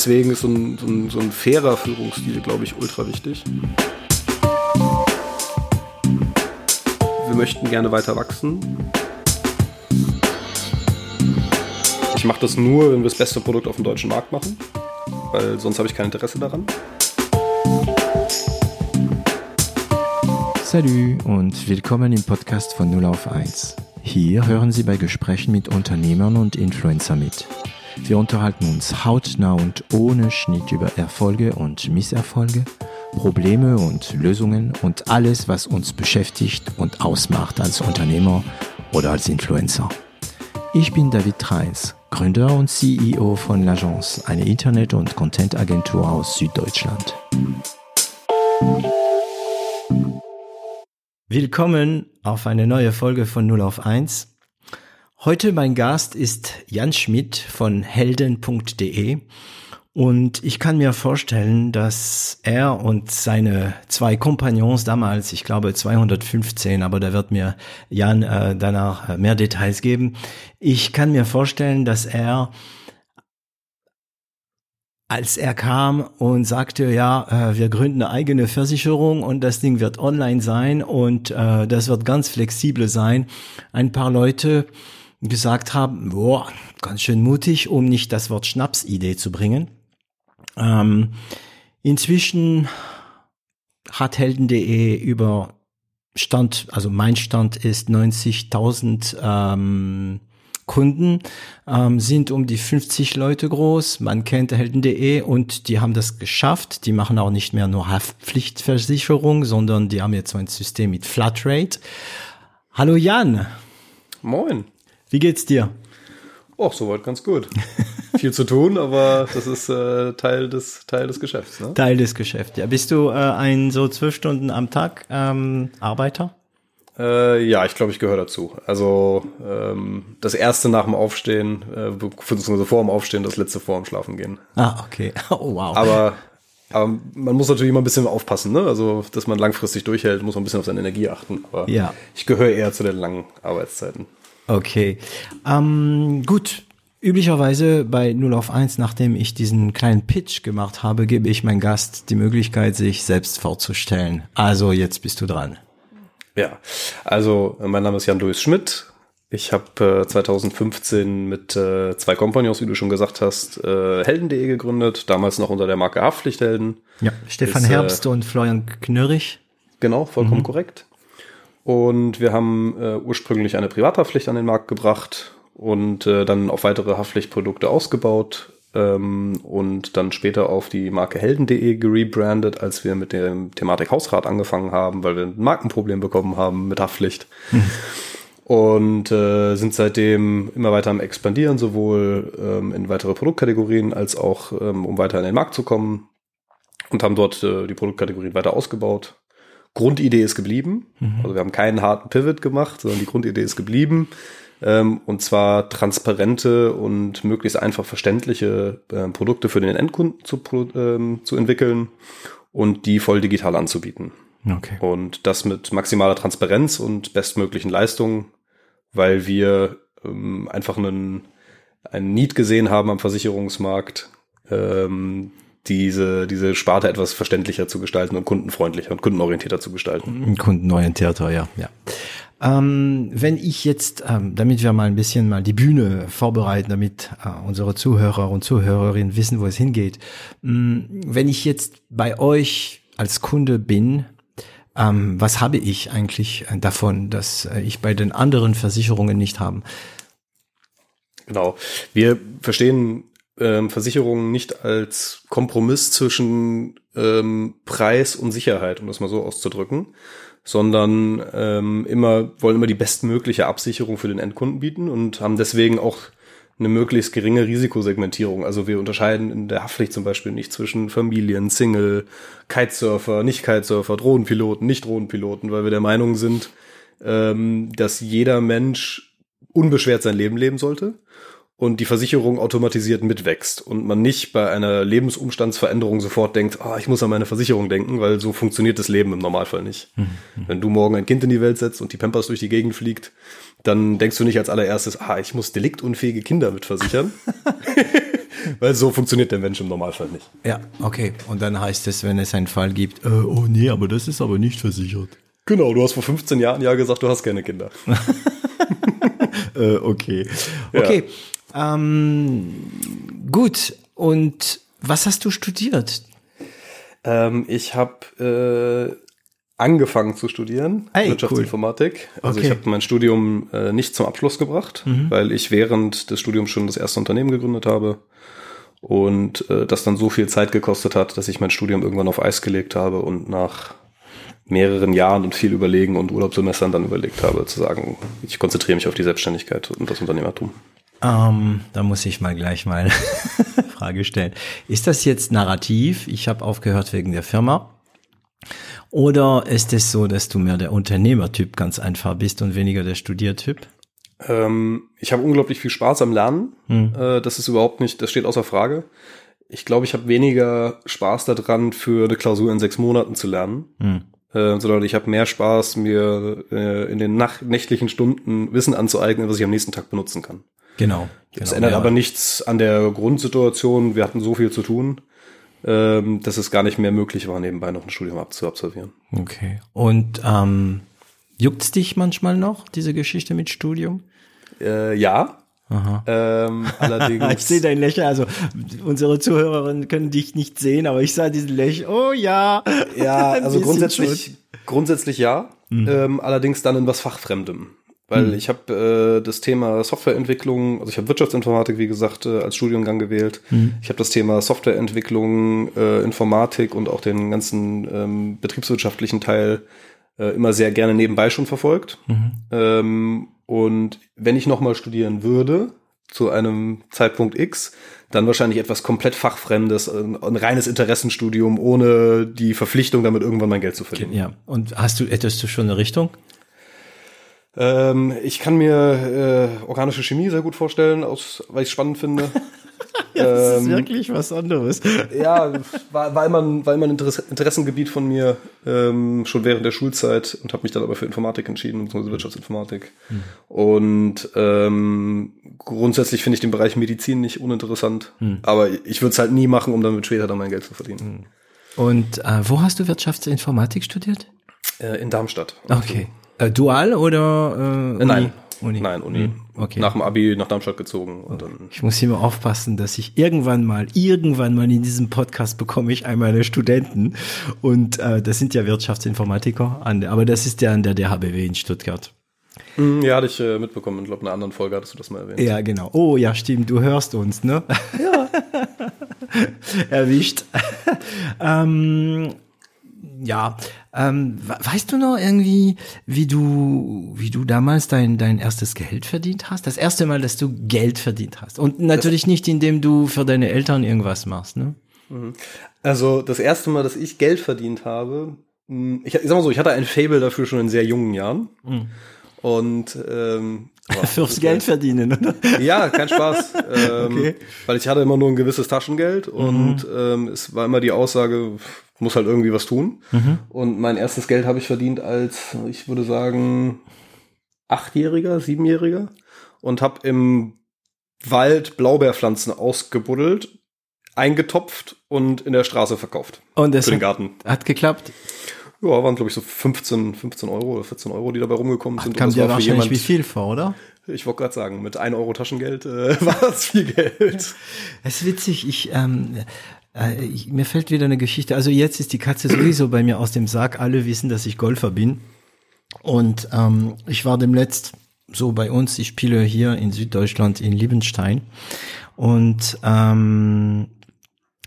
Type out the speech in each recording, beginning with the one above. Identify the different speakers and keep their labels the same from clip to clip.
Speaker 1: deswegen ist so ein, so ein, so ein fairer Führungsstil, glaube ich, ultra wichtig. Wir möchten gerne weiter wachsen. Ich mache das nur, wenn wir das beste Produkt auf dem deutschen Markt machen, weil sonst habe ich kein Interesse daran.
Speaker 2: Salut und willkommen im Podcast von 0 auf 1. Hier hören Sie bei Gesprächen mit Unternehmern und Influencer mit. Wir unterhalten uns hautnah und ohne Schnitt über Erfolge und Misserfolge, Probleme und Lösungen und alles, was uns beschäftigt und ausmacht als Unternehmer oder als Influencer. Ich bin David Treins, Gründer und CEO von L'Agence, eine Internet- und Content-Agentur aus Süddeutschland. Willkommen auf eine neue Folge von 0 auf 1. Heute mein Gast ist Jan Schmidt von helden.de und ich kann mir vorstellen, dass er und seine zwei Kompagnons damals, ich glaube 215, aber da wird mir Jan äh, danach mehr Details geben. Ich kann mir vorstellen, dass er als er kam und sagte, ja, äh, wir gründen eine eigene Versicherung und das Ding wird online sein und äh, das wird ganz flexibel sein, ein paar Leute gesagt haben, boah, ganz schön mutig, um nicht das Wort Schnapsidee zu bringen. Ähm, inzwischen hat helden.de über Stand, also mein Stand ist 90.000 ähm, Kunden ähm, sind um die 50 Leute groß. Man kennt helden.de und die haben das geschafft. Die machen auch nicht mehr nur Haftpflichtversicherung, sondern die haben jetzt so ein System mit Flatrate. Hallo Jan.
Speaker 1: Moin.
Speaker 2: Wie geht's dir?
Speaker 1: Och, soweit ganz gut. Viel zu tun, aber das ist äh, Teil des Teil des Geschäfts. Ne?
Speaker 2: Teil des Geschäfts. Ja, bist du äh, ein so zwölf Stunden am Tag ähm, Arbeiter?
Speaker 1: Äh, ja, ich glaube, ich gehöre dazu. Also ähm, das erste nach dem Aufstehen, äh, beziehungsweise vor dem Aufstehen, das letzte vor dem Schlafen gehen.
Speaker 2: Ah, okay. Oh, wow.
Speaker 1: Aber, aber man muss natürlich immer ein bisschen aufpassen, ne? Also, dass man langfristig durchhält, muss man ein bisschen auf seine Energie achten. Aber
Speaker 2: Ja.
Speaker 1: ich gehöre eher zu den langen Arbeitszeiten.
Speaker 2: Okay. Ähm, gut. Üblicherweise bei 0 auf 1, nachdem ich diesen kleinen Pitch gemacht habe, gebe ich meinem Gast die Möglichkeit, sich selbst vorzustellen. Also jetzt bist du dran.
Speaker 1: Ja, also mein Name ist Jan-Louis Schmidt. Ich habe äh, 2015 mit äh, zwei Kompagnons, wie du schon gesagt hast, äh, Helden.de gegründet, damals noch unter der Marke Haftpflichthelden.
Speaker 2: Ja. Stefan
Speaker 1: Ist, äh,
Speaker 2: Herbst und Florian Knörrich.
Speaker 1: Genau, vollkommen korrekt. Und wir haben äh, ursprünglich eine Privathaftpflicht an den Markt gebracht und äh, dann auf weitere Haftpflichtprodukte ausgebaut ähm, und dann später auf die Marke helden.de gerebrandet, als wir mit der Thematik Hausrat angefangen haben, weil wir ein Markenproblem bekommen haben mit Haftpflicht. Und äh, sind seitdem immer weiter am expandieren, sowohl ähm, in weitere Produktkategorien als auch ähm, um weiter in den Markt zu kommen und haben dort äh, die Produktkategorien weiter ausgebaut. Grundidee ist geblieben. Also wir haben keinen harten Pivot gemacht, sondern die Grundidee ist geblieben. Ähm, und zwar transparente und möglichst einfach verständliche äh, Produkte für den Endkunden zu, ähm, zu entwickeln und die voll digital anzubieten.
Speaker 2: Okay.
Speaker 1: Und das mit maximaler Transparenz und bestmöglichen Leistungen, weil wir ähm, einfach einen, einen Need gesehen haben am Versicherungsmarkt, ähm, diese, diese Sparte etwas verständlicher zu gestalten und kundenfreundlicher und kundenorientierter zu gestalten.
Speaker 2: Kundenorientierter, ja, ja. Ähm, wenn ich jetzt, ähm, damit wir mal ein bisschen mal die Bühne vorbereiten, damit äh, unsere Zuhörer und Zuhörerinnen wissen, wo es hingeht. mh, wenn ich jetzt bei euch als Kunde bin, ähm, was habe ich eigentlich äh, davon, dass äh, ich bei den anderen Versicherungen nicht habe?
Speaker 1: Genau. Wir verstehen ähm, Versicherungen nicht als Kompromiss zwischen ähm, Preis und Sicherheit, um das mal so auszudrücken, sondern ähm, immer wollen immer die bestmögliche Absicherung für den Endkunden bieten und haben deswegen auch eine möglichst geringe Risikosegmentierung. Also wir unterscheiden in der Haftpflicht zum Beispiel nicht zwischen Familien, Single, Kitesurfer, Nicht-Kitesurfer, Drohnenpiloten, Nicht-Drohnenpiloten, weil wir der Meinung sind, ähm, dass jeder Mensch unbeschwert sein Leben leben sollte und die Versicherung automatisiert mitwächst und man nicht bei einer Lebensumstandsveränderung sofort denkt, ah, ich muss an meine Versicherung denken, weil so funktioniert das Leben im Normalfall nicht. Wenn du morgen ein Kind in die Welt setzt und die Pampers durch die Gegend fliegt, dann denkst du nicht als allererstes, ah, ich muss deliktunfähige Kinder mitversichern, Weil so funktioniert der Mensch im Normalfall nicht.
Speaker 2: Ja, okay. Und dann heißt es, wenn es einen Fall gibt, äh, oh nee, aber das ist aber nicht versichert.
Speaker 1: Genau, du hast vor 15 Jahren ja gesagt, du hast keine Kinder.
Speaker 2: äh, okay. Okay. Ja. Ähm, gut. Und was hast du studiert?
Speaker 1: Ähm, ich habe äh, angefangen zu studieren,
Speaker 2: hey,
Speaker 1: Wirtschaftsinformatik. Cool. Also okay. ich habe mein Studium äh, nicht zum Abschluss gebracht, mhm. weil ich während des Studiums schon das erste Unternehmen gegründet habe und äh, das dann so viel Zeit gekostet hat, dass ich mein Studium irgendwann auf Eis gelegt habe und nach mehreren Jahren und viel Überlegen und Urlaubssemestern dann überlegt habe, zu sagen, ich konzentriere mich auf die Selbstständigkeit und das Unternehmertum.
Speaker 2: Ähm, da muss ich mal gleich mal Frage stellen. Ist das jetzt narrativ? Ich habe aufgehört wegen der Firma. Oder ist es so, dass du mehr der Unternehmertyp ganz einfach bist und weniger der Studiertyp?
Speaker 1: Ähm, ich habe unglaublich viel Spaß am Lernen. Hm. Äh, das ist überhaupt nicht, das steht außer Frage. Ich glaube, ich habe weniger Spaß daran, für eine Klausur in sechs Monaten zu lernen. Hm. Äh, sondern ich habe mehr Spaß, mir äh, in den nächtlichen Stunden Wissen anzueignen, was ich am nächsten Tag benutzen kann.
Speaker 2: Genau.
Speaker 1: Das
Speaker 2: genau,
Speaker 1: ändert ja. aber nichts an der Grundsituation. Wir hatten so viel zu tun, ähm, dass es gar nicht mehr möglich war, nebenbei noch ein Studium zu absolvieren.
Speaker 2: Okay. Und ähm, juckt's dich manchmal noch, diese Geschichte mit Studium?
Speaker 1: Äh, ja. Aha. Ähm, allerdings.
Speaker 2: ich sehe dein Lächeln, also unsere Zuhörerinnen können dich nicht sehen, aber ich sah diesen Lächeln. Oh ja.
Speaker 1: Ja, also grundsätzlich, grundsätzlich ja. Mhm. Ähm, allerdings dann in was Fachfremdem. Weil mhm. ich habe äh, das Thema Softwareentwicklung, also ich habe Wirtschaftsinformatik, wie gesagt, äh, als Studiengang gewählt. Mhm. Ich habe das Thema Softwareentwicklung, äh, Informatik und auch den ganzen ähm, betriebswirtschaftlichen Teil äh, immer sehr gerne nebenbei schon verfolgt. Mhm. Ähm, und wenn ich nochmal studieren würde, zu einem Zeitpunkt X, dann wahrscheinlich etwas komplett fachfremdes, ein, ein, reines Interessenstudium ohne die Verpflichtung, damit irgendwann mein Geld zu verdienen.
Speaker 2: Ja. Und hast du hättest du schon eine Richtung?
Speaker 1: Ähm, ich kann mir äh, organische Chemie sehr gut vorstellen, aus, weil ich es spannend finde.
Speaker 2: ja, das ähm, ist wirklich was anderes.
Speaker 1: ja, weil man, weil man Interesse, Interessengebiet von mir ähm, schon während der Schulzeit und habe mich dann aber für Informatik entschieden, beziehungsweise Wirtschaftsinformatik. Mhm. Und ähm, grundsätzlich finde ich den Bereich Medizin nicht uninteressant, mhm. aber ich würde es halt nie machen, um damit später dann mein Geld zu verdienen.
Speaker 2: Mhm. Und äh, wo hast du Wirtschaftsinformatik studiert?
Speaker 1: Äh, in Darmstadt.
Speaker 2: Okay. Äh, dual oder
Speaker 1: äh, Uni? Nein. Uni. Nein, Uni. Hm, okay. Nach dem Abi nach Darmstadt gezogen und dann.
Speaker 2: Ich muss hier mal aufpassen, dass ich irgendwann mal, irgendwann mal in diesem Podcast bekomme ich einmal eine Studenten und äh, das sind ja Wirtschaftsinformatiker, an, aber das ist ja an der DHBW in Stuttgart.
Speaker 1: Hm, ja, hatte ich äh, mitbekommen. Ich glaube, in einer anderen Folge hattest du das mal erwähnt.
Speaker 2: Ja, genau. Oh, ja, stimmt. Du hörst uns, ne? Ja. Erwischt. ähm, ja, ähm, weißt du noch irgendwie, wie du, wie du damals dein, dein erstes Geld verdient hast? Das erste Mal, dass du Geld verdient hast. Und natürlich nicht, indem du für deine Eltern irgendwas machst, ne?
Speaker 1: Mhm. Also, das erste Mal, dass ich Geld verdient habe, hm, ich, ich sag mal so, ich hatte ein Fable dafür schon in sehr jungen Jahren. Mhm. Und ähm,
Speaker 2: fürs Geld verdienen, oder?
Speaker 1: Ja, kein Spaß. ähm, okay. Weil ich hatte immer nur ein gewisses Taschengeld und mhm. ähm, es war immer die Aussage, muss halt irgendwie was tun. Mhm. Und mein erstes Geld habe ich verdient als, ich würde sagen, Achtjähriger, Siebenjähriger und habe im Wald Blaubeerpflanzen ausgebuddelt, eingetopft und in der Straße verkauft.
Speaker 2: Und das für den Garten. Hat geklappt.
Speaker 1: Ja, waren glaube ich so 15, 15 Euro oder 14 Euro, die dabei rumgekommen Ach, sind.
Speaker 2: Kam dir wahrscheinlich jemand, wie viel vor, oder?
Speaker 1: Ich wollte gerade sagen, mit 1 Euro Taschengeld äh, war das viel Geld.
Speaker 2: Es ist witzig, ich ähm, äh, ich, mir fällt wieder eine Geschichte. Also jetzt ist die Katze sowieso bei mir aus dem Sarg. Alle wissen, dass ich Golfer bin. Und ähm, ich war dem letzt so bei uns. Ich spiele hier in Süddeutschland in Liebenstein. Und ähm,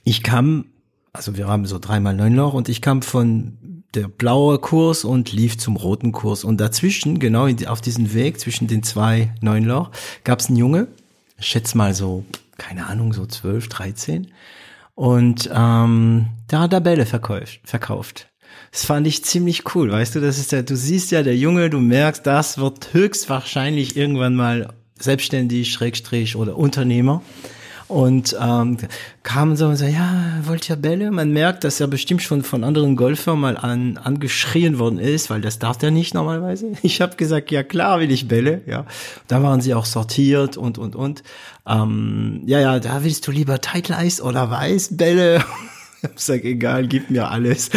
Speaker 2: ich kam, also wir haben so dreimal neun Loch und ich kam von der blaue Kurs und lief zum roten Kurs. Und dazwischen, genau auf diesem Weg zwischen den zwei neun Loch, gab es einen Junge, ich schätze mal so, keine Ahnung, so zwölf, dreizehn. Und ähm, der hat da Bälle verkauft. verkauft. Das fand ich ziemlich cool, weißt du, das ist ja, du siehst ja, der Junge, du merkst, das wird höchstwahrscheinlich irgendwann mal selbstständig, Schrägstrich oder Unternehmer. Und ähm, kamen so und so, ja, wollt ihr Bälle? Man merkt, dass er bestimmt schon von anderen Golfern mal an, angeschrien worden ist, weil das darf er nicht normalerweise. Ich habe gesagt, ja klar will ich Bälle, ja. Da waren sie auch sortiert und und und. Ähm, ja, ja, da willst du lieber Title Eis oder Weißbälle? Ich sag, egal, gib mir alles.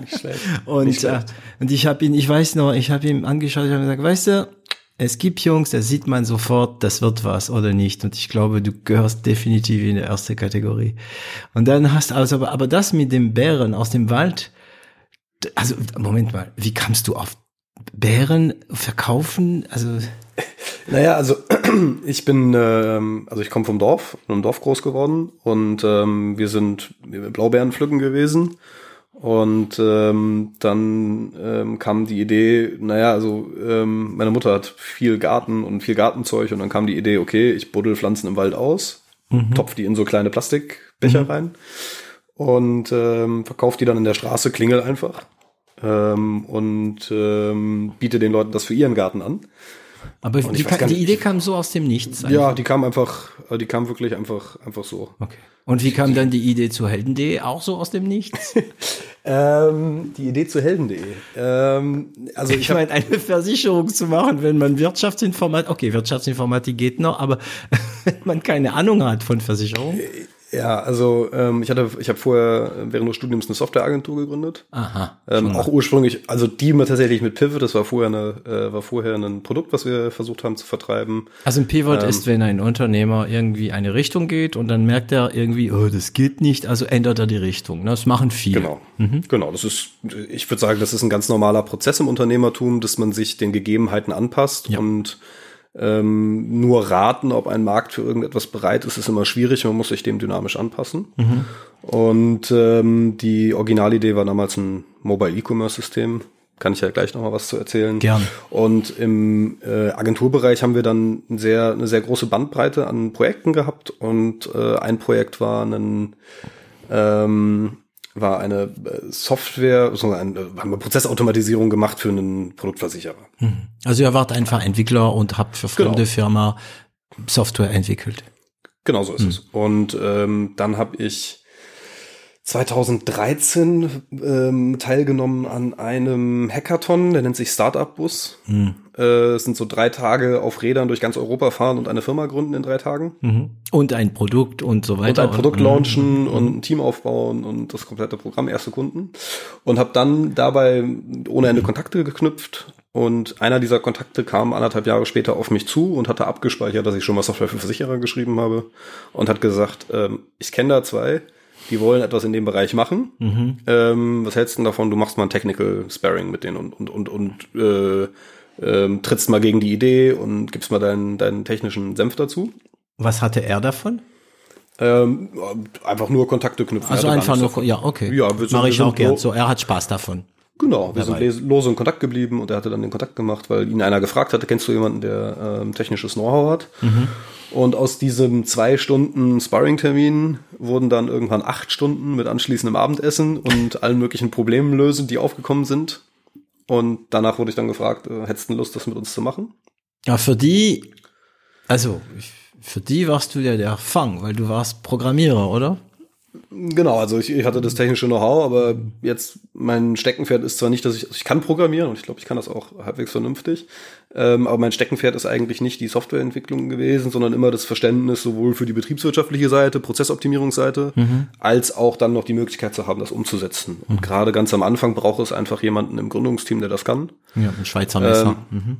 Speaker 2: Nicht schlecht. und, Nicht schlecht. Äh, und ich habe ihn, ich weiß noch, ich habe ihn angeschaut, ich habe gesagt, weißt du, es gibt Jungs, da sieht man sofort, das wird was oder nicht. Und ich glaube, du gehörst definitiv in die erste Kategorie. Und dann hast du also, aber, aber das mit dem Bären aus dem Wald, also, Moment mal, wie kamst du auf Bären verkaufen? Also.
Speaker 1: Naja, also ich bin, ähm, also ich komme vom Dorf, in einem Dorf groß geworden und ähm, wir sind Blaubeeren pflücken gewesen und ähm, dann ähm, kam die Idee, naja, also ähm, meine Mutter hat viel Garten und viel Gartenzeug und dann kam die Idee, okay, ich buddel Pflanzen im Wald aus, mhm. topf die in so kleine Plastikbecher mhm. rein und ähm, verkaufe die dann in der Straße, klingel einfach ähm, und ähm, biete den Leuten das für ihren Garten an.
Speaker 2: Aber die, kann, die, Idee kam so aus dem Nichts.
Speaker 1: Einfach. Ja, die kam einfach, die kam wirklich einfach, einfach so.
Speaker 2: Okay. Und wie kam dann die Idee zu Helden.de auch so aus dem Nichts?
Speaker 1: ähm, die Idee zu Helden.de. Ähm,
Speaker 2: also ich, ich meine, eine Versicherung zu machen, wenn man Wirtschaftsinformatik, okay, Wirtschaftsinformatik geht noch, aber wenn man keine Ahnung hat von Versicherung.
Speaker 1: Ja, also ähm, ich hatte, ich habe vorher während des Studiums eine Softwareagentur gegründet.
Speaker 2: Aha.
Speaker 1: Ähm, auch ursprünglich, also die tatsächlich mit Pivot, das war vorher eine, äh, war vorher ein Produkt, was wir versucht haben zu vertreiben.
Speaker 2: Also ein Pivot ähm, ist, wenn ein Unternehmer irgendwie eine Richtung geht und dann merkt er irgendwie, oh, das geht nicht, also ändert er die Richtung. Das machen viele.
Speaker 1: Genau, mhm. genau. Das ist, ich würde sagen, das ist ein ganz normaler Prozess im Unternehmertum, dass man sich den Gegebenheiten anpasst ja. und ähm, nur raten, ob ein Markt für irgendetwas bereit ist, ist immer schwierig. Man muss sich dem dynamisch anpassen. Mhm. Und ähm, die Originalidee war damals ein Mobile E-Commerce-System. Kann ich ja gleich noch mal was zu erzählen.
Speaker 2: Gern.
Speaker 1: Und im äh, Agenturbereich haben wir dann sehr, eine sehr große Bandbreite an Projekten gehabt. Und äh, ein Projekt war ein ähm, war eine äh, Software, so eine, äh, haben wir Prozessautomatisierung gemacht für einen Produktversicherer.
Speaker 2: Hm. Also ihr wart einfach Entwickler und habt für fremde genau. Firma Software entwickelt.
Speaker 1: Genau so ist hm. es. Und ähm, dann habe ich 2013 ähm, teilgenommen an einem Hackathon, der nennt sich Startup Bus. Mhm. Äh, es sind so drei Tage auf Rädern durch ganz Europa fahren und eine Firma gründen in drei Tagen.
Speaker 2: Mhm. Und ein Produkt und so weiter.
Speaker 1: Und ein Produkt launchen mhm. und ein Team aufbauen und das komplette Programm, erste Kunden. Und habe dann dabei ohne Ende Kontakte geknüpft. Und einer dieser Kontakte kam anderthalb Jahre später auf mich zu und hatte abgespeichert, dass ich schon mal Software für Versicherer geschrieben habe und hat gesagt, ähm, ich kenne da zwei, die wollen etwas in dem Bereich machen. Mhm. Ähm, was hältst du davon? Du machst mal ein Technical Sparring mit denen und, und, und, und äh, ähm, trittst mal gegen die Idee und gibst mal deinen, deinen technischen Senf dazu.
Speaker 2: Was hatte er davon?
Speaker 1: Ähm, einfach nur Kontakte knüpfen.
Speaker 2: Also einfach nur, ja, okay. Ja, Mache ich auch gern. So, er hat Spaß davon.
Speaker 1: Genau, wir dabei. sind lose in Kontakt geblieben und er hatte dann den Kontakt gemacht, weil ihn einer gefragt hatte, kennst du jemanden, der ähm, technisches Know-how hat? Mhm. Und aus diesem zwei Stunden Sparring-Termin wurden dann irgendwann acht Stunden mit anschließendem Abendessen und allen möglichen Problemen lösen, die aufgekommen sind. Und danach wurde ich dann gefragt, äh, hättest du Lust, das mit uns zu machen?
Speaker 2: Ja, für die, also für die warst du ja der Fang, weil du warst Programmierer, oder?
Speaker 1: Genau, also ich, ich hatte das technische Know-how, aber jetzt mein Steckenpferd ist zwar nicht, dass ich, also ich kann programmieren und ich glaube, ich kann das auch halbwegs vernünftig, ähm, aber mein Steckenpferd ist eigentlich nicht die Softwareentwicklung gewesen, sondern immer das Verständnis sowohl für die betriebswirtschaftliche Seite, Prozessoptimierungsseite, mhm. als auch dann noch die Möglichkeit zu haben, das umzusetzen. Mhm. Und gerade ganz am Anfang braucht es einfach jemanden im Gründungsteam, der das kann.
Speaker 2: Ja, ein Schweizer Messer. Ähm, mhm.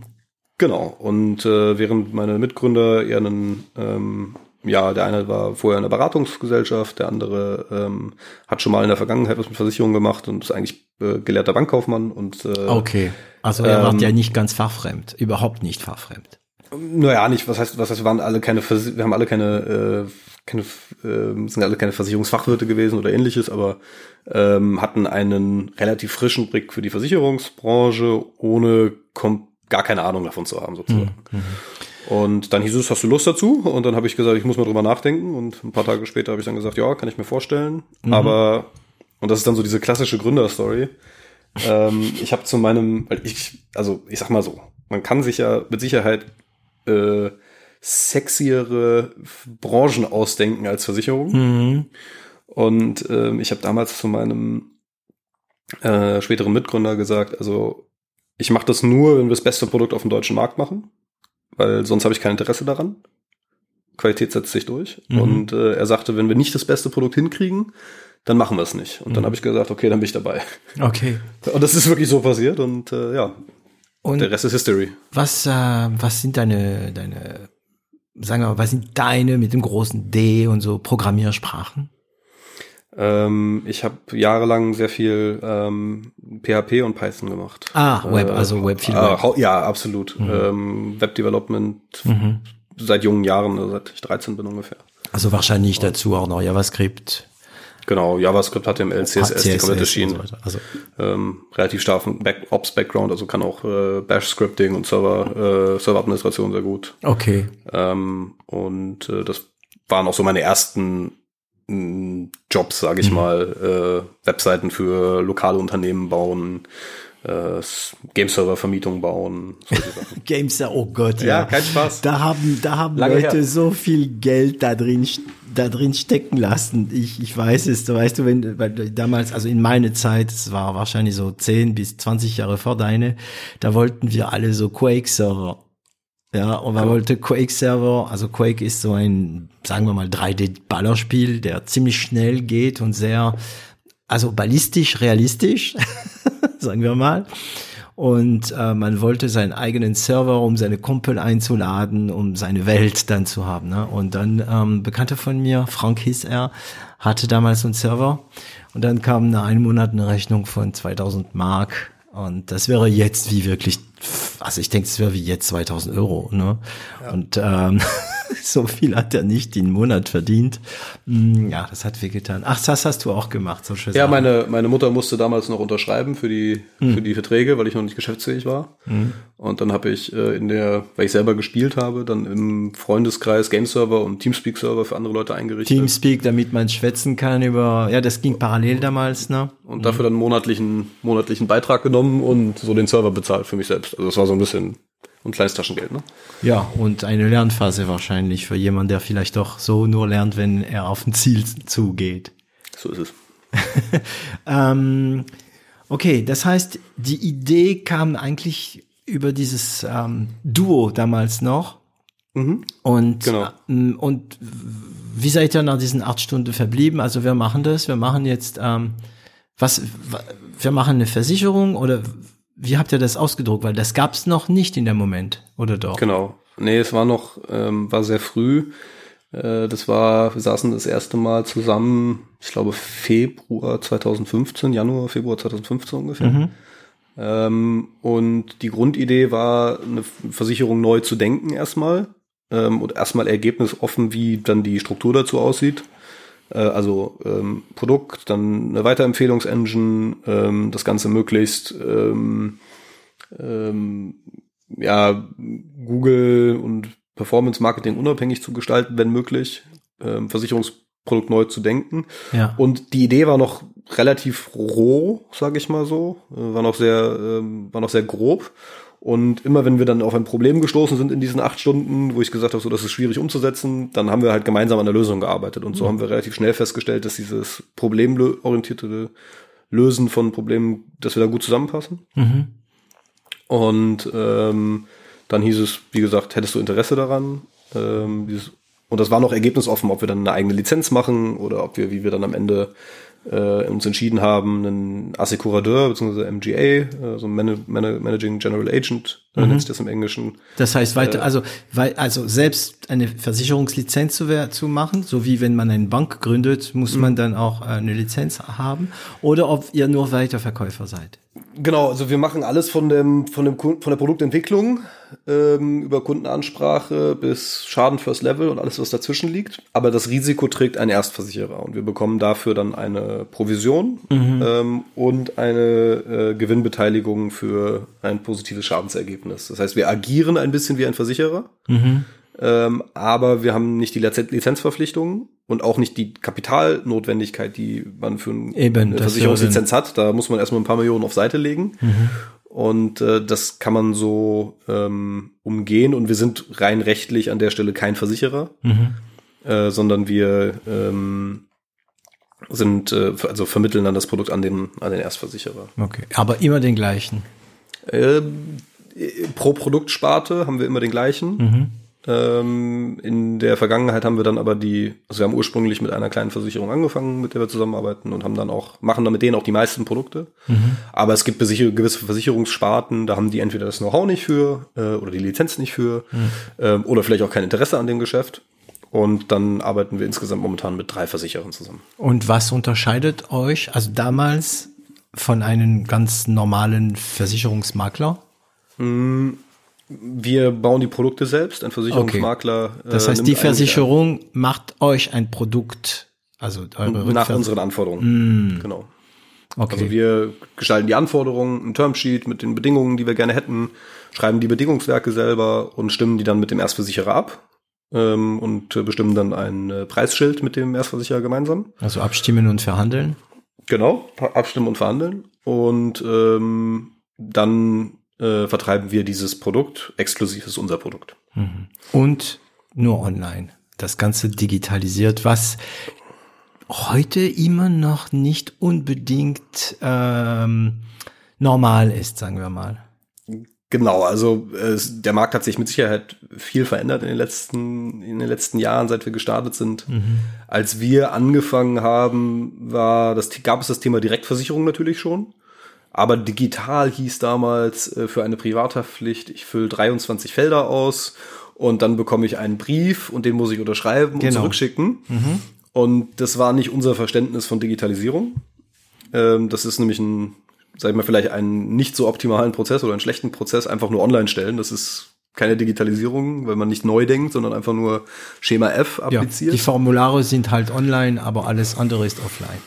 Speaker 1: Genau. Und äh, während meine Mitgründer eher einen ähm, ja, der eine war vorher in einer Beratungsgesellschaft, der andere ähm, hat schon mal in der Vergangenheit was mit Versicherungen gemacht und ist eigentlich äh, gelehrter Bankkaufmann und äh,
Speaker 2: Okay, also er ähm, war ja nicht ganz fachfremd, überhaupt nicht fachfremd.
Speaker 1: Naja, nicht, was heißt, was heißt, wir waren alle keine, wir haben alle keine, äh, keine äh, sind alle keine Versicherungsfachwirte gewesen oder ähnliches, aber ähm, hatten einen relativ frischen Blick für die Versicherungsbranche, ohne gar keine Ahnung davon zu haben, sozusagen. Mhm. Und dann hieß es, hast du Lust dazu? Und dann habe ich gesagt, ich muss mal drüber nachdenken. Und ein paar Tage später habe ich dann gesagt, ja, kann ich mir vorstellen. Mhm. Aber, und das ist dann so diese klassische Gründerstory. ähm, ich habe zu meinem, weil ich, also ich sag mal so, man kann sich ja mit Sicherheit äh, sexiere Branchen ausdenken als Versicherung.
Speaker 2: Mhm.
Speaker 1: Und ähm, ich habe damals zu meinem äh, späteren Mitgründer gesagt, also ich mache das nur, wenn wir das beste Produkt auf dem deutschen Markt machen, weil sonst habe ich kein Interesse daran. Qualität setzt sich durch.
Speaker 2: Mhm.
Speaker 1: Und äh, er sagte, wenn wir nicht das beste Produkt hinkriegen, dann machen wir es nicht. Und dann
Speaker 2: Mhm.
Speaker 1: habe ich gesagt, okay, dann bin ich dabei.
Speaker 2: Okay.
Speaker 1: Und das ist wirklich so passiert und äh, ja,
Speaker 2: Und
Speaker 1: der Rest ist History.
Speaker 2: was, äh, was sind deine, deine, sagen wir mal, was sind deine mit dem großen D und so Programmiersprachen?
Speaker 1: Ähm, ich habe jahrelang sehr viel ähm, PHP und Python gemacht.
Speaker 2: Ah, Web, also Web, viel
Speaker 1: ah,
Speaker 2: Web.
Speaker 1: Ja, absolut. Ähm, Web Development
Speaker 2: Mhm.
Speaker 1: seit jungen Jahren, also seit ich 13 bin ungefähr.
Speaker 2: Also wahrscheinlich dazu auch noch JavaScript,
Speaker 1: Genau, JavaScript, HTML, CSS, die komplette Schiene.
Speaker 2: so. Also,
Speaker 1: ähm, relativ starken Back Ops-Background, also kann auch äh, Bash-Scripting und Server, äh, Serveradministration sehr gut.
Speaker 2: okay.
Speaker 1: Ähm, und äh, das waren auch so meine ersten Jobs, sage ich
Speaker 2: Mhm.
Speaker 1: mal. Äh, Webseiten für lokale Unternehmen bauen, äh, Game-Server-Vermietung bauen, solche Sachen.
Speaker 2: Games, oh Gott,
Speaker 1: Ja,
Speaker 2: ja.
Speaker 1: kein Spaß.
Speaker 2: Da haben, da haben
Speaker 1: Lange
Speaker 2: Leute
Speaker 1: her.
Speaker 2: so viel Geld da drin, da drin stecken lassen. Ich, ich weiß es, du weißt du, wenn, weil damals, also in meine Zeit, es war wahrscheinlich so 10 bis 20 Jahre vor deine, da wollten wir alle so Quake-Server. Ja, und man wollte Quake-Server, also Quake ist so ein, sagen wir mal, 3D-Ballerspiel, der ziemlich schnell geht und sehr, also ballistisch, realistisch, sagen wir mal. Und äh, man wollte seinen eigenen Server, um seine Kumpel einzuladen, um seine Welt dann zu haben. Ne? Und dann ähm, Bekannter von mir, Frank hieß er, hatte damals so einen Server. Und dann kam nach einem Monat eine Rechnung von 2000 Mark. Und das wäre jetzt wie wirklich, also ich denke, es wäre wie jetzt 2000 Euro. Ne? Und ähm, so viel hat er nicht den Monat verdient. Hm, Ja, das hat wehgetan. Ach, das hast du auch gemacht, so schön.
Speaker 1: Ja, meine, meine Mutter musste damals noch unterschreiben für die,
Speaker 2: Hm.
Speaker 1: für die Verträge, weil ich noch nicht geschäftsfähig war. Und dann habe ich äh, in der, weil ich selber gespielt habe, dann im Freundeskreis Game-Server und Teamspeak-Server für andere Leute eingerichtet.
Speaker 2: Teamspeak, damit man schwätzen kann über, ja, das ging parallel damals, ne?
Speaker 1: Und dafür dann monatlichen, monatlichen Beitrag genommen und so den Server bezahlt für mich selbst. Also das war so ein bisschen ein kleines Taschengeld, ne?
Speaker 2: Ja, und eine Lernphase wahrscheinlich für jemanden, der vielleicht doch so nur lernt, wenn er auf ein Ziel zugeht.
Speaker 1: So ist es.
Speaker 2: Ähm, okay, das heißt, die Idee kam eigentlich über dieses ähm, Duo damals noch. Und,
Speaker 1: Genau.
Speaker 2: ähm, und wie seid ihr nach diesen acht Stunden verblieben? Also wir machen das, wir machen jetzt, ähm, was, wa- wir machen eine Versicherung oder wie habt ihr das ausgedruckt? Weil das gab's noch nicht in dem Moment, oder doch?
Speaker 1: Genau. Nee, es war noch, ähm, war sehr früh. Äh, das war, wir saßen das erste Mal zusammen, ich glaube Februar 2015, Januar, Februar 2015 ungefähr. Ähm, und die Grundidee war, eine Versicherung neu zu denken erstmal. Ähm, und erstmal ergebnisoffen, wie dann die Struktur dazu aussieht. Äh, also ähm, Produkt, dann eine Weiterempfehlungsengine, ähm, das Ganze möglichst ähm, ähm, ja, Google und Performance Marketing unabhängig zu gestalten, wenn möglich, ähm, Versicherungsprodukt neu zu denken.
Speaker 2: Ja.
Speaker 1: Und die Idee war noch relativ roh, sage ich mal so, äh, war noch sehr, ähm, war noch sehr grob. Und immer wenn wir dann auf ein Problem gestoßen sind in diesen acht Stunden, wo ich gesagt habe, so das ist schwierig umzusetzen, dann haben wir halt gemeinsam an der Lösung gearbeitet. Und so haben wir relativ schnell festgestellt, dass dieses problemorientierte Lösen von Problemen, dass wir da gut zusammenpassen.
Speaker 2: Mhm.
Speaker 1: Und ähm, dann hieß es, wie gesagt, hättest du Interesse daran? Ähm, dieses, und das war noch ergebnisoffen, ob wir dann eine eigene Lizenz machen oder ob wir, wie wir dann am Ende äh, uns entschieden haben, einen Assekurateur bzw. MGA, äh, so ein Man Man Managing General Agent, äh, nennt sich das im Englischen.
Speaker 2: Das heißt weiter, also, weil, also selbst eine Versicherungslizenz zu, zu machen, so wie wenn man eine Bank gründet, muss man dann auch äh, eine Lizenz haben, oder ob ihr nur Weiterverkäufer seid.
Speaker 1: Genau, also wir machen alles von dem, von dem von der Produktentwicklung ähm, über Kundenansprache bis Schaden First Level und alles, was dazwischen liegt. Aber das Risiko trägt ein Erstversicherer und wir bekommen dafür dann eine Provision ähm, und eine äh, Gewinnbeteiligung für ein positives Schadensergebnis. Das heißt, wir agieren ein bisschen wie ein Versicherer. Ähm, aber wir haben nicht die Lizen- Lizenzverpflichtungen und auch nicht die Kapitalnotwendigkeit, die man für ein-
Speaker 2: Eben,
Speaker 1: eine Versicherungslizenz hat. Da muss man erstmal ein paar Millionen auf Seite legen. Und äh, das kann man so ähm, umgehen. Und wir sind rein rechtlich an der Stelle kein Versicherer, mhm. äh, sondern wir ähm, sind, äh, also vermitteln dann das Produkt an den, an den Erstversicherer.
Speaker 2: Okay, aber immer den gleichen.
Speaker 1: Ähm, pro Produktsparte haben wir immer den gleichen. Mhm. Ähm, in der Vergangenheit haben wir dann aber die, also wir haben ursprünglich mit einer kleinen Versicherung angefangen, mit der wir zusammenarbeiten und haben dann auch, machen dann mit denen auch die meisten Produkte. Mhm. Aber es gibt gewisse Versicherungssparten, da haben die entweder das Know-how nicht für äh, oder die Lizenz nicht für mhm. ähm, oder vielleicht auch kein Interesse an dem Geschäft. Und dann arbeiten wir insgesamt momentan mit drei Versicherern zusammen.
Speaker 2: Und was unterscheidet euch, also damals von einem ganz normalen Versicherungsmakler?
Speaker 1: Mm, wir bauen die Produkte selbst, ein Versicherungsmakler.
Speaker 2: Okay. Das heißt, äh, die Versicherung macht euch ein Produkt, also
Speaker 1: eure nach unseren Anforderungen. Mm. Genau. Okay. Also wir gestalten die Anforderungen, ein Termsheet mit den Bedingungen, die wir gerne hätten, schreiben die Bedingungswerke selber und stimmen die dann mit dem Erstversicherer ab ähm, und bestimmen dann ein äh, Preisschild mit dem Erstversicherer gemeinsam.
Speaker 2: Also abstimmen und verhandeln?
Speaker 1: Genau, abstimmen und verhandeln. Und ähm, dann äh, vertreiben wir dieses Produkt. Exklusiv ist unser Produkt.
Speaker 2: Mhm. Und nur online. Das Ganze digitalisiert, was heute immer noch nicht unbedingt ähm, normal ist, sagen wir mal.
Speaker 1: Genau, also äh, der Markt hat sich mit Sicherheit viel verändert in den letzten in den letzten Jahren, seit wir gestartet sind. Mhm. Als wir angefangen haben, war das gab es das Thema Direktversicherung natürlich schon, aber digital hieß damals äh, für eine Privathaftpflicht, ich fülle 23 Felder aus und dann bekomme ich einen Brief und den muss ich unterschreiben genau. und zurückschicken. Mhm. Und das war nicht unser Verständnis von Digitalisierung. Ähm, das ist nämlich ein sag ich mal, vielleicht einen nicht so optimalen Prozess oder einen schlechten Prozess einfach nur online stellen. Das ist keine Digitalisierung, weil man nicht neu denkt, sondern einfach nur Schema F appliziert.
Speaker 2: Ja, die Formulare sind halt online, aber alles andere ist offline.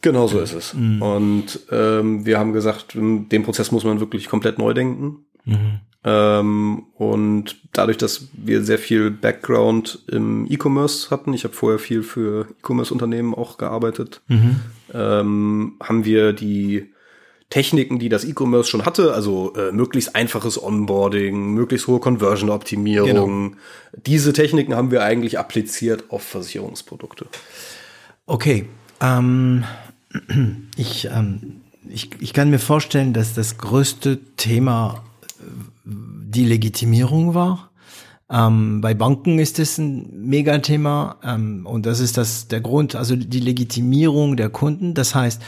Speaker 1: Genau so ist es. Mhm. Und ähm, wir haben gesagt, den Prozess muss man wirklich komplett neu denken. Mhm. Ähm, und dadurch, dass wir sehr viel Background im E-Commerce hatten, ich habe vorher viel für E-Commerce-Unternehmen auch gearbeitet, mhm. ähm, haben wir die Techniken, die das E-Commerce schon hatte, also äh, möglichst einfaches Onboarding, möglichst hohe Conversion-Optimierung. Genau. Diese Techniken haben wir eigentlich appliziert auf Versicherungsprodukte.
Speaker 2: Okay. Ähm, ich, ähm, ich, ich kann mir vorstellen, dass das größte Thema äh, die Legitimierung war. Ähm, bei Banken ist es ein Megathema ähm, und das ist das der Grund, also die Legitimierung der Kunden. Das heißt,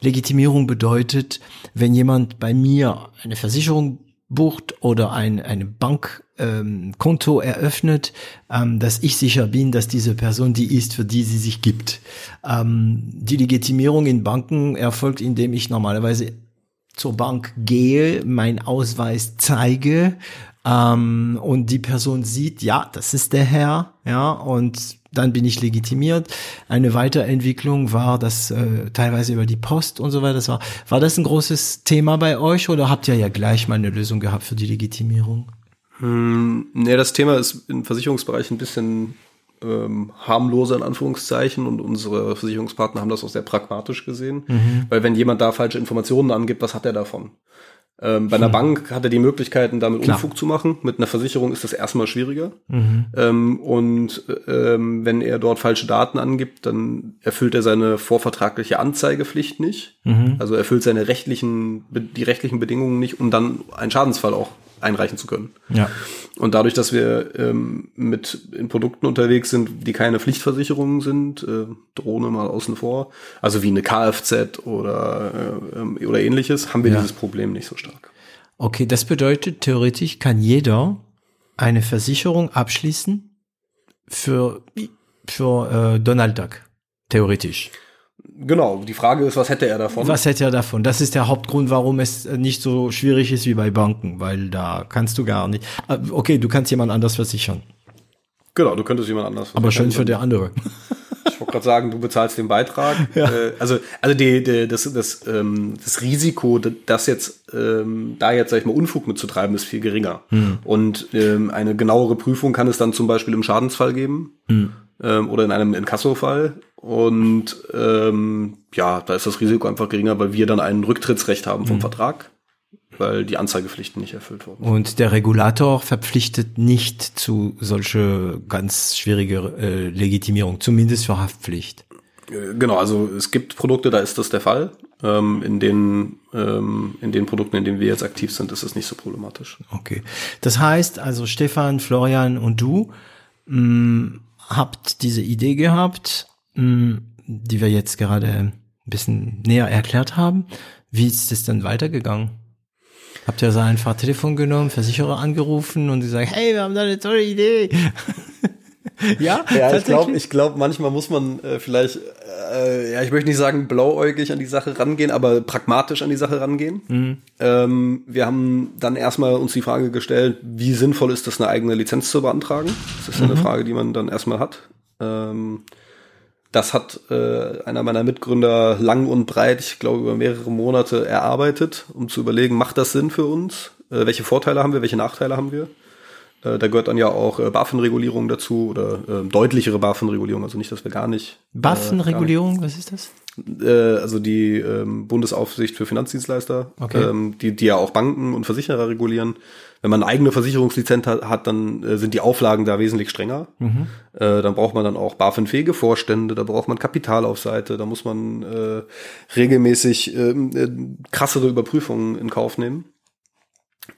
Speaker 2: Legitimierung bedeutet, wenn jemand bei mir eine Versicherung bucht oder ein eine Bankkonto ähm, eröffnet, ähm, dass ich sicher bin, dass diese Person die ist, für die sie sich gibt. Ähm, die Legitimierung in Banken erfolgt, indem ich normalerweise zur Bank gehe, mein Ausweis zeige ähm, und die Person sieht, ja, das ist der Herr, ja, und dann bin ich legitimiert. Eine Weiterentwicklung war das äh, teilweise über die Post und so weiter. Das war, war das ein großes Thema bei euch oder habt ihr ja gleich mal eine Lösung gehabt für die Legitimierung?
Speaker 1: Hm, nee, das Thema ist im Versicherungsbereich ein bisschen ähm, harmloser in Anführungszeichen und unsere Versicherungspartner haben das auch sehr pragmatisch gesehen, mhm. weil wenn jemand da falsche Informationen angibt, was hat er davon? Ähm, bei einer hm. Bank hat er die Möglichkeiten, damit Klar. Unfug zu machen. Mit einer Versicherung ist das erstmal schwieriger. Mhm. Ähm, und ähm, wenn er dort falsche Daten angibt, dann erfüllt er seine vorvertragliche Anzeigepflicht nicht. Mhm. Also erfüllt seine rechtlichen, die rechtlichen Bedingungen nicht, um dann einen Schadensfall auch einreichen zu können.
Speaker 2: Ja.
Speaker 1: Und dadurch, dass wir ähm, mit in Produkten unterwegs sind, die keine Pflichtversicherungen sind, äh, Drohne mal außen vor, also wie eine Kfz oder, äh, ähm, oder ähnliches, haben wir ja. dieses Problem nicht so stark.
Speaker 2: Okay, das bedeutet, theoretisch kann jeder eine Versicherung abschließen für, für äh, Donald Duck. Theoretisch.
Speaker 1: Genau, die Frage ist, was hätte er davon?
Speaker 2: Was hätte er davon? Das ist der Hauptgrund, warum es nicht so schwierig ist wie bei Banken, weil da kannst du gar nicht. Äh, okay, du kannst jemand anders versichern.
Speaker 1: Genau, du könntest jemand anders
Speaker 2: versichern. Aber schön für der andere.
Speaker 1: Ich wollte gerade sagen, du bezahlst den Beitrag. Ja. Äh, also, also die, die, das, das, ähm, das Risiko, das jetzt ähm, da jetzt sag ich mal Unfug mitzutreiben, ist viel geringer. Hm. Und ähm, eine genauere Prüfung kann es dann zum Beispiel im Schadensfall geben. Hm ähm, oder in einem Inkasso-Fall. Und ähm, ja, da ist das Risiko einfach geringer, weil wir dann ein Rücktrittsrecht haben vom mhm. Vertrag. weil die Anzeigepflichten nicht erfüllt wurden.
Speaker 2: Und der Regulator verpflichtet nicht zu solche ganz schwierige äh, Legitimierung, zumindest für Haftpflicht.
Speaker 1: Äh, Genau, also es gibt Produkte, da ist das der Fall. Ähm, in, den, ähm, in den Produkten, in denen wir jetzt aktiv sind, ist es nicht so problematisch.
Speaker 2: Okay. Das heißt also, Stefan, Florian und du mh, habt diese Idee gehabt, die wir jetzt gerade ein bisschen näher erklärt haben. Wie ist es dann weitergegangen? Habt ihr so einfach Telefon genommen, Versicherer angerufen und gesagt, hey, wir haben da eine tolle Idee. ja,
Speaker 1: Ja, ich glaube, ich glaub, manchmal muss man äh, vielleicht, äh, ja, ich möchte nicht sagen blauäugig an die Sache rangehen, aber pragmatisch an die Sache rangehen. Ähm, wir haben dann erstmal uns die Frage gestellt, wie sinnvoll ist das, eine eigene Lizenz zu beantragen? Das ist ja eine Frage, die man dann erstmal hat. Ähm, das hat äh, einer meiner Mitgründer lang und breit, ich glaube über mehrere Monate erarbeitet, um zu überlegen, macht das Sinn für uns? Äh, welche Vorteile haben wir, welche Nachteile haben wir? Äh, da gehört dann ja auch äh, BaFin-Regulierung dazu oder äh, deutlichere BaFin-Regulierung, also nicht, dass wir gar nicht.
Speaker 2: Waffenregulierung, was ist das?
Speaker 1: Äh, also die ähm, Bundesaufsicht für Finanzdienstleister,
Speaker 2: Okay.
Speaker 1: ähm, die, die ja auch Banken und Versicherer regulieren. Wenn man eine eigene Versicherungslizenz hat, hat dann äh, sind die Auflagen da wesentlich strenger. Äh, dann braucht man dann auch BaFin-fähige Vorstände, da braucht man Kapital auf Seite, da muss man äh, regelmäßig ähm, äh, krassere Überprüfungen in Kauf nehmen.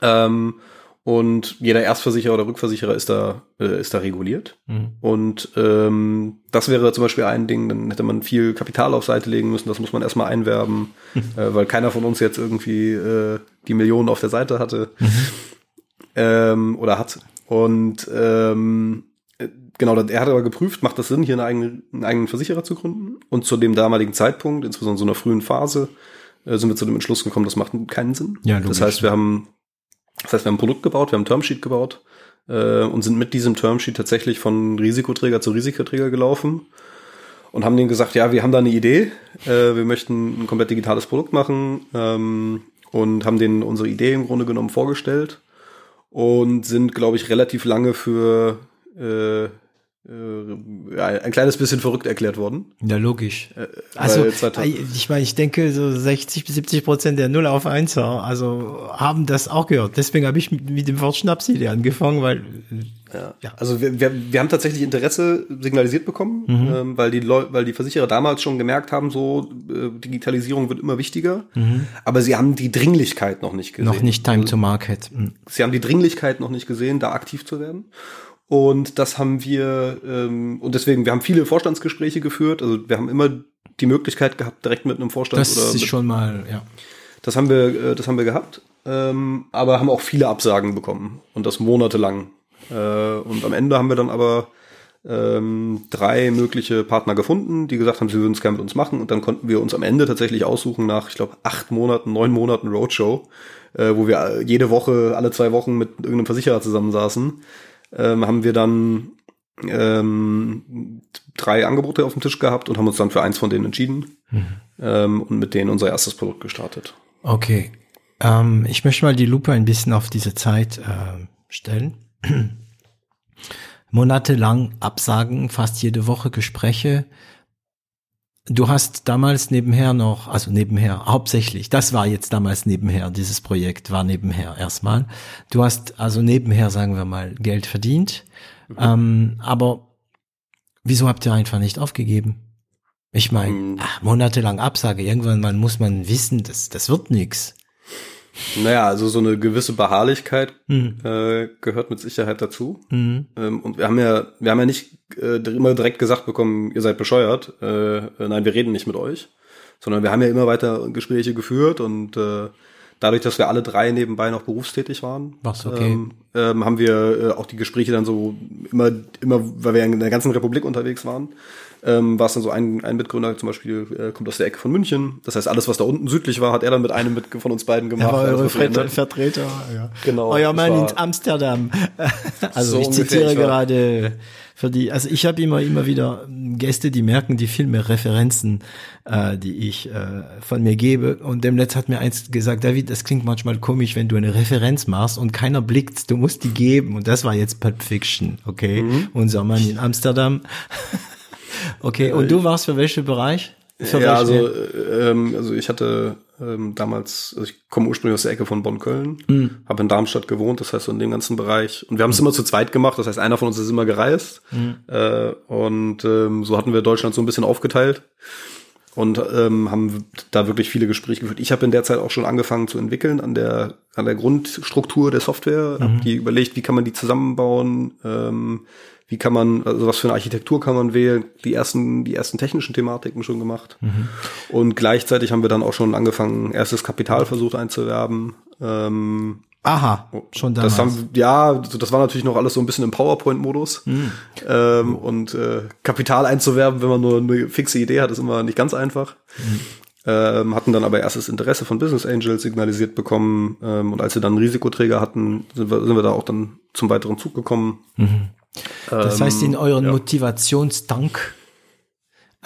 Speaker 1: Ähm, und jeder Erstversicherer oder Rückversicherer ist da, äh, ist da reguliert. Und ähm, das wäre zum Beispiel ein Ding, dann hätte man viel Kapital auf Seite legen müssen, das muss man erstmal einwerben, äh, weil keiner von uns jetzt irgendwie äh, die Millionen auf der Seite hatte ähm, oder hat. Und ähm, äh, genau, er hat aber geprüft, macht das Sinn, hier einen eigenen, einen eigenen Versicherer zu gründen? Und zu dem damaligen Zeitpunkt, insbesondere in so einer frühen Phase, äh, sind wir zu dem Entschluss gekommen, das macht keinen Sinn.
Speaker 2: Ja, logisch.
Speaker 1: das heißt, wir haben, das heißt, wir haben ein Produkt gebaut, wir haben ein Termsheet gebaut äh, und sind mit diesem Termsheet tatsächlich von Risikoträger zu Risikoträger gelaufen und haben denen gesagt, ja, wir haben da eine Idee, äh, wir möchten ein komplett digitales Produkt machen ähm, und haben denen unsere Idee im Grunde genommen vorgestellt und sind, glaube ich, relativ lange für äh, äh, ja, ein kleines bisschen verrückt erklärt worden.
Speaker 2: Ja, logisch. also,
Speaker 1: weil 2000
Speaker 2: ich meine, ich denke, so 60 bis 70 Prozent der Null auf Einser, also haben das auch gehört. Deswegen habe ich mit, mit dem Wort Schnapsidee angefangen, weil
Speaker 1: Ja. Also wir, wir, wir haben tatsächlich Interesse signalisiert bekommen, ähm, weil die Leu weil die Versicherer damals schon gemerkt haben, so äh, Digitalisierung wird immer wichtiger, aber sie haben die Dringlichkeit noch nicht gesehen.
Speaker 2: noch nicht Time to Market. Hm.
Speaker 1: Sie haben die Dringlichkeit noch nicht gesehen, da aktiv zu werden. Und das haben wir, ähm, und deswegen, wir haben viele Vorstandsgespräche geführt. Also wir haben immer die Möglichkeit gehabt, direkt mit einem Vorstand
Speaker 2: Das
Speaker 1: oder
Speaker 2: ist
Speaker 1: mit,
Speaker 2: schon mal, ja.
Speaker 1: das haben wir, äh, das haben wir gehabt, ähm, aber haben auch viele Absagen bekommen und das monatelang. Äh, und am Ende haben wir dann aber ähm, drei mögliche Partner gefunden, die gesagt haben, sie würden es gerne mit uns machen. Und dann konnten wir uns am Ende tatsächlich aussuchen nach, ich glaube, acht Monaten, neun Monaten Roadshow, äh, wo wir jede Woche, alle zwei Wochen mit irgendeinem Versicherer zusammensaßen, ähm, haben wir dann ähm, drei Angebote auf dem Tisch gehabt und haben uns dann für eins von denen entschieden ähm, und mit denen unser erstes Produkt gestartet.
Speaker 2: Okay. Ähm, ich möchte mal die Lupe ein bisschen auf diese Zeit äh, stellen. Monatelang Absagen, fast jede Woche Gespräche. Du hast damals nebenher noch, also nebenher, hauptsächlich, das war jetzt damals nebenher, dieses Projekt war nebenher erstmal. Du hast also nebenher, sagen wir mal, Geld verdient. Ähm, aber wieso habt ihr einfach nicht aufgegeben? Ich meine,
Speaker 1: Hm.
Speaker 2: ach, monatelang Absage, irgendwann mal muss man wissen, das, das wird nix.
Speaker 1: Naja, also so eine gewisse Beharrlichkeit
Speaker 2: Mhm.
Speaker 1: äh, gehört mit Sicherheit dazu.
Speaker 2: Mhm.
Speaker 1: Ähm, und wir haben ja, wir haben ja nicht äh, immer direkt gesagt bekommen, ihr seid bescheuert. Äh, äh, nein, wir reden nicht mit euch, sondern wir haben ja immer weiter Gespräche geführt und äh, dadurch, dass wir alle drei nebenbei noch berufstätig waren,
Speaker 2: okay.
Speaker 1: ähm, ähm, haben wir äh, auch die Gespräche dann so immer, immer, weil wir in der ganzen Republik unterwegs waren, ähm, war es dann so ein, ein Mitgründer zum Beispiel, äh, kommt aus der Ecke von München. Das heißt, alles, was da unten südlich war, hat er dann mit einem mit von uns beiden gemacht.
Speaker 2: Er war eure Vertreter. Vertreter ja.
Speaker 1: Genau,
Speaker 2: Euer Mann in Amsterdam. Also
Speaker 1: So
Speaker 2: ich
Speaker 1: ungefähr,
Speaker 2: zitiere
Speaker 1: war-
Speaker 2: gerade für die, also ich habe immer, immer wieder Gäste, die merken die Filme, Referenzen, äh, die ich äh, von mir gebe. Und dem Letzt hat mir eins gesagt, David, das klingt manchmal komisch, wenn du eine Referenz machst und keiner blickt, du musst die geben. Und das war jetzt Pulp Fiction, okay?
Speaker 1: Mhm.
Speaker 2: Unser Mann in Amsterdam. okay, und du warst für welchen Bereich? Für
Speaker 1: ja,
Speaker 2: welche-
Speaker 1: also, äh, ähm, also ich hatte ähm, damals, also ich komme ursprünglich aus der Ecke von Bonn-Köln, mhm. habe in Darmstadt gewohnt, das heißt so in dem ganzen Bereich. Und wir haben es mhm. immer zu zweit gemacht, das heißt, einer von uns ist immer gereist. Mhm. Äh, und ähm, so hatten wir Deutschland so ein bisschen aufgeteilt und ähm, haben da wirklich viele Gespräche geführt. Ich habe in der Zeit auch schon angefangen zu entwickeln an der an der Grundstruktur der Software, mhm. habe die überlegt, wie kann man die zusammenbauen, ähm, wie kann man, also was für eine Architektur kann man wählen, die ersten, die ersten technischen Thematiken schon gemacht. Mhm. Und gleichzeitig haben wir dann auch schon angefangen, erstes Kapital versucht einzuwerben. Ähm,
Speaker 2: Aha, schon
Speaker 1: damals. Das haben, ja, das war natürlich noch alles so ein bisschen im PowerPoint-Modus. Mhm. Ähm, und äh, Kapital einzuwerben, wenn man nur eine fixe Idee hat, ist immer nicht ganz einfach. Mhm. Ähm, hatten dann aber erstes Interesse von Business Angels signalisiert bekommen. Ähm, und als wir dann einen Risikoträger hatten, sind wir, sind wir da auch dann zum weiteren Zug gekommen. Mhm.
Speaker 2: Das heißt, in ähm, euren ja. Motivationsdank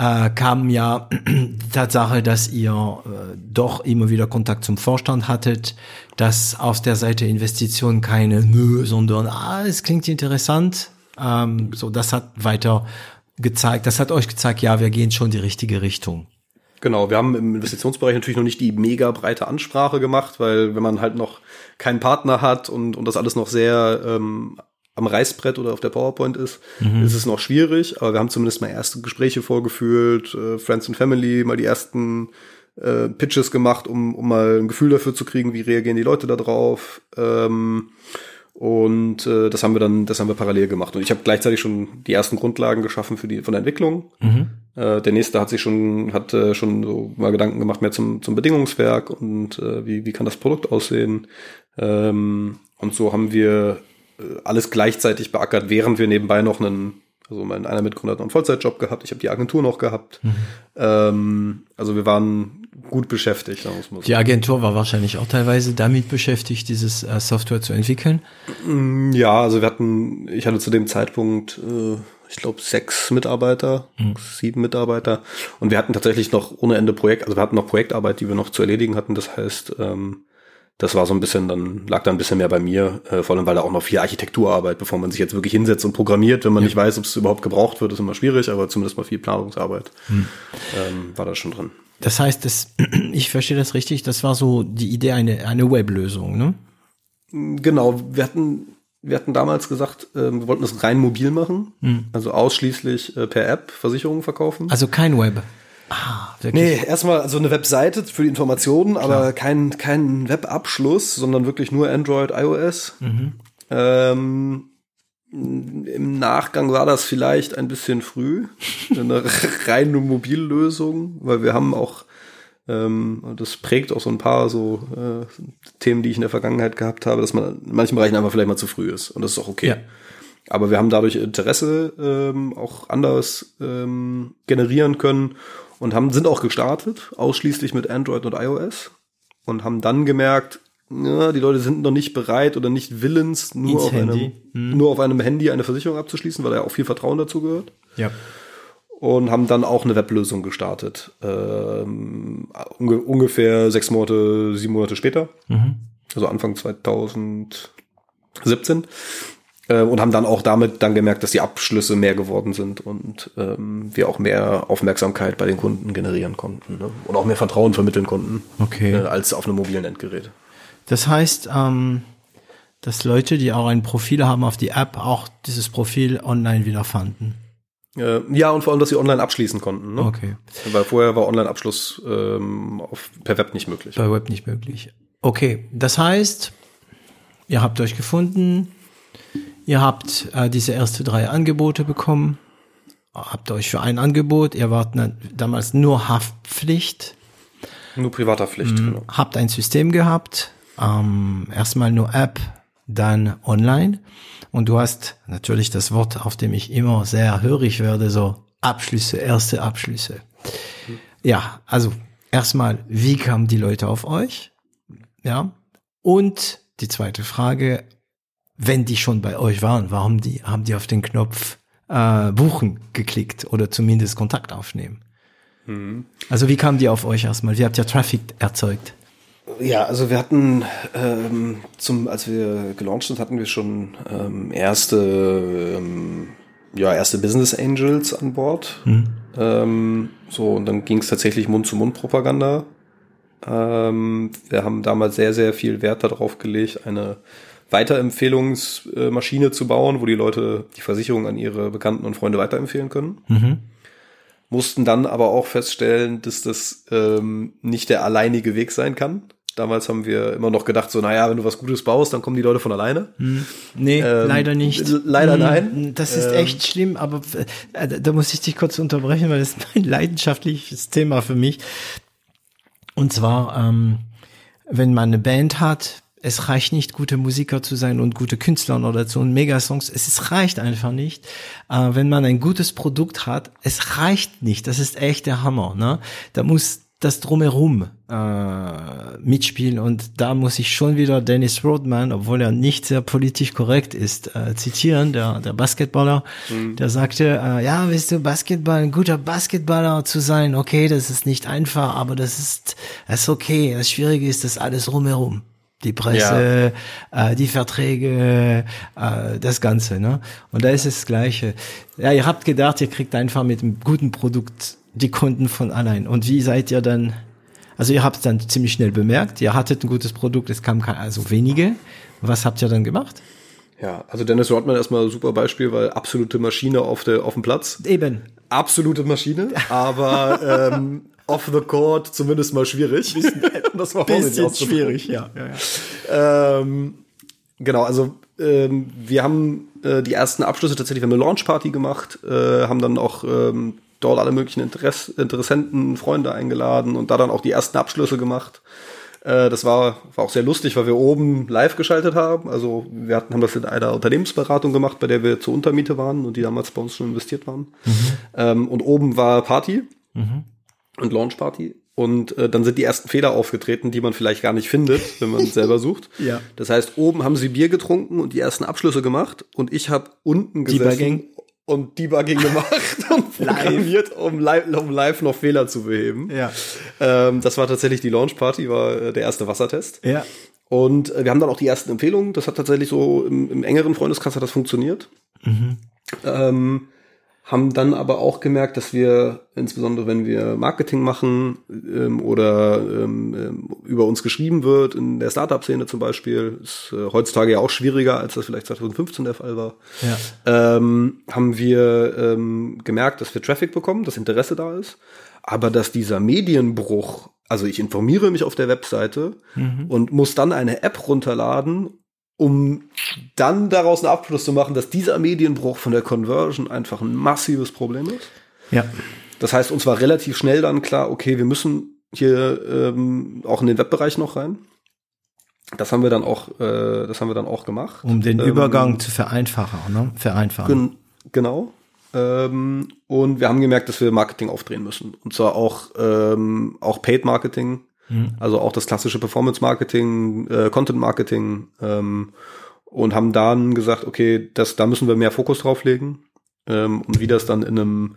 Speaker 2: äh, kam ja die Tatsache, dass ihr äh, doch immer wieder Kontakt zum Vorstand hattet, dass aus der Seite Investitionen keine nö, sondern ah, es klingt interessant. Ähm, so, das hat weiter gezeigt, das hat euch gezeigt, ja, wir gehen schon die richtige Richtung.
Speaker 1: Genau, wir haben im Investitionsbereich natürlich noch nicht die mega breite Ansprache gemacht, weil wenn man halt noch keinen Partner hat und, und das alles noch sehr ähm, am Reißbrett oder auf der PowerPoint ist, mhm. ist es noch schwierig. Aber wir haben zumindest mal erste Gespräche vorgeführt, äh, Friends and Family, mal die ersten äh, Pitches gemacht, um, um mal ein Gefühl dafür zu kriegen, wie reagieren die Leute da drauf. Ähm, und äh, das haben wir dann, das haben wir parallel gemacht. Und ich habe gleichzeitig schon die ersten Grundlagen geschaffen für die von der Entwicklung. Mhm. Äh, der nächste hat sich schon, hat äh, schon so mal Gedanken gemacht mehr zum, zum Bedingungswerk und äh, wie, wie kann das Produkt aussehen. Ähm, und so haben wir alles gleichzeitig beackert, während wir nebenbei noch einen, also mein einer Mitgründer hat noch einen Vollzeitjob gehabt, ich habe die Agentur noch gehabt. Mhm. Ähm, also wir waren gut beschäftigt,
Speaker 2: mal so. Die Agentur war wahrscheinlich auch teilweise damit beschäftigt, dieses äh, Software zu entwickeln.
Speaker 1: Mm, ja, also wir hatten, ich hatte zu dem Zeitpunkt, äh, ich glaube, sechs Mitarbeiter, mhm. sieben Mitarbeiter. Und wir hatten tatsächlich noch ohne Ende Projekt, also wir hatten noch Projektarbeit, die wir noch zu erledigen hatten. Das heißt, ähm, das war so ein bisschen, dann lag da ein bisschen mehr bei mir, äh, vor allem weil da auch noch viel Architekturarbeit, bevor man sich jetzt wirklich hinsetzt und programmiert, wenn man ja. nicht weiß, ob es überhaupt gebraucht wird, ist immer schwierig, aber zumindest mal viel Planungsarbeit hm. ähm, war da schon drin.
Speaker 2: Das heißt, das, ich verstehe das richtig, das war so die Idee, eine, eine Weblösung, ne?
Speaker 1: Genau, wir hatten, wir hatten damals gesagt, äh, wir wollten das rein mobil machen, hm. also ausschließlich äh, per App Versicherungen verkaufen.
Speaker 2: Also kein Web.
Speaker 1: Ah, wirklich? Nee, erstmal also eine Webseite für die Informationen, Klar. aber kein, kein Webabschluss, sondern wirklich nur Android, iOS. Mhm. Ähm, Im Nachgang war das vielleicht ein bisschen früh, eine reine Mobillösung, weil wir haben auch, ähm, das prägt auch so ein paar so äh, Themen, die ich in der Vergangenheit gehabt habe, dass man in manchen Bereichen einfach vielleicht mal zu früh ist und das ist auch okay. Ja. Aber wir haben dadurch Interesse ähm, auch anders ähm, generieren können und haben, sind auch gestartet, ausschließlich mit Android und iOS und haben dann gemerkt, ja, die Leute sind noch nicht bereit oder nicht willens, nur auf, einem, hm. nur auf einem Handy eine Versicherung abzuschließen, weil da ja auch viel Vertrauen dazu gehört.
Speaker 2: Ja.
Speaker 1: Und haben dann auch eine Weblösung gestartet. Ähm, unge ungefähr sechs Monate, sieben Monate später. Mhm. Also Anfang 2017 äh, und haben dann auch damit dann gemerkt, dass die Abschlüsse mehr geworden sind und ähm, wir auch mehr Aufmerksamkeit bei den Kunden generieren konnten ne? und auch mehr Vertrauen vermitteln konnten
Speaker 2: okay.
Speaker 1: äh, als auf einem mobilen Endgerät.
Speaker 2: Das heißt, ähm, dass Leute, die auch ein Profil haben auf die App, auch dieses Profil online wiederfanden.
Speaker 1: Äh, ja, und vor allem, dass sie online abschließen konnten. Ne?
Speaker 2: Okay.
Speaker 1: Weil vorher war Online-Abschluss ähm, auf, per Web nicht möglich.
Speaker 2: Per Web nicht möglich. Okay, das heißt, ihr habt euch gefunden, Ihr habt äh, diese erste drei Angebote bekommen, habt euch für ein Angebot, ihr wart ne, damals nur Haftpflicht.
Speaker 1: Nur privater Pflicht.
Speaker 2: Mhm, genau. Habt ein System gehabt, ähm, erstmal nur App, dann online. Und du hast natürlich das Wort, auf dem ich immer sehr hörig werde, so Abschlüsse, erste Abschlüsse. Mhm. Ja, also erstmal, wie kamen die Leute auf euch? Ja. Und die zweite Frage, wenn die schon bei euch waren, warum die, haben die auf den Knopf äh, buchen geklickt oder zumindest Kontakt aufnehmen? Mhm. Also wie kamen die auf euch erstmal? Wie habt ihr Traffic erzeugt?
Speaker 1: Ja, also wir hatten ähm, zum, als wir gelauncht sind, hatten wir schon ähm, erste, ähm, ja, erste Business Angels an Bord. Mhm. Ähm, so, und dann ging es tatsächlich Mund-zu-Mund-Propaganda. Ähm, wir haben damals sehr, sehr viel Wert darauf gelegt, eine Weiterempfehlungsmaschine zu bauen, wo die Leute die Versicherung an ihre Bekannten und Freunde weiterempfehlen können. Mhm. Mussten dann aber auch feststellen, dass das ähm, nicht der alleinige Weg sein kann. Damals haben wir immer noch gedacht, so, naja, wenn du was Gutes baust, dann kommen die Leute von alleine.
Speaker 2: Hm. Nee, ähm, leider nicht.
Speaker 1: Leider hm, nein.
Speaker 2: Das ist ähm, echt schlimm, aber äh, da muss ich dich kurz unterbrechen, weil das ist ein leidenschaftliches Thema für mich. Und zwar, ähm, wenn man eine Band hat, es reicht nicht, gute Musiker zu sein und gute Künstler oder so und Megasongs. Es ist, reicht einfach nicht. Äh, wenn man ein gutes Produkt hat, es reicht nicht. Das ist echt der Hammer. Ne? Da muss das drumherum äh, mitspielen und da muss ich schon wieder Dennis Rodman, obwohl er nicht sehr politisch korrekt ist, äh, zitieren, der, der Basketballer, mhm. der sagte, äh, ja, willst du Basketball, ein guter Basketballer zu sein, okay, das ist nicht einfach, aber das ist, das ist okay, das Schwierige ist das alles drumherum die Presse, ja. äh, die Verträge, äh, das Ganze. Ne? Und da ist es das Gleiche. Ja, ihr habt gedacht, ihr kriegt einfach mit einem guten Produkt die Kunden von allein. Und wie seid ihr dann? Also ihr habt es dann ziemlich schnell bemerkt, ihr hattet ein gutes Produkt, es kam also wenige. Was habt ihr dann gemacht?
Speaker 1: Ja, also Dennis Rodman erstmal ein super Beispiel, weil absolute Maschine auf, der, auf dem Platz.
Speaker 2: Eben.
Speaker 1: Absolute Maschine, aber ähm, off the court zumindest mal schwierig.
Speaker 2: Bisschen, das war bisschen schwierig, ja. ja, ja.
Speaker 1: Ähm, genau, also ähm, wir haben äh, die ersten Abschlüsse tatsächlich, wir haben eine Launchparty gemacht, äh, haben dann auch ähm, dort alle möglichen Interess Interessenten, Freunde eingeladen und da dann auch die ersten Abschlüsse gemacht. Äh, das war, war auch sehr lustig, weil wir oben live geschaltet haben. Also wir hatten, haben das in einer Unternehmensberatung gemacht, bei der wir zur Untermiete waren und die damals bei uns schon investiert waren. Mhm. Ähm, und oben war Party. Mhm und Launchparty. Und äh, dann sind die ersten Fehler aufgetreten, die man vielleicht gar nicht findet, wenn man selber sucht.
Speaker 2: Ja.
Speaker 1: Das heißt, oben haben sie Bier getrunken und die ersten Abschlüsse gemacht und ich habe unten gesessen
Speaker 2: Debugging.
Speaker 1: und Debugging gemacht und programmiert, um live, um live noch Fehler zu beheben.
Speaker 2: Ja.
Speaker 1: Ähm, das war tatsächlich die Launchparty, war äh, der erste Wassertest.
Speaker 2: Ja.
Speaker 1: Und äh, wir haben dann auch die ersten Empfehlungen. Das hat tatsächlich so im, im engeren Freundeskreis hat das funktioniert. Mhm. Ähm, haben dann aber auch gemerkt, dass wir, insbesondere wenn wir Marketing machen ähm, oder ähm, ähm, über uns geschrieben wird, in der Startup-Szene zum Beispiel, ist äh, heutzutage ja auch schwieriger, als das vielleicht 2015 der Fall war,
Speaker 2: ja.
Speaker 1: ähm, haben wir ähm, gemerkt, dass wir Traffic bekommen, dass Interesse da ist, aber dass dieser Medienbruch also ich informiere mich auf der Webseite mhm. und muss dann eine App runterladen um dann daraus einen Abschluss zu machen, dass dieser Medienbruch von der Conversion einfach ein massives Problem ist.
Speaker 2: Ja.
Speaker 1: Das heißt, uns war relativ schnell dann klar, okay, wir müssen hier ähm, auch in den Webbereich noch rein. Das haben wir dann auch, äh, das haben wir dann auch gemacht.
Speaker 2: Um den ähm, Übergang zu vereinfachen, ne? Vereinfachen.
Speaker 1: Gen genau. Ähm, und wir haben gemerkt, dass wir Marketing aufdrehen müssen. Und zwar auch, ähm, auch Paid Marketing Mhm. Also auch das klassische Performance-Marketing, äh, Content-Marketing ähm, und haben dann gesagt, okay, das, da müssen wir mehr Fokus drauf legen. Ähm, und wie das dann in einem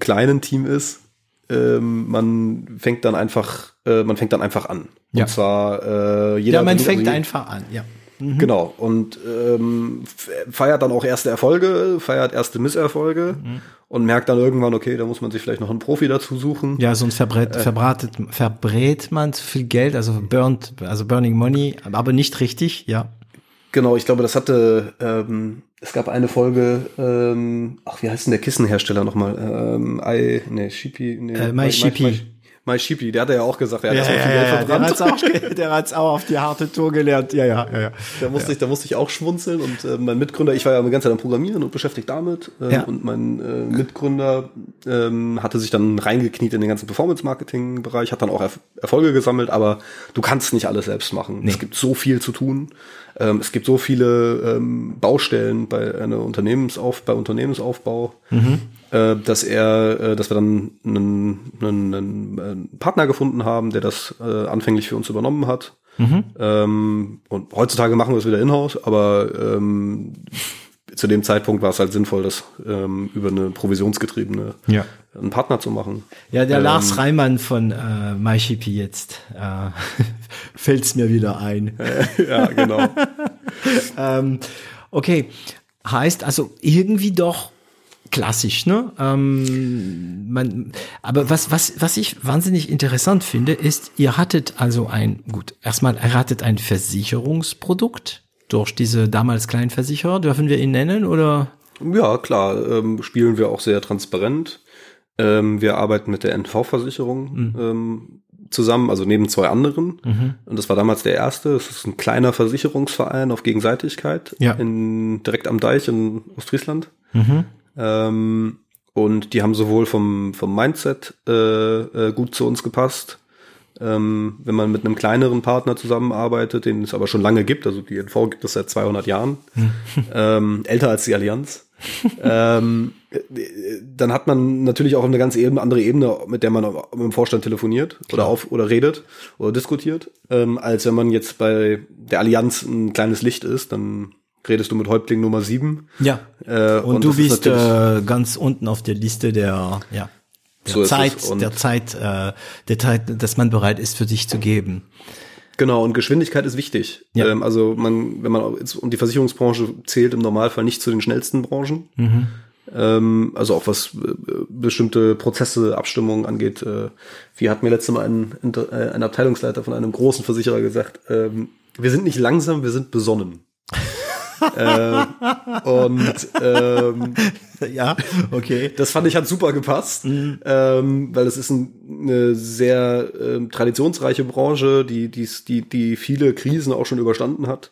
Speaker 1: kleinen Team ist, ähm, man fängt dann einfach, äh, man fängt dann einfach an.
Speaker 2: Ja.
Speaker 1: Und zwar äh, jeder.
Speaker 2: Ja, man fängt also einfach an, ja.
Speaker 1: Mhm. Genau. Und ähm, feiert dann auch erste Erfolge, feiert erste Misserfolge mhm. Und merkt dann irgendwann, okay, da muss man sich vielleicht noch einen Profi dazu suchen.
Speaker 2: Ja, sonst verbrät, äh, verbratet, verbrät man zu viel Geld, also burnt, also burning money, aber nicht richtig, ja.
Speaker 1: Genau, ich glaube, das hatte, ähm, es gab eine Folge, ähm, ach, wie heißt denn der Kissenhersteller nochmal? Ähm, I, nee, Shippy, nee,
Speaker 2: äh, My, My, My,
Speaker 1: My Sheepy, der hat ja auch gesagt, er
Speaker 2: hat ja, erstmal viel ja, Geld ja, verbrannt. Der hat's, auch, der hat's auch auf die harte Tour gelernt. Ja, ja, ja. ja.
Speaker 1: Da musste, Ich, da musste ich auch schmunzeln und äh, mein Mitgründer, ich war ja die ganze Zeit am Programmieren und beschäftigt damit. Äh, ja. Und mein äh, Mitgründer ähm, hatte sich dann reingekniet in den ganzen Performance-Marketing-Bereich, hat dann auch Erf Erfolge gesammelt, aber du kannst nicht alles selbst machen. Nee. Es gibt so viel zu tun. Ähm, es gibt so viele ähm, Baustellen bei einer Unternehmensauf bei Unternehmensaufbau. Mhm äh, dass er, äh, dass wir dann einen, einen, einen Partner gefunden haben, der das äh, anfänglich für uns übernommen hat. Mhm. Ähm, und heutzutage machen wir es wieder in-house, aber ähm, zu dem Zeitpunkt war es halt sinnvoll, das ähm, über eine provisionsgetriebene
Speaker 2: ja.
Speaker 1: einen Partner zu machen.
Speaker 2: Ja, der ähm, Lars Reimann von äh, MyShippy jetzt äh, fällt's mir wieder ein.
Speaker 1: ja, genau.
Speaker 2: ähm, okay, heißt also irgendwie doch klassisch, ne? Ähm, man, aber was, was, was ich wahnsinnig interessant finde, ist, ihr hattet also ein, gut, erstmal, ihr hattet ein Versicherungsprodukt durch diese damals kleinen Versicherer, dürfen wir ihn nennen, oder?
Speaker 1: Ja, klar, ähm, spielen wir auch sehr transparent. Ähm, wir arbeiten mit der NV-Versicherung mhm. ähm, zusammen, also neben zwei anderen. Mhm. Und das war damals der erste. Es ist ein kleiner Versicherungsverein auf Gegenseitigkeit
Speaker 2: ja.
Speaker 1: in, direkt am Deich in Ostfriesland. Mhm. Ähm, und die haben sowohl vom, vom Mindset äh, äh, gut zu uns gepasst, ähm, wenn man mit einem kleineren Partner zusammenarbeitet, den es aber schon lange gibt, also die NV gibt es seit 200 Jahren, ähm, älter als die Allianz, ähm, dann hat man natürlich auch eine ganz eben, andere Ebene, mit der man mit dem Vorstand telefoniert oder auf oder redet oder diskutiert, ähm, als wenn man jetzt bei der Allianz ein kleines Licht ist, dann redest du mit Häuptling Nummer 7.
Speaker 2: Ja. Äh, und, und, du bist äh, ganz unten auf der Liste der, ja, der so Zeit, der Zeit, äh, der Zeit, dass man bereit ist, für dich zu geben.
Speaker 1: Genau, und Geschwindigkeit ist wichtig. Ja. Ähm, also man, wenn man jetzt, und die Versicherungsbranche zählt im Normalfall nicht zu den schnellsten Branchen. Mhm. Ähm, also auch was äh, bestimmte Prozesse, Abstimmungen angeht. Äh, wie hat mir letztes Mal ein, äh, ein Abteilungsleiter von einem großen Versicherer gesagt, ähm, wir sind nicht langsam, wir sind besonnen äh, und ähm,
Speaker 2: ja, okay.
Speaker 1: Das fand ich hat super gepasst, mhm. ähm, weil es ist ein, eine sehr ähm, traditionsreiche Branche, die, die, die, die viele Krisen auch schon überstanden hat.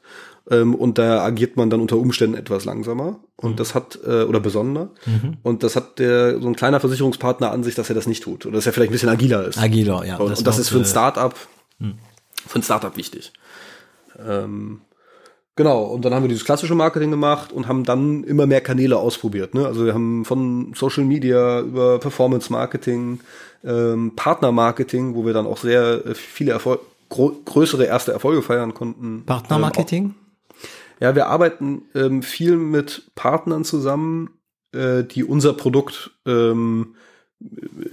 Speaker 1: Ähm, und da agiert man dann unter Umständen etwas langsamer. Und mhm. das hat, äh, oder besonderer. Mhm. Und das hat der, so ein kleiner Versicherungspartner an sich, dass er das nicht tut. Oder dass er vielleicht ein bisschen agiler ist.
Speaker 2: Agiler, ja.
Speaker 1: Und das, und das ist für ein Startup, mhm. für ein Startup wichtig. Ähm, Genau, und dann haben wir dieses klassische Marketing gemacht und haben dann immer mehr Kanäle ausprobiert. Ne? Also wir haben von Social Media über Performance Marketing, ähm, Partner Marketing, wo wir dann auch sehr äh, viele Erfol größere erste Erfolge feiern konnten.
Speaker 2: Partner Marketing? Ähm,
Speaker 1: ja, wir arbeiten ähm, viel mit Partnern zusammen, äh, die unser Produkt ähm,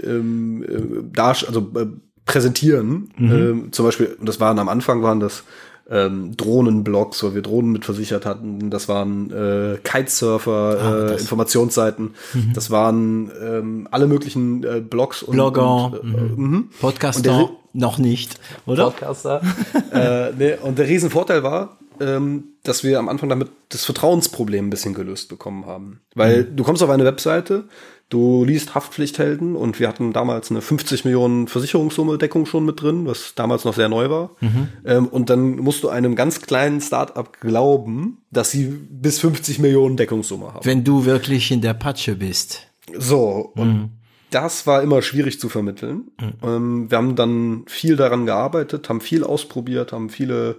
Speaker 1: ähm, äh, also äh, präsentieren. Mhm. Ähm, zum Beispiel, das waren am Anfang waren das ähm, Drohnenblogs, wo wir Drohnen mit versichert hatten. Das waren äh, Kitesurfer, ah, äh, Informationsseiten. Mhm. Das waren ähm, alle möglichen äh, Blogs
Speaker 2: und, Blogger, und, äh, mhm. mhm. Podcaster noch nicht, oder?
Speaker 1: Podcaster. äh, nee, und der Riesenvorteil war, ähm, dass wir am Anfang damit das Vertrauensproblem ein bisschen gelöst bekommen haben. Weil mhm. du kommst auf eine Webseite, Du liest Haftpflichthelden und wir hatten damals eine 50 Millionen Versicherungssumme Deckung schon mit drin, was damals noch sehr neu war. Mhm. Ähm, und dann musst du einem ganz kleinen Startup glauben, dass sie bis 50 Millionen Deckungssumme haben.
Speaker 2: Wenn du wirklich in der Patsche bist.
Speaker 1: So, und mhm. das war immer schwierig zu vermitteln. Mhm. Ähm, wir haben dann viel daran gearbeitet, haben viel ausprobiert, haben viele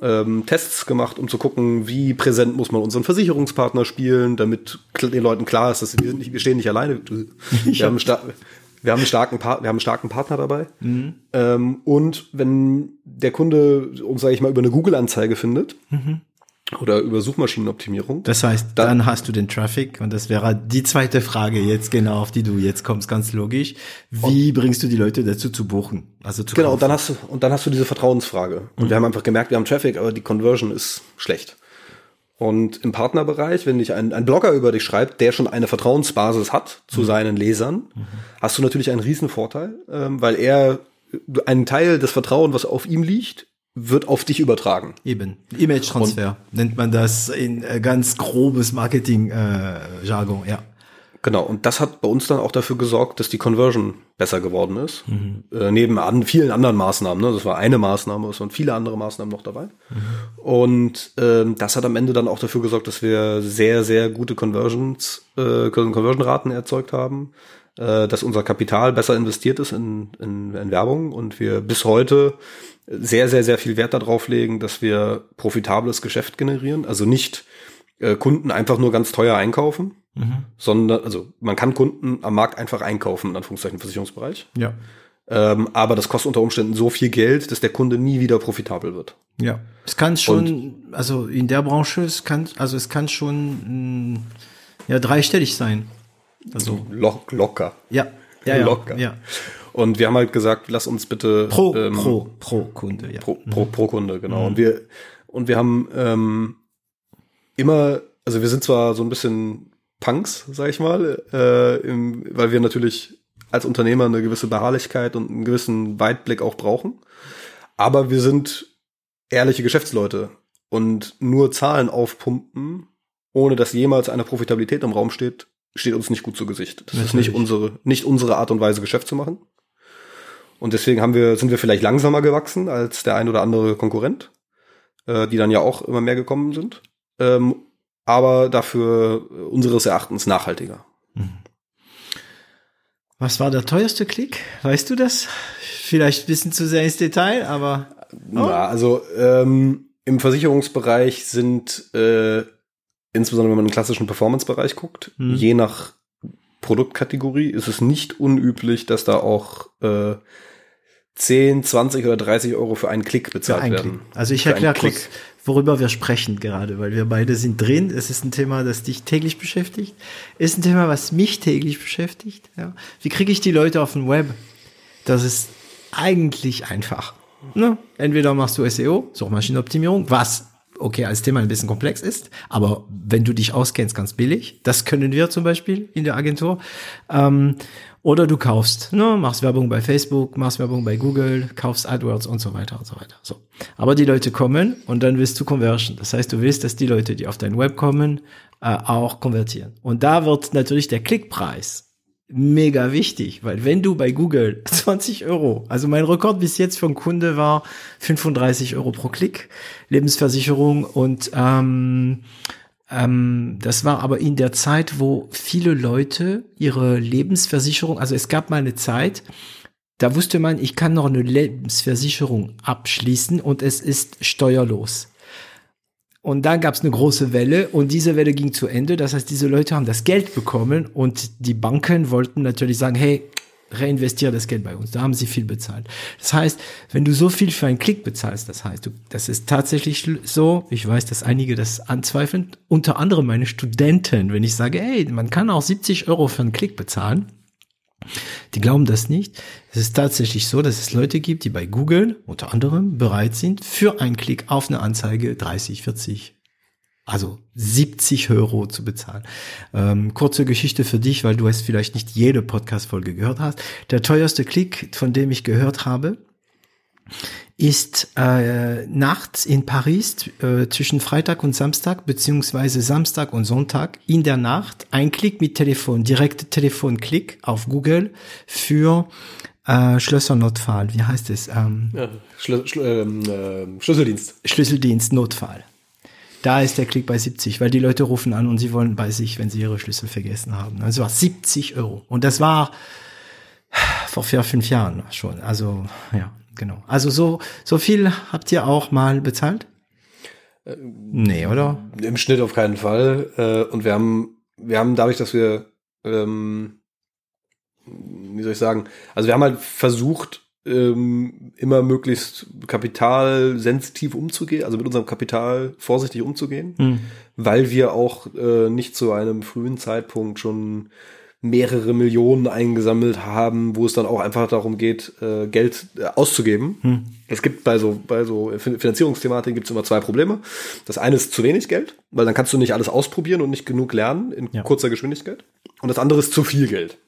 Speaker 1: ähm, Tests gemacht, um zu gucken, wie präsent muss man unseren Versicherungspartner spielen, damit den Leuten klar ist, dass wir, nicht, wir stehen nicht alleine. Wir haben, wir haben einen starken, wir haben einen starken Partner dabei. Mhm. Ähm, und wenn der Kunde uns, sage ich mal, über eine Google-Anzeige findet, mhm oder über Suchmaschinenoptimierung.
Speaker 2: Das heißt, dann, dann, hast du den Traffic und das wäre die zweite Frage jetzt genau, auf die du jetzt kommst, ganz logisch. Wie bringst du die Leute dazu zu buchen?
Speaker 1: Also zu genau, und dann hast du und dann hast du diese Vertrauensfrage. Und mhm. wir haben einfach gemerkt, wir haben Traffic, aber die Conversion ist schlecht. Und im Partnerbereich, wenn dich ein, ein Blogger über dich schreibt, der schon eine Vertrauensbasis hat zu mhm. seinen Lesern, mhm. hast du natürlich einen riesen Vorteil, ähm, weil er einen Teil des Vertrauens, was auf ihm liegt, wird auf dich übertragen.
Speaker 2: Eben. Image-Transfer nennt man das in äh, ganz grobes Marketing-Jargon, äh, ja.
Speaker 1: Genau, und das hat bei uns dann auch dafür gesorgt, dass die Conversion besser geworden ist. Mhm. Äh, neben an vielen anderen Maßnahmen. Ne? Das war eine Maßnahme, es waren viele andere Maßnahmen noch dabei. Mhm. Und ähm, das hat am Ende dann auch dafür gesorgt, dass wir sehr, sehr gute Conversions, äh, Conversion-Raten erzeugt haben, äh, dass unser Kapital besser investiert ist in, in, in Werbung und wir bis heute sehr, sehr, sehr viel Wert darauf legen, dass wir profitables Geschäft generieren. Also nicht äh, Kunden einfach nur ganz teuer einkaufen, mhm. sondern, also man kann Kunden am Markt einfach einkaufen, in Anführungszeichen Versicherungsbereich.
Speaker 2: Ja.
Speaker 1: Ähm, aber das kostet unter Umständen so viel Geld, dass der Kunde nie wieder profitabel wird.
Speaker 2: Ja. Es kann schon, Und, also in der Branche, es kann, also es kann schon, mh, ja, dreistellig sein.
Speaker 1: Also. Lock, locker.
Speaker 2: Ja. Ja, ja. Locker. Ja.
Speaker 1: Und wir haben halt gesagt, lass uns bitte
Speaker 2: pro ähm, pro pro Kunde,
Speaker 1: ja. Pro, pro, pro Kunde, genau. Mhm. Und wir und wir haben ähm, immer, also wir sind zwar so ein bisschen Punks, sag ich mal, äh, im, weil wir natürlich als Unternehmer eine gewisse Beharrlichkeit und einen gewissen Weitblick auch brauchen. Aber wir sind ehrliche Geschäftsleute und nur Zahlen aufpumpen, ohne dass jemals eine Profitabilität im Raum steht, steht uns nicht gut zu Gesicht. Das Natürlich. ist nicht unsere, nicht unsere Art und Weise, Geschäft zu machen. Und deswegen haben wir, sind wir vielleicht langsamer gewachsen als der ein oder andere Konkurrent, äh, die dann ja auch immer mehr gekommen sind. Ähm, aber dafür unseres Erachtens nachhaltiger. Mhm.
Speaker 2: Was war der teuerste Klick? Weißt du das? Vielleicht ein bisschen zu sehr ins Detail, aber.
Speaker 1: Oh. Ja, also ähm, im Versicherungsbereich sind äh, insbesondere wenn man in den klassischen Performance-Bereich guckt, mhm. je nach Produktkategorie ist es nicht unüblich, dass da auch äh, 10, 20 oder 30 Euro für einen Klick bezahlt einen werden.
Speaker 2: Klick. Also ich erkläre kurz, worüber wir sprechen gerade, weil wir beide sind drin. Es ist ein Thema, das dich täglich beschäftigt. Es ist ein Thema, was mich täglich beschäftigt. Ja. Wie kriege ich die Leute auf dem Web? Das ist eigentlich einfach. Ne? Entweder machst du SEO, Suchmaschinenoptimierung, was okay als Thema ein bisschen komplex ist, aber wenn du dich auskennst, ganz billig. Das können wir zum Beispiel in der Agentur. Ähm, oder du kaufst, ne, machst Werbung bei Facebook, machst Werbung bei Google, kaufst AdWords und so weiter und so weiter. So. Aber die Leute kommen und dann willst du Conversion. Das heißt, du willst, dass die Leute, die auf dein Web kommen, äh, auch konvertieren. Und da wird natürlich der Klickpreis mega wichtig, weil wenn du bei Google 20 Euro, also mein Rekord bis jetzt für einen Kunde war 35 Euro pro Klick, Lebensversicherung und ähm, ähm, das war aber in der Zeit, wo viele Leute ihre Lebensversicherung, also es gab mal eine Zeit, da wusste man, ich kann noch eine Lebensversicherung abschließen und es ist steuerlos. Und dann gab es eine große Welle und diese Welle ging zu Ende. Das heißt, diese Leute haben das Geld bekommen und die Banken wollten natürlich sagen, hey, reinvestiere das Geld bei uns. Da haben sie viel bezahlt. Das heißt, wenn du so viel für einen Klick bezahlst, das heißt, du, das ist tatsächlich so. Ich weiß, dass einige das anzweifeln. Unter anderem meine Studenten, wenn ich sage, hey, man kann auch 70 Euro für einen Klick bezahlen. Die glauben das nicht. Es ist tatsächlich so, dass es Leute gibt, die bei Google unter anderem bereit sind, für einen Klick auf eine Anzeige 30, 40, also 70 Euro zu bezahlen. Ähm, kurze Geschichte für dich, weil du es vielleicht nicht jede Podcast-Folge gehört hast. Der teuerste Klick, von dem ich gehört habe, ist äh, nachts in Paris äh, zwischen Freitag und Samstag beziehungsweise Samstag und Sonntag in der Nacht ein Klick mit Telefon, direkte Telefonklick auf Google für äh, Schlössernotfall. Wie heißt es? Ähm, ja,
Speaker 1: Schlü Schlü ähm, äh, Schlüsseldienst.
Speaker 2: Schlüsseldienst Notfall. Da ist der Klick bei 70, weil die Leute rufen an und sie wollen bei sich, wenn sie ihre Schlüssel vergessen haben. Also war 70 Euro. Und das war vor vier, fünf Jahren schon. Also ja genau. Also so, so viel habt ihr auch mal bezahlt?
Speaker 1: Äh, nee, oder? Im Schnitt auf keinen Fall. Äh, und wir haben, wir haben dadurch, dass wir, ähm, wie soll ich sagen, also wir haben halt versucht, ähm, immer möglichst kapitalsensitiv umzugehen, also mit unserem Kapital vorsichtig umzugehen, hm. weil wir auch äh, nicht zu einem frühen Zeitpunkt schon mehrere Millionen eingesammelt haben, wo es dann auch einfach darum geht, äh, Geld äh, auszugeben. Hm. Es gibt bei so, bei so Finanzierungsthematiken gibt es immer zwei Probleme. Das eine ist zu wenig Geld, weil dann kannst du nicht alles ausprobieren und nicht genug lernen in ja. kurzer Geschwindigkeit. Und das andere ist zu viel Geld.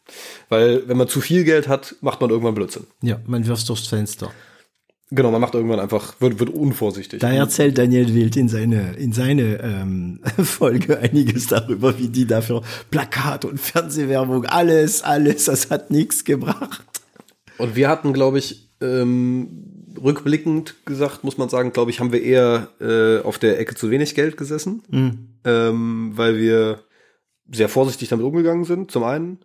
Speaker 1: Weil wenn man zu viel Geld hat, macht man irgendwann Blödsinn.
Speaker 2: Ja, man wirft durchs Fenster.
Speaker 1: Genau, man macht irgendwann einfach, wird, wird unvorsichtig.
Speaker 2: Da erzählt Daniel Wild in seine, in seine ähm, Folge einiges darüber, wie die dafür Plakat und Fernsehwerbung, alles, alles, das hat nichts gebracht.
Speaker 1: Und wir hatten, glaube ich, ähm, rückblickend gesagt, muss man sagen, glaube ich, haben wir eher äh, auf der Ecke zu wenig Geld gesessen, mhm. ähm, weil wir sehr vorsichtig damit umgegangen sind, zum einen.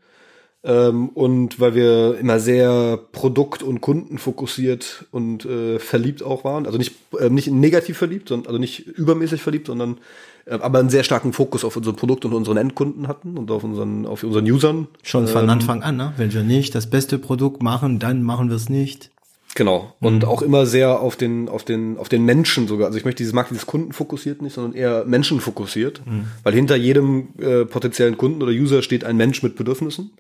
Speaker 1: Ähm, und weil wir immer sehr produkt- und kundenfokussiert und äh, verliebt auch waren. Also nicht, äh, nicht negativ verliebt, sondern, also nicht übermäßig verliebt, sondern äh, aber einen sehr starken Fokus auf unser Produkt und unseren Endkunden hatten und auf unseren, auf unseren Usern.
Speaker 2: Schon von ähm, Anfang an, ne? Wenn wir nicht das beste Produkt machen, dann machen wir es nicht.
Speaker 1: Genau. Und mhm. auch immer sehr auf den, auf den, auf den Menschen sogar. Also ich möchte dieses, mag dieses Kunden fokussiert nicht, sondern eher Menschen fokussiert. Mhm. Weil hinter jedem äh, potenziellen Kunden oder User steht ein Mensch mit Bedürfnissen.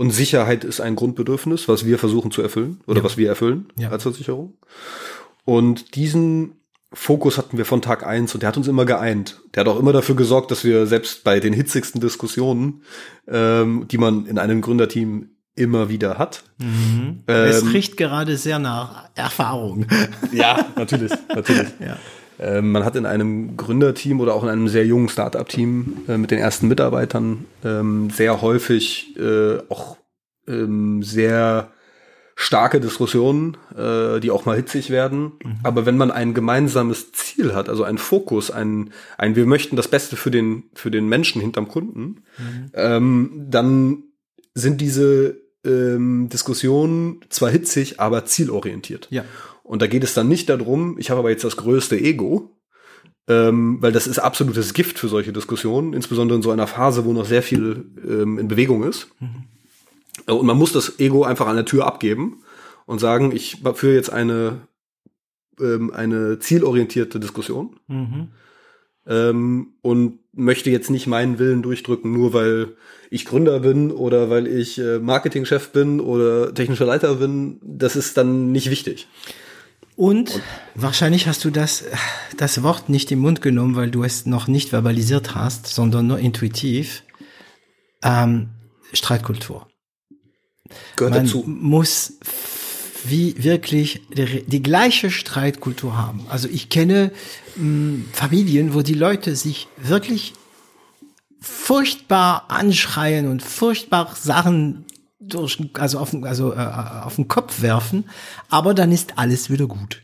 Speaker 1: Und Sicherheit ist ein Grundbedürfnis, was wir versuchen zu erfüllen oder ja. was wir erfüllen ja. als Versicherung. Und diesen Fokus hatten wir von Tag eins und der hat uns immer geeint. Der hat auch immer dafür gesorgt, dass wir selbst bei den hitzigsten Diskussionen, ähm, die man in einem Gründerteam immer wieder hat.
Speaker 2: Mhm. Ähm, es riecht gerade sehr nach Erfahrung.
Speaker 1: Ja, natürlich, natürlich. ja. Ähm, man hat in einem Gründerteam oder auch in einem sehr jungen Startup-Team äh, mit den ersten Mitarbeitern ähm, sehr häufig äh, auch ähm, sehr starke Diskussionen, äh, die auch mal hitzig werden. Mhm. Aber wenn man ein gemeinsames Ziel hat, also ein Fokus, ein, ein wir möchten das Beste für den, für den Menschen hinterm Kunden, mhm. dann sind diese ähm, Diskussionen zwar hitzig, aber zielorientiert.
Speaker 2: Ja.
Speaker 1: Und da geht es dann nicht darum, ich habe aber jetzt das größte Ego, ähm, weil das ist absolutes Gift für solche Diskussionen, insbesondere in so einer Phase, wo noch sehr viel ähm, in Bewegung ist. Mhm. Und man muss das Ego einfach an der Tür abgeben und sagen, ich führe jetzt eine, ähm, eine zielorientierte Diskussion mhm. ähm, und möchte jetzt nicht meinen Willen durchdrücken, nur weil ich Gründer bin oder weil ich äh, Marketingchef bin oder technischer Leiter bin. Das ist dann nicht wichtig.
Speaker 2: Und, und wahrscheinlich hast du das, das Wort nicht im Mund genommen, weil du es noch nicht verbalisiert hast, sondern nur intuitiv. Ähm, Streitkultur.
Speaker 1: Gehört
Speaker 2: Man
Speaker 1: dazu.
Speaker 2: muss wie wirklich die, die, gleiche Streitkultur haben. Also ich kenne mh, hm, Familien, wo die Leute sich wirklich furchtbar anschreien und furchtbar Sachen durch, also auf, also, äh, auf den Kopf werfen, aber dann ist alles wieder gut.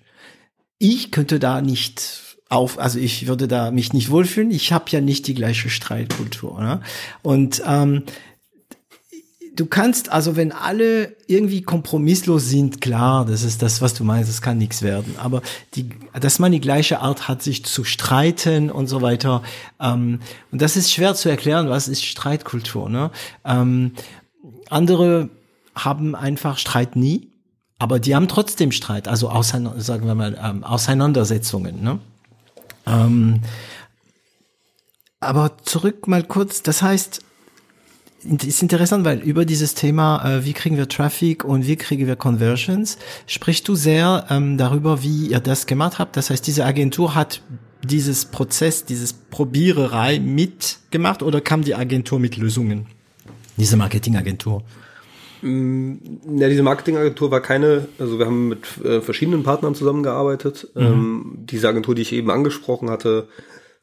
Speaker 2: Ich könnte da nicht auf, also ich würde da mich nicht wohlfühlen. Ich habe ja nicht die gleiche Streitkultur. Ne? Und ähm, du kannst, also wenn alle irgendwie kompromisslos sind, klar, das ist das, was du meinst, das kann nichts werden. Aber die, dass man die gleiche Art hat, sich zu streiten und so weiter. Ähm, und das ist schwer zu erklären, was ist Streitkultur. Ne? Ähm, andere haben einfach Streit nie, aber die haben trotzdem Streit, also auseinander, sagen wir mal ähm, Auseinandersetzungen. Ne? Ähm, aber zurück mal kurz, das heißt, ist interessant, weil über dieses Thema, äh, wie kriegen wir Traffic und wie kriegen wir Conversions, sprichst du sehr ähm, darüber, wie ihr das gemacht habt. Das heißt, diese Agentur hat dieses Prozess, dieses Probiererei mitgemacht oder kam die Agentur mit Lösungen? Diese Marketingagentur?
Speaker 1: Mm, ja, diese Marketingagentur war keine, also wir haben mit äh, verschiedenen Partnern zusammengearbeitet. Mhm. Ähm, diese Agentur, die ich eben angesprochen hatte,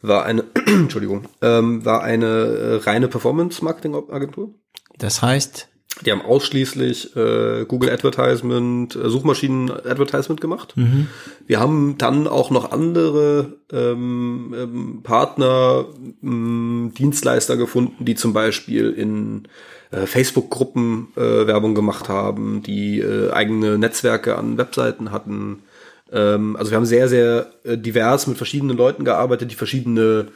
Speaker 1: war eine, Entschuldigung, ähm, war eine äh, reine Performance-Marketing-Agentur.
Speaker 2: Das heißt?
Speaker 1: Die haben ausschließlich äh, Google Advertisement, äh, Suchmaschinen-Advertisement gemacht. Mhm. Wir haben dann auch noch andere ähm, ähm, Partner, ähm, Dienstleister gefunden, die zum Beispiel in äh, Facebook-Gruppen äh, Werbung gemacht haben, die äh, eigene Netzwerke an Webseiten hatten, ähm, also wir haben sehr, sehr äh, divers mit verschiedenen Leuten gearbeitet, die verschiedene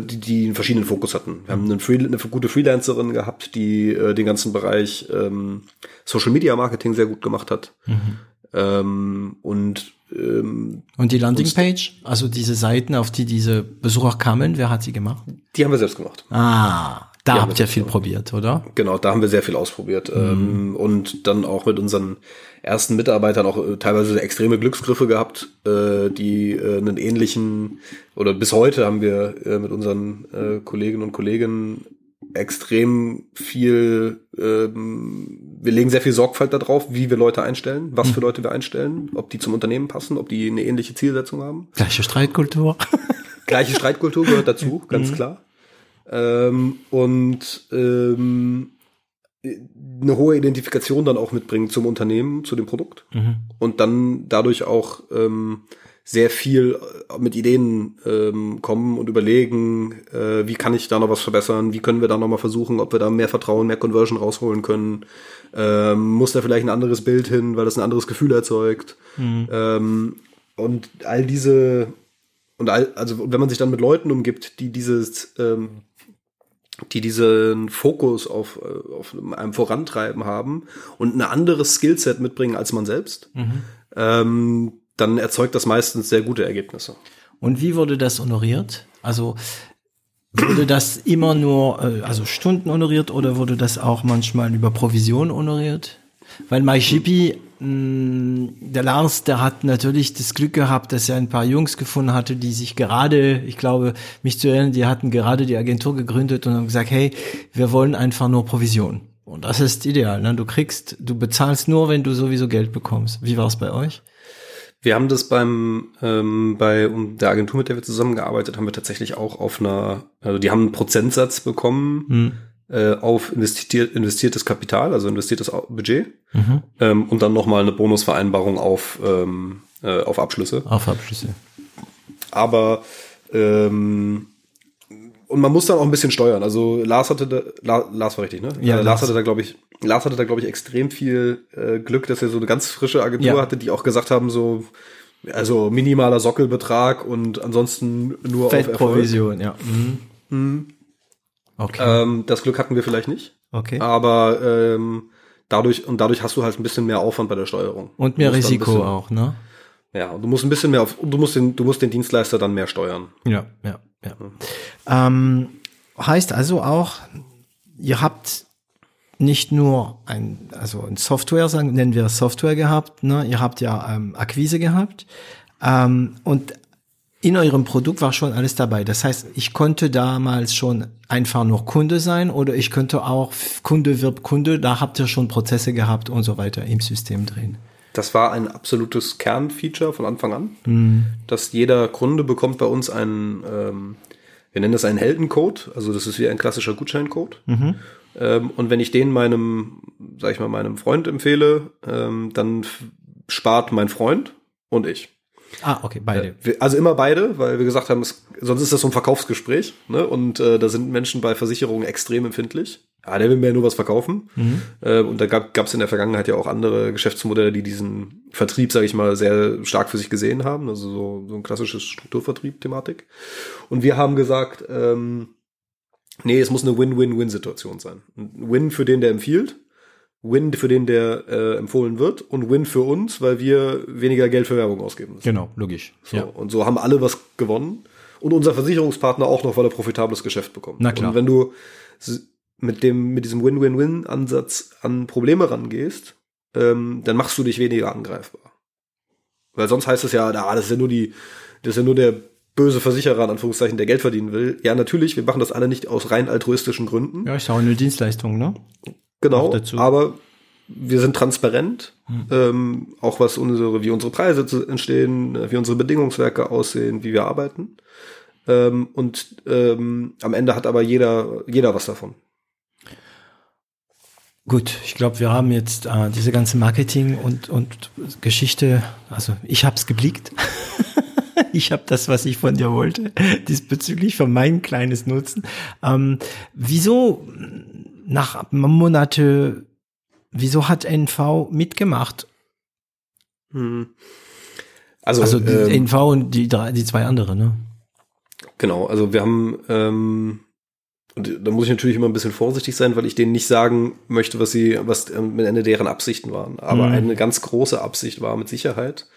Speaker 1: die, die einen verschiedenen Fokus hatten. Wir haben eine, Free, eine gute Freelancerin gehabt, die äh, den ganzen Bereich ähm, Social Media Marketing sehr gut gemacht hat. Mhm. Ähm, und ähm,
Speaker 2: und die Landingpage, also diese Seiten, auf die diese Besucher kamen, wer hat sie gemacht?
Speaker 1: Die haben wir selbst gemacht.
Speaker 2: Ah, da habt ihr viel probiert, oder?
Speaker 1: Genau, da haben wir sehr viel ausprobiert. Mhm. Ähm, und dann auch mit unseren ersten Mitarbeitern auch äh, teilweise extreme Glücksgriffe gehabt, äh, die äh, einen ähnlichen, oder bis heute haben wir mit unseren Kolleginnen und Kollegen extrem viel, ähm, wir legen sehr viel Sorgfalt darauf, wie wir Leute einstellen, was für mhm. Leute wir einstellen, ob die zum Unternehmen passen, ob die eine ähnliche Zielsetzung haben.
Speaker 2: Gleiche Streitkultur.
Speaker 1: Gleiche Streitkultur gehört dazu, ganz mhm. klar. Ähm, und ähm, eine hohe Identifikation dann auch mitbringen zum Unternehmen, zu dem Produkt mhm. und dann dadurch auch ähm, sehr viel äh, mit Ideen ähm, kommen und überlegen, äh, wie kann ich da noch was verbessern, wie können wir da noch mal versuchen, ob wir da mehr Vertrauen, mehr Conversion rausholen können, ähm, muss da vielleicht ein anderes Bild hin, weil das ein anderes Gefühl erzeugt mhm. ähm, und all diese und all, also wenn man sich dann mit Leuten umgibt, die dieses ähm, die diesen Fokus auf, äh, auf einem Vorantreiben haben und ein anderes Skillset mitbringen als man selbst, mhm. ähm, dann erzeugt das meistens sehr gute Ergebnisse.
Speaker 2: Und wie wurde das honoriert? Also wurde das immer nur, äh, also Stunden honoriert oder wurde das auch manchmal über Provision honoriert? Weil mh, der Lars, der hat natürlich das Glück gehabt, dass er ein paar Jungs gefunden hatte, die sich gerade, ich glaube, mich zu erinnern, die hatten gerade die Agentur gegründet und haben gesagt, hey, wir wollen einfach nur Provision. Und das ist ideal. Ne? Du kriegst, du bezahlst nur, wenn du sowieso Geld bekommst. Wie war es bei euch?
Speaker 1: Wir haben das beim ähm, bei der Agentur, mit der wir zusammengearbeitet haben, wir tatsächlich auch auf einer, also die haben einen Prozentsatz bekommen hm. Äh, auf investiert, investiertes Kapital, also investiertes Budget mhm. ähm, und dann nochmal eine Bonusvereinbarung auf ähm, äh, auf Abschlüsse.
Speaker 2: Auf Abschlüsse.
Speaker 1: Aber ähm, und man muss dann auch ein bisschen steuern. Also Lars hatte da, La, Lars war richtig, ne? Ja, äh, Lars, hatte da, glaube ich, Lars hatte da, glaube ich, extrem viel äh, Glück, dass er so eine ganz frische Agentur ja. hatte, die auch gesagt haben, so, also minimaler Sockelbetrag und ansonsten nur
Speaker 2: Feldprovision, ja. Mhm.
Speaker 1: Mhm. Okay. Ähm, das Glück hatten wir vielleicht nicht.
Speaker 2: Okay.
Speaker 1: Aber ähm, dadurch, und dadurch hast du halt ein bisschen mehr Aufwand bei der Steuerung.
Speaker 2: Und mehr Risiko bisschen, auch, ne?
Speaker 1: Ja, du musst ein bisschen mehr auf, du musst den, du musst den Dienstleister dann mehr steuern.
Speaker 2: Ja, ja, ja. Ähm, heißt also auch, ihr habt nicht nur ein, also ein Software, sagen, nennen wir Software gehabt, ne? ihr habt ja ähm, Akquise gehabt ähm, und in eurem Produkt war schon alles dabei. Das heißt, ich konnte damals schon einfach nur Kunde sein oder ich könnte auch Kunde wirbt Kunde, da habt ihr schon Prozesse gehabt und so weiter im System drin.
Speaker 1: Das war ein absolutes Kernfeature von Anfang an, mhm. dass jeder Kunde bekommt bei uns einen, ähm, wir nennen das einen Heldencode, also das ist wie ein klassischer Gutscheincode. Mhm. Ähm, und wenn ich den meinem, sag ich mal, meinem Freund empfehle, ähm, dann spart mein Freund und ich.
Speaker 2: Ah, okay, beide.
Speaker 1: Äh, also immer beide, weil wir gesagt haben, es, sonst ist das so ein Verkaufsgespräch, ne? Und äh, da sind Menschen bei Versicherungen extrem empfindlich ja, der will mir ja nur was verkaufen. Mhm. Äh, und da gab es in der Vergangenheit ja auch andere Geschäftsmodelle, die diesen Vertrieb, sage ich mal, sehr stark für sich gesehen haben. Also so, so ein klassisches Strukturvertrieb-Thematik. Und wir haben gesagt, ähm, nee, es muss eine Win-Win-Win-Situation sein. Ein Win für den, der empfiehlt, Win für den, der äh, empfohlen wird und Win für uns, weil wir weniger Geld für Werbung ausgeben müssen.
Speaker 2: Genau, logisch.
Speaker 1: So, ja. Und so haben alle was gewonnen. Und unser Versicherungspartner auch noch, weil er profitables Geschäft bekommt.
Speaker 2: Na klar.
Speaker 1: Und wenn du mit dem, mit diesem Win-Win-Win-Ansatz an Probleme rangehst, ähm, dann machst du dich weniger angreifbar. Weil sonst heißt es ja, ah, das ist ja nur die, das ist ja nur der böse Versicherer, in Anführungszeichen, der Geld verdienen will. Ja, natürlich, wir machen das alle nicht aus rein altruistischen Gründen.
Speaker 2: Ja, ist auch eine Dienstleistung, ne?
Speaker 1: Genau, aber wir sind transparent, hm. ähm, auch was unsere, wie unsere Preise entstehen, wie unsere Bedingungswerke aussehen, wie wir arbeiten. Ähm, und ähm, am Ende hat aber jeder, jeder was davon.
Speaker 2: Gut, ich glaube, wir haben jetzt äh, diese ganze Marketing und, und Geschichte, also ich habe es geblickt. ich habe das, was ich von dir wollte, diesbezüglich für mein kleines Nutzen. Ähm, wieso nach Monate, wieso hat NV mitgemacht? Hm. Also, also die ähm, NV und die, drei, die zwei andere, ne?
Speaker 1: Genau, also wir haben ähm, und da muss ich natürlich immer ein bisschen vorsichtig sein, weil ich denen nicht sagen möchte, was sie, was am Ende deren Absichten waren. Aber mhm. eine ganz große Absicht war mit Sicherheit,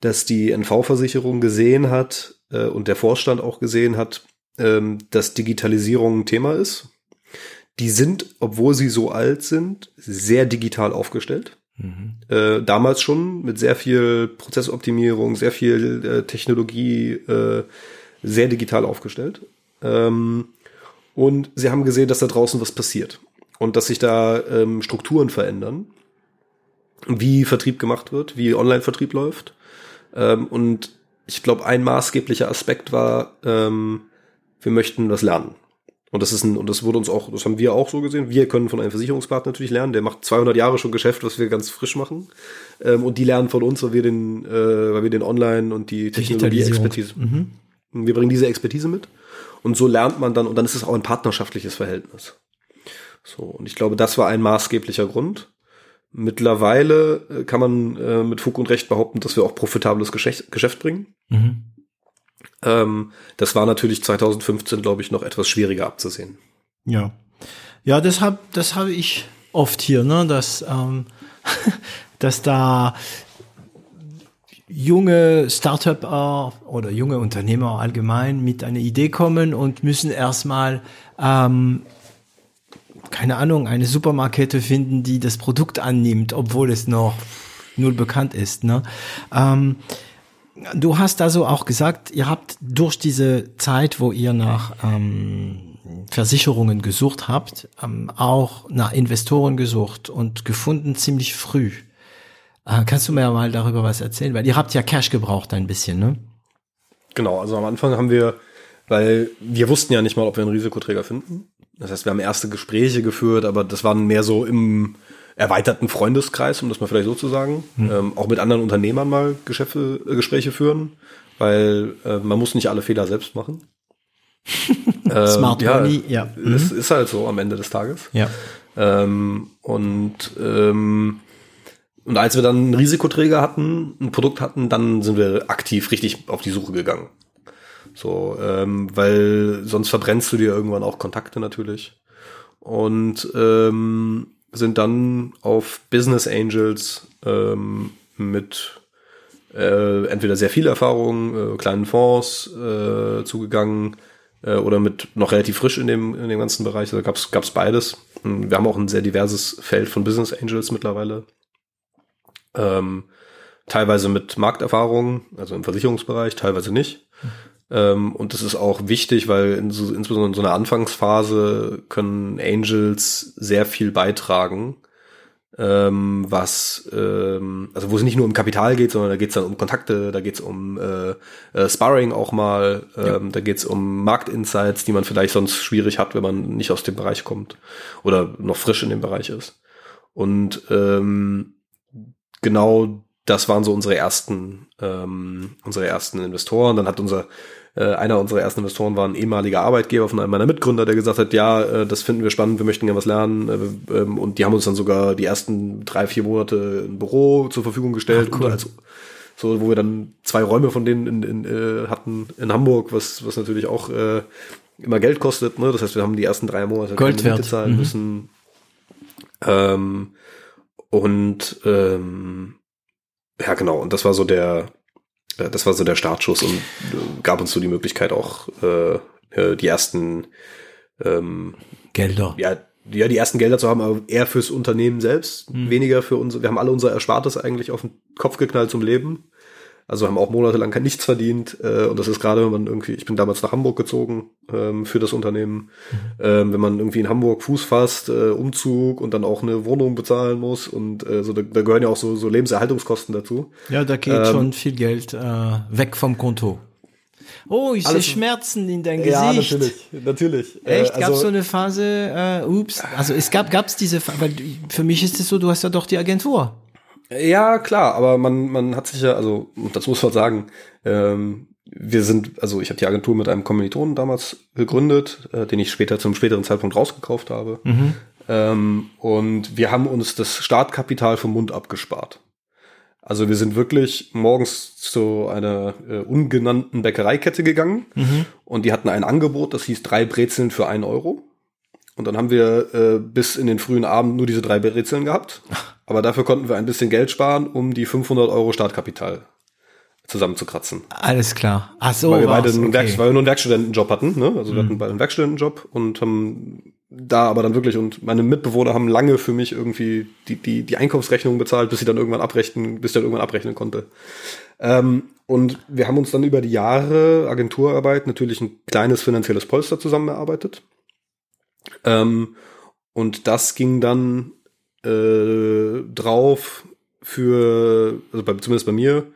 Speaker 1: dass die NV-Versicherung gesehen hat äh, und der Vorstand auch gesehen hat, ähm, dass Digitalisierung ein Thema ist. Die sind, obwohl sie so alt sind, sehr digital aufgestellt. Mhm. Äh, damals schon mit sehr viel Prozessoptimierung, sehr viel äh, Technologie, äh, sehr digital aufgestellt. Ähm, und sie haben gesehen, dass da draußen was passiert und dass sich da ähm, Strukturen verändern, wie Vertrieb gemacht wird, wie Online-Vertrieb läuft. Ähm, und ich glaube, ein maßgeblicher Aspekt war, ähm, wir möchten was lernen. Und das ist ein, und das wurde uns auch, das haben wir auch so gesehen. Wir können von einem Versicherungspartner natürlich lernen. Der macht 200 Jahre schon Geschäft, was wir ganz frisch machen. Ähm, und die lernen von uns, weil wir den, äh, weil wir den Online und die Technologie-Expertise. Mhm. Wir bringen diese Expertise mit. Und so lernt man dann, und dann ist es auch ein partnerschaftliches Verhältnis. So, und ich glaube, das war ein maßgeblicher Grund. Mittlerweile äh, kann man äh, mit Fug und Recht behaupten, dass wir auch profitables Geschäft, Geschäft bringen. Mhm. Ähm, das war natürlich 2015, glaube ich, noch etwas schwieriger abzusehen.
Speaker 2: Ja. Ja, das habe das hab ich oft hier, ne, dass, ähm, dass da junge Startup oder junge Unternehmer allgemein mit einer Idee kommen und müssen erstmal ähm, keine Ahnung, eine Supermarkete finden, die das Produkt annimmt, obwohl es noch null bekannt ist. Ne? Ähm, du hast also auch gesagt, ihr habt durch diese Zeit, wo ihr nach ähm, Versicherungen gesucht habt, ähm, auch nach Investoren gesucht und gefunden ziemlich früh. Äh, kannst du mir mal darüber was erzählen? Weil ihr habt ja Cash gebraucht ein bisschen, ne?
Speaker 1: Genau, also am Anfang haben wir, weil wir wussten ja nicht mal, ob wir einen Risikoträger finden. Das heißt, wir haben erste Gespräche geführt, aber das waren mehr so im erweiterten Freundeskreis, um das mal vielleicht so zu sagen. Hm. Ähm, auch mit anderen Unternehmern mal Geschäfte, äh, Gespräche führen, weil äh, man muss nicht alle Fehler selbst machen.
Speaker 2: ähm, Smart ja, Money, ja.
Speaker 1: Es mhm. ist halt so am Ende des Tages.
Speaker 2: Ja.
Speaker 1: Ähm, und ähm, und als wir dann einen Risikoträger hatten, ein Produkt hatten, dann sind wir aktiv richtig auf die Suche gegangen. So, ähm, weil sonst verbrennst du dir irgendwann auch Kontakte natürlich. Und ähm, sind dann auf Business Angels ähm, mit äh, entweder sehr viel Erfahrung, äh, kleinen Fonds äh, zugegangen äh, oder mit noch relativ frisch in dem, in dem ganzen Bereich. Da gab's gab's beides. Wir haben auch ein sehr diverses Feld von Business Angels mittlerweile. Ähm, teilweise mit Markterfahrung, also im Versicherungsbereich, teilweise nicht. Ähm, und das ist auch wichtig, weil in so, insbesondere in so einer Anfangsphase können Angels sehr viel beitragen, ähm, was, ähm, also wo es nicht nur um Kapital geht, sondern da geht es dann um Kontakte, da geht es um äh, äh, Sparring auch mal, ähm, ja. da geht es um Marktinsights, die man vielleicht sonst schwierig hat, wenn man nicht aus dem Bereich kommt oder noch frisch in dem Bereich ist. Und ähm, genau das waren so unsere ersten, ähm, unsere ersten Investoren. Dann hat unser äh, einer unserer ersten Investoren war ein ehemaliger Arbeitgeber von einem meiner Mitgründer, der gesagt hat, ja, äh, das finden wir spannend, wir möchten gerne was lernen. Äh, ähm, und die haben uns dann sogar die ersten drei, vier Monate ein Büro zur Verfügung gestellt. Ach, cool. als, so, wo wir dann zwei Räume von denen in, in, äh, hatten in Hamburg, was, was natürlich auch äh, immer Geld kostet. Ne? Das heißt, wir haben die ersten drei Monate
Speaker 2: Gold
Speaker 1: Miete zahlen mhm. müssen. Ähm, und ähm, ja, genau. Und das war so der, äh, das war so der Startschuss und äh, gab uns so die Möglichkeit auch äh, äh, die ersten ähm,
Speaker 2: Gelder.
Speaker 1: Ja, ja, die ersten Gelder zu haben, aber eher fürs Unternehmen selbst, hm. weniger für uns. Wir haben alle unser Erspartes eigentlich auf den Kopf geknallt zum Leben. Also haben auch monatelang nichts verdient. Äh, und das ist gerade, wenn man irgendwie, ich bin damals nach Hamburg gezogen ähm, für das Unternehmen. Mhm. Ähm, wenn man irgendwie in Hamburg Fuß fasst, äh, Umzug und dann auch eine Wohnung bezahlen muss und äh, so, da, da gehören ja auch so, so Lebenserhaltungskosten dazu.
Speaker 2: Ja, da geht ähm, schon viel Geld äh, weg vom Konto. Oh, ich sehe Schmerzen in dein Gesicht. Ja,
Speaker 1: natürlich, natürlich.
Speaker 2: Echt? Äh, also, gab es so eine Phase, äh, ups, also es gab, gab es diese, weil für mich ist es so, du hast ja doch die Agentur.
Speaker 1: Ja, klar, aber man, man hat sich ja, also, das muss man sagen, ähm, wir sind, also ich habe die Agentur mit einem Kommilitonen damals gegründet, äh, den ich später zum späteren Zeitpunkt rausgekauft habe. Mhm. Ähm, und wir haben uns das Startkapital vom Mund abgespart. Also wir sind wirklich morgens zu einer äh, ungenannten Bäckereikette gegangen mhm. und die hatten ein Angebot, das hieß drei Brezeln für einen Euro. Und dann haben wir äh, bis in den frühen Abend nur diese drei Brezeln gehabt. Aber dafür konnten wir ein bisschen Geld sparen, um die 500 Euro Startkapital zusammenzukratzen.
Speaker 2: Alles klar. Ach so,
Speaker 1: weil wir beide einen, okay. Werk, weil wir nur einen Werkstudentenjob hatten, ne? Also wir hatten mhm. beide einen Werkstudentenjob und haben da aber dann wirklich und meine Mitbewohner haben lange für mich irgendwie die die die Einkaufsrechnung bezahlt, bis sie dann irgendwann abrechnen, bis ich dann irgendwann abrechnen konnte. Ähm, und wir haben uns dann über die Jahre Agenturarbeit natürlich ein kleines finanzielles Polster zusammen erarbeitet. Ähm, und das ging dann äh, drauf für, also bei, zumindest bei mir,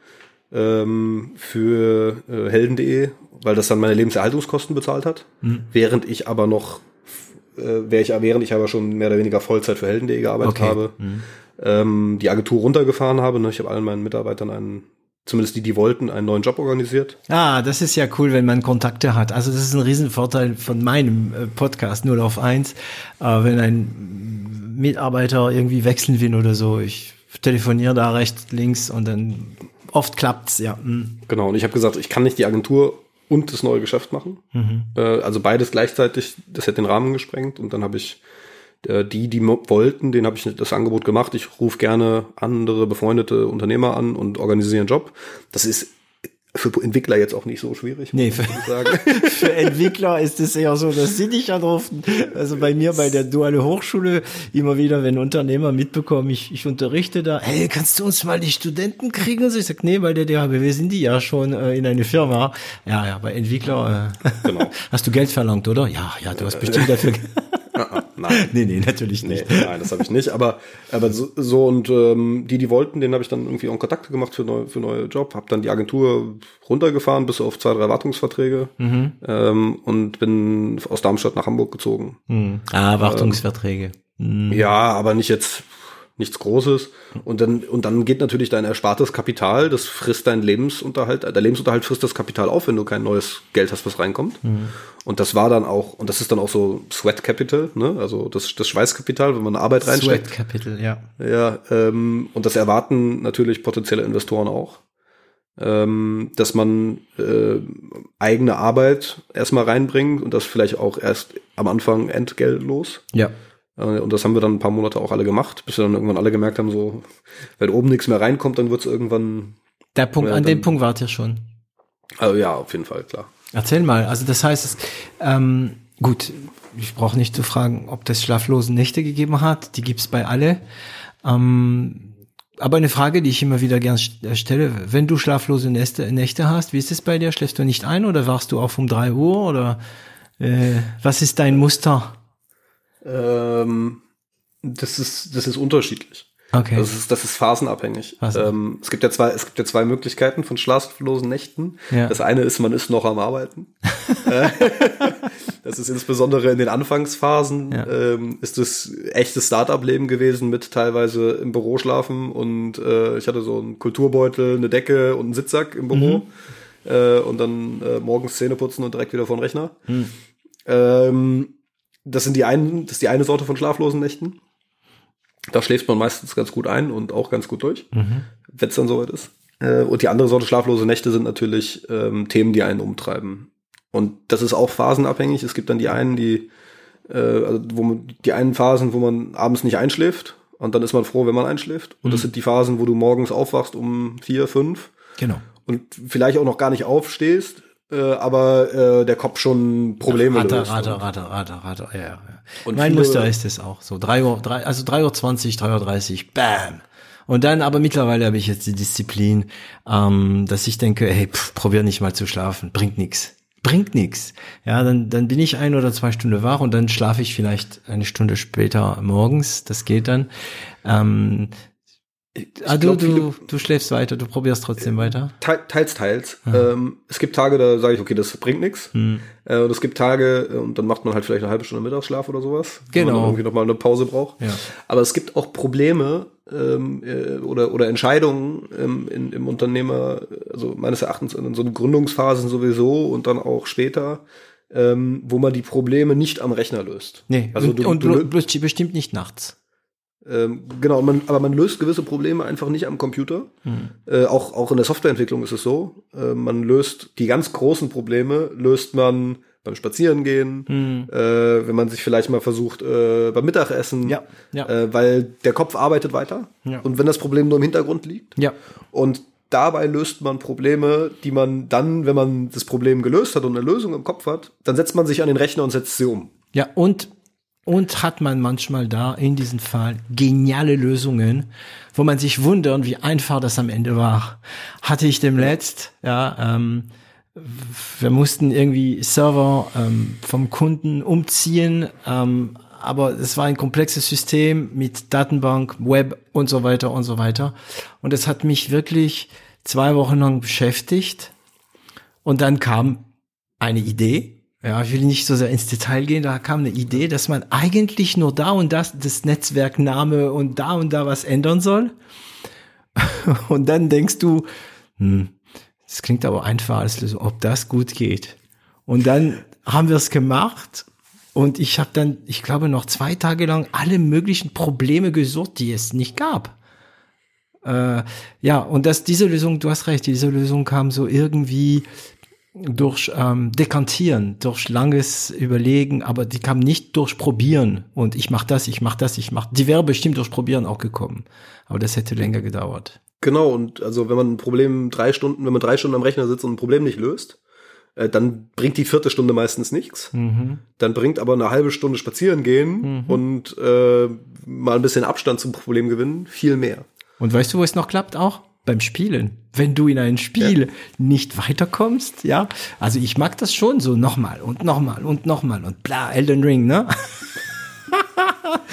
Speaker 1: ähm, für äh, helden.de, weil das dann meine Lebenserhaltungskosten bezahlt hat, mhm. während ich aber noch, äh, wäre ich, während ich aber schon mehr oder weniger Vollzeit für helden.de gearbeitet okay. habe, mhm. ähm, die Agentur runtergefahren habe. Ne? Ich habe allen meinen Mitarbeitern einen zumindest die, die wollten, einen neuen Job organisiert.
Speaker 2: Ah, das ist ja cool, wenn man Kontakte hat. Also das ist ein Riesenvorteil von meinem äh, Podcast 0 auf 1. Äh, wenn ein Mitarbeiter irgendwie wechseln will oder so, ich telefoniere da rechts, links und dann oft klappt's, ja. Mhm.
Speaker 1: Genau, und ich habe gesagt, ich kann nicht die Agentur und das neue Geschäft machen. Mhm. Äh, also beides gleichzeitig, das hätte den Rahmen gesprengt und dann habe ich die, die wollten, denen habe ich das Angebot gemacht. Ich rufe gerne andere befreundete Unternehmer an und organisiere einen Job. Das ist für Entwickler jetzt auch nicht so schwierig.
Speaker 2: Nee, für, für Entwickler ist es eher so, dass sie nicht anrufen. Also bei mir bei der duale Hochschule immer wieder, wenn Unternehmer mitbekommen, ich, ich unterrichte da, hey, kannst du uns mal die Studenten kriegen? Und so, ich sag, nee, bei der DHBW sind die ja schon äh, in eine Firma. Ja, ja, bei Entwickler äh, genau. hast du Geld verlangt, oder? Ja, ja, du hast bestimmt dafür
Speaker 1: nein. nee, nee, natürlich nicht. Nee, nein, das habe ich nicht. Aber, aber so, so und ähm, die, die wollten, den habe ich dann irgendwie auch Kontakte gemacht für neue, für neue Job, habe dann die Agentur runtergefahren bis auf zwei, drei Wartungsverträge mhm. ähm, und bin aus Darmstadt nach Hamburg gezogen.
Speaker 2: Mhm. Ah, Wartungsverträge.
Speaker 1: Ähm, ja, aber nicht jetzt nichts Großes. Und dann, und dann geht natürlich dein erspartes Kapital, das frisst dein Lebensunterhalt, der Lebensunterhalt frisst das Kapital auf, wenn du kein neues Geld hast, was reinkommt. Mhm. Und das war dann auch, und das ist dann auch so Sweat Capital, ne? Also das, das Schweißkapital, wenn man Arbeit reinsteckt. Sweat
Speaker 2: Capital, ja.
Speaker 1: Ja, ähm, und das erwarten natürlich potenzielle Investoren auch. Ähm, dass man äh, eigene Arbeit erstmal reinbringt und das vielleicht auch erst am Anfang entgeltlos.
Speaker 2: Ja.
Speaker 1: Äh, und das haben wir dann ein paar Monate auch alle gemacht, bis wir dann irgendwann alle gemerkt haben, so, wenn oben nichts mehr reinkommt, dann wird es irgendwann.
Speaker 2: Der Punkt, an dem Punkt wart ihr schon.
Speaker 1: Also ja, auf jeden Fall, klar.
Speaker 2: Erzähl mal, also das heißt, ähm, gut, ich brauche nicht zu fragen, ob das schlaflose Nächte gegeben hat, die gibt's bei alle. Ähm, aber eine Frage, die ich immer wieder gern äh, stelle, wenn du schlaflose Nächte, Nächte hast, wie ist es bei dir? Schläfst du nicht ein oder wachst du auf um drei Uhr oder äh, was ist dein Muster?
Speaker 1: Ähm, das ist, das ist unterschiedlich.
Speaker 2: Okay.
Speaker 1: Das ist, das ist phasenabhängig. Ähm, es gibt ja zwei, es gibt ja zwei Möglichkeiten von schlaflosen Nächten. Ja. Das eine ist, man ist noch am Arbeiten. Äh, das ist insbesondere in den Anfangsphasen, ja. ähm, ist es echtes Startup-Leben gewesen mit teilweise im Büro schlafen und äh, ich hatte so einen Kulturbeutel, eine Decke und einen Sitzsack im Büro mhm. äh, und dann äh, morgens Zähne putzen und direkt wieder vor den Rechner. Mhm. Ähm, das sind die einen, das ist die eine Sorte von schlaflosen Nächten. Da schläft man meistens ganz gut ein und auch ganz gut durch, mhm. wenn es dann soweit ist. Äh, und die andere Sorte schlaflose Nächte sind natürlich ähm, Themen, die einen umtreiben. Und das ist auch phasenabhängig. Es gibt dann die einen, die, äh, also wo man, die einen Phasen, wo man abends nicht einschläft und dann ist man froh, wenn man einschläft. Und mhm. das sind die Phasen, wo du morgens aufwachst um vier, fünf.
Speaker 2: Genau.
Speaker 1: Und vielleicht auch noch gar nicht aufstehst, äh, aber äh, der Kopf schon Probleme
Speaker 2: Ratter, löst. Ratter, Ratter, Ratter, Ratter, ja, ja. Und mein Muster ist es auch so. drei Uhr, drei, also drei Uhr, zwanzig, drei Uhr, dreißig, bam. Und dann, aber mittlerweile habe ich jetzt die Disziplin, ähm, dass ich denke, hey, pff, probier nicht mal zu schlafen, bringt nix. Bringt nix. Ja, dann, dann bin ich ein oder zwei Stunden wach und dann schlafe ich vielleicht eine Stunde später morgens. Das geht dann. Ähm, ah, du, glaub, du, du schläfst weiter, du probierst trotzdem weiter?
Speaker 1: Teils, teils. Ja. Ähm, es gibt Tage, da sage ich, okay, das bringt nichts. Hm. Äh, und es gibt Tage, äh, und dann macht man halt vielleicht eine halbe Stunde Mittagsschlaf oder sowas.
Speaker 2: Genau. Wenn man
Speaker 1: irgendwie nochmal eine Pause braucht.
Speaker 2: Ja.
Speaker 1: Aber es gibt auch Probleme ähm, äh, oder, oder Entscheidungen ähm, in, im Unternehmer, also meines Erachtens in so Gründungsphasen sowieso und dann auch später, ähm, wo man die Probleme nicht am Rechner löst.
Speaker 2: Nee, also und, du, und du, bestimmt nicht nachts.
Speaker 1: Ähm, genau, man, aber man löst gewisse Probleme einfach nicht am Computer. Mhm. Äh, auch, auch in der Softwareentwicklung ist es so. Äh, man löst die ganz großen Probleme, löst man beim Spazierengehen, mhm. äh, wenn man sich vielleicht mal versucht äh, beim Mittagessen,
Speaker 2: ja, ja.
Speaker 1: Äh, weil der Kopf arbeitet weiter. Ja. Und wenn das Problem nur im Hintergrund liegt. Und dabei löst man Probleme, die man dann, wenn man das Problem gelöst hat und eine Lösung im Kopf hat, dann setzt man sich an den Rechner und setzt sie um.
Speaker 2: Ja, und und hat man manchmal da in diesem Fall geniale Lösungen, wo man sich wundert, wie einfach das am Ende war. Hatte ich dem letzt, ja, ähm, wir mussten irgendwie Server ähm, vom Kunden umziehen, ähm, aber es war ein komplexes System mit Datenbank, Web und so weiter und so weiter. Und es hat mich wirklich zwei Wochen lang beschäftigt. Und dann kam eine Idee, ja, ich will nicht so sehr ins Detail gehen, da kam eine Idee, dass man eigentlich nur da und das, das Netzwerkname und da und da was ändern soll. Und dann denkst du, hm, das klingt aber einfach als Lösung, ob das gut geht. Und dann haben wir es gemacht und ich habe dann, ich glaube, noch zwei Tage lang alle möglichen Probleme gesucht, die es nicht gab. Äh, ja, und dass diese Lösung, du hast recht, diese Lösung kam so irgendwie durch ähm, Dekantieren, durch langes Überlegen, aber die kam nicht durch Probieren und ich mach das, ich mach das, ich mach. Die wäre bestimmt durch Probieren auch gekommen, aber das hätte länger gedauert.
Speaker 1: Genau, und also wenn man ein Problem drei Stunden, wenn man drei Stunden am Rechner sitzt und ein Problem nicht löst, äh, dann bringt die vierte Stunde meistens nichts.
Speaker 2: Mhm.
Speaker 1: Dann bringt aber eine halbe Stunde spazieren gehen und äh, mal ein bisschen Abstand zum Problem gewinnen viel mehr.
Speaker 2: Und weißt du, wo es noch klappt auch? Beim Spielen. Wenn du in ein Spiel nicht weiterkommst, ja. Also ich mag das schon so nochmal und nochmal und nochmal und bla, Elden Ring, ne?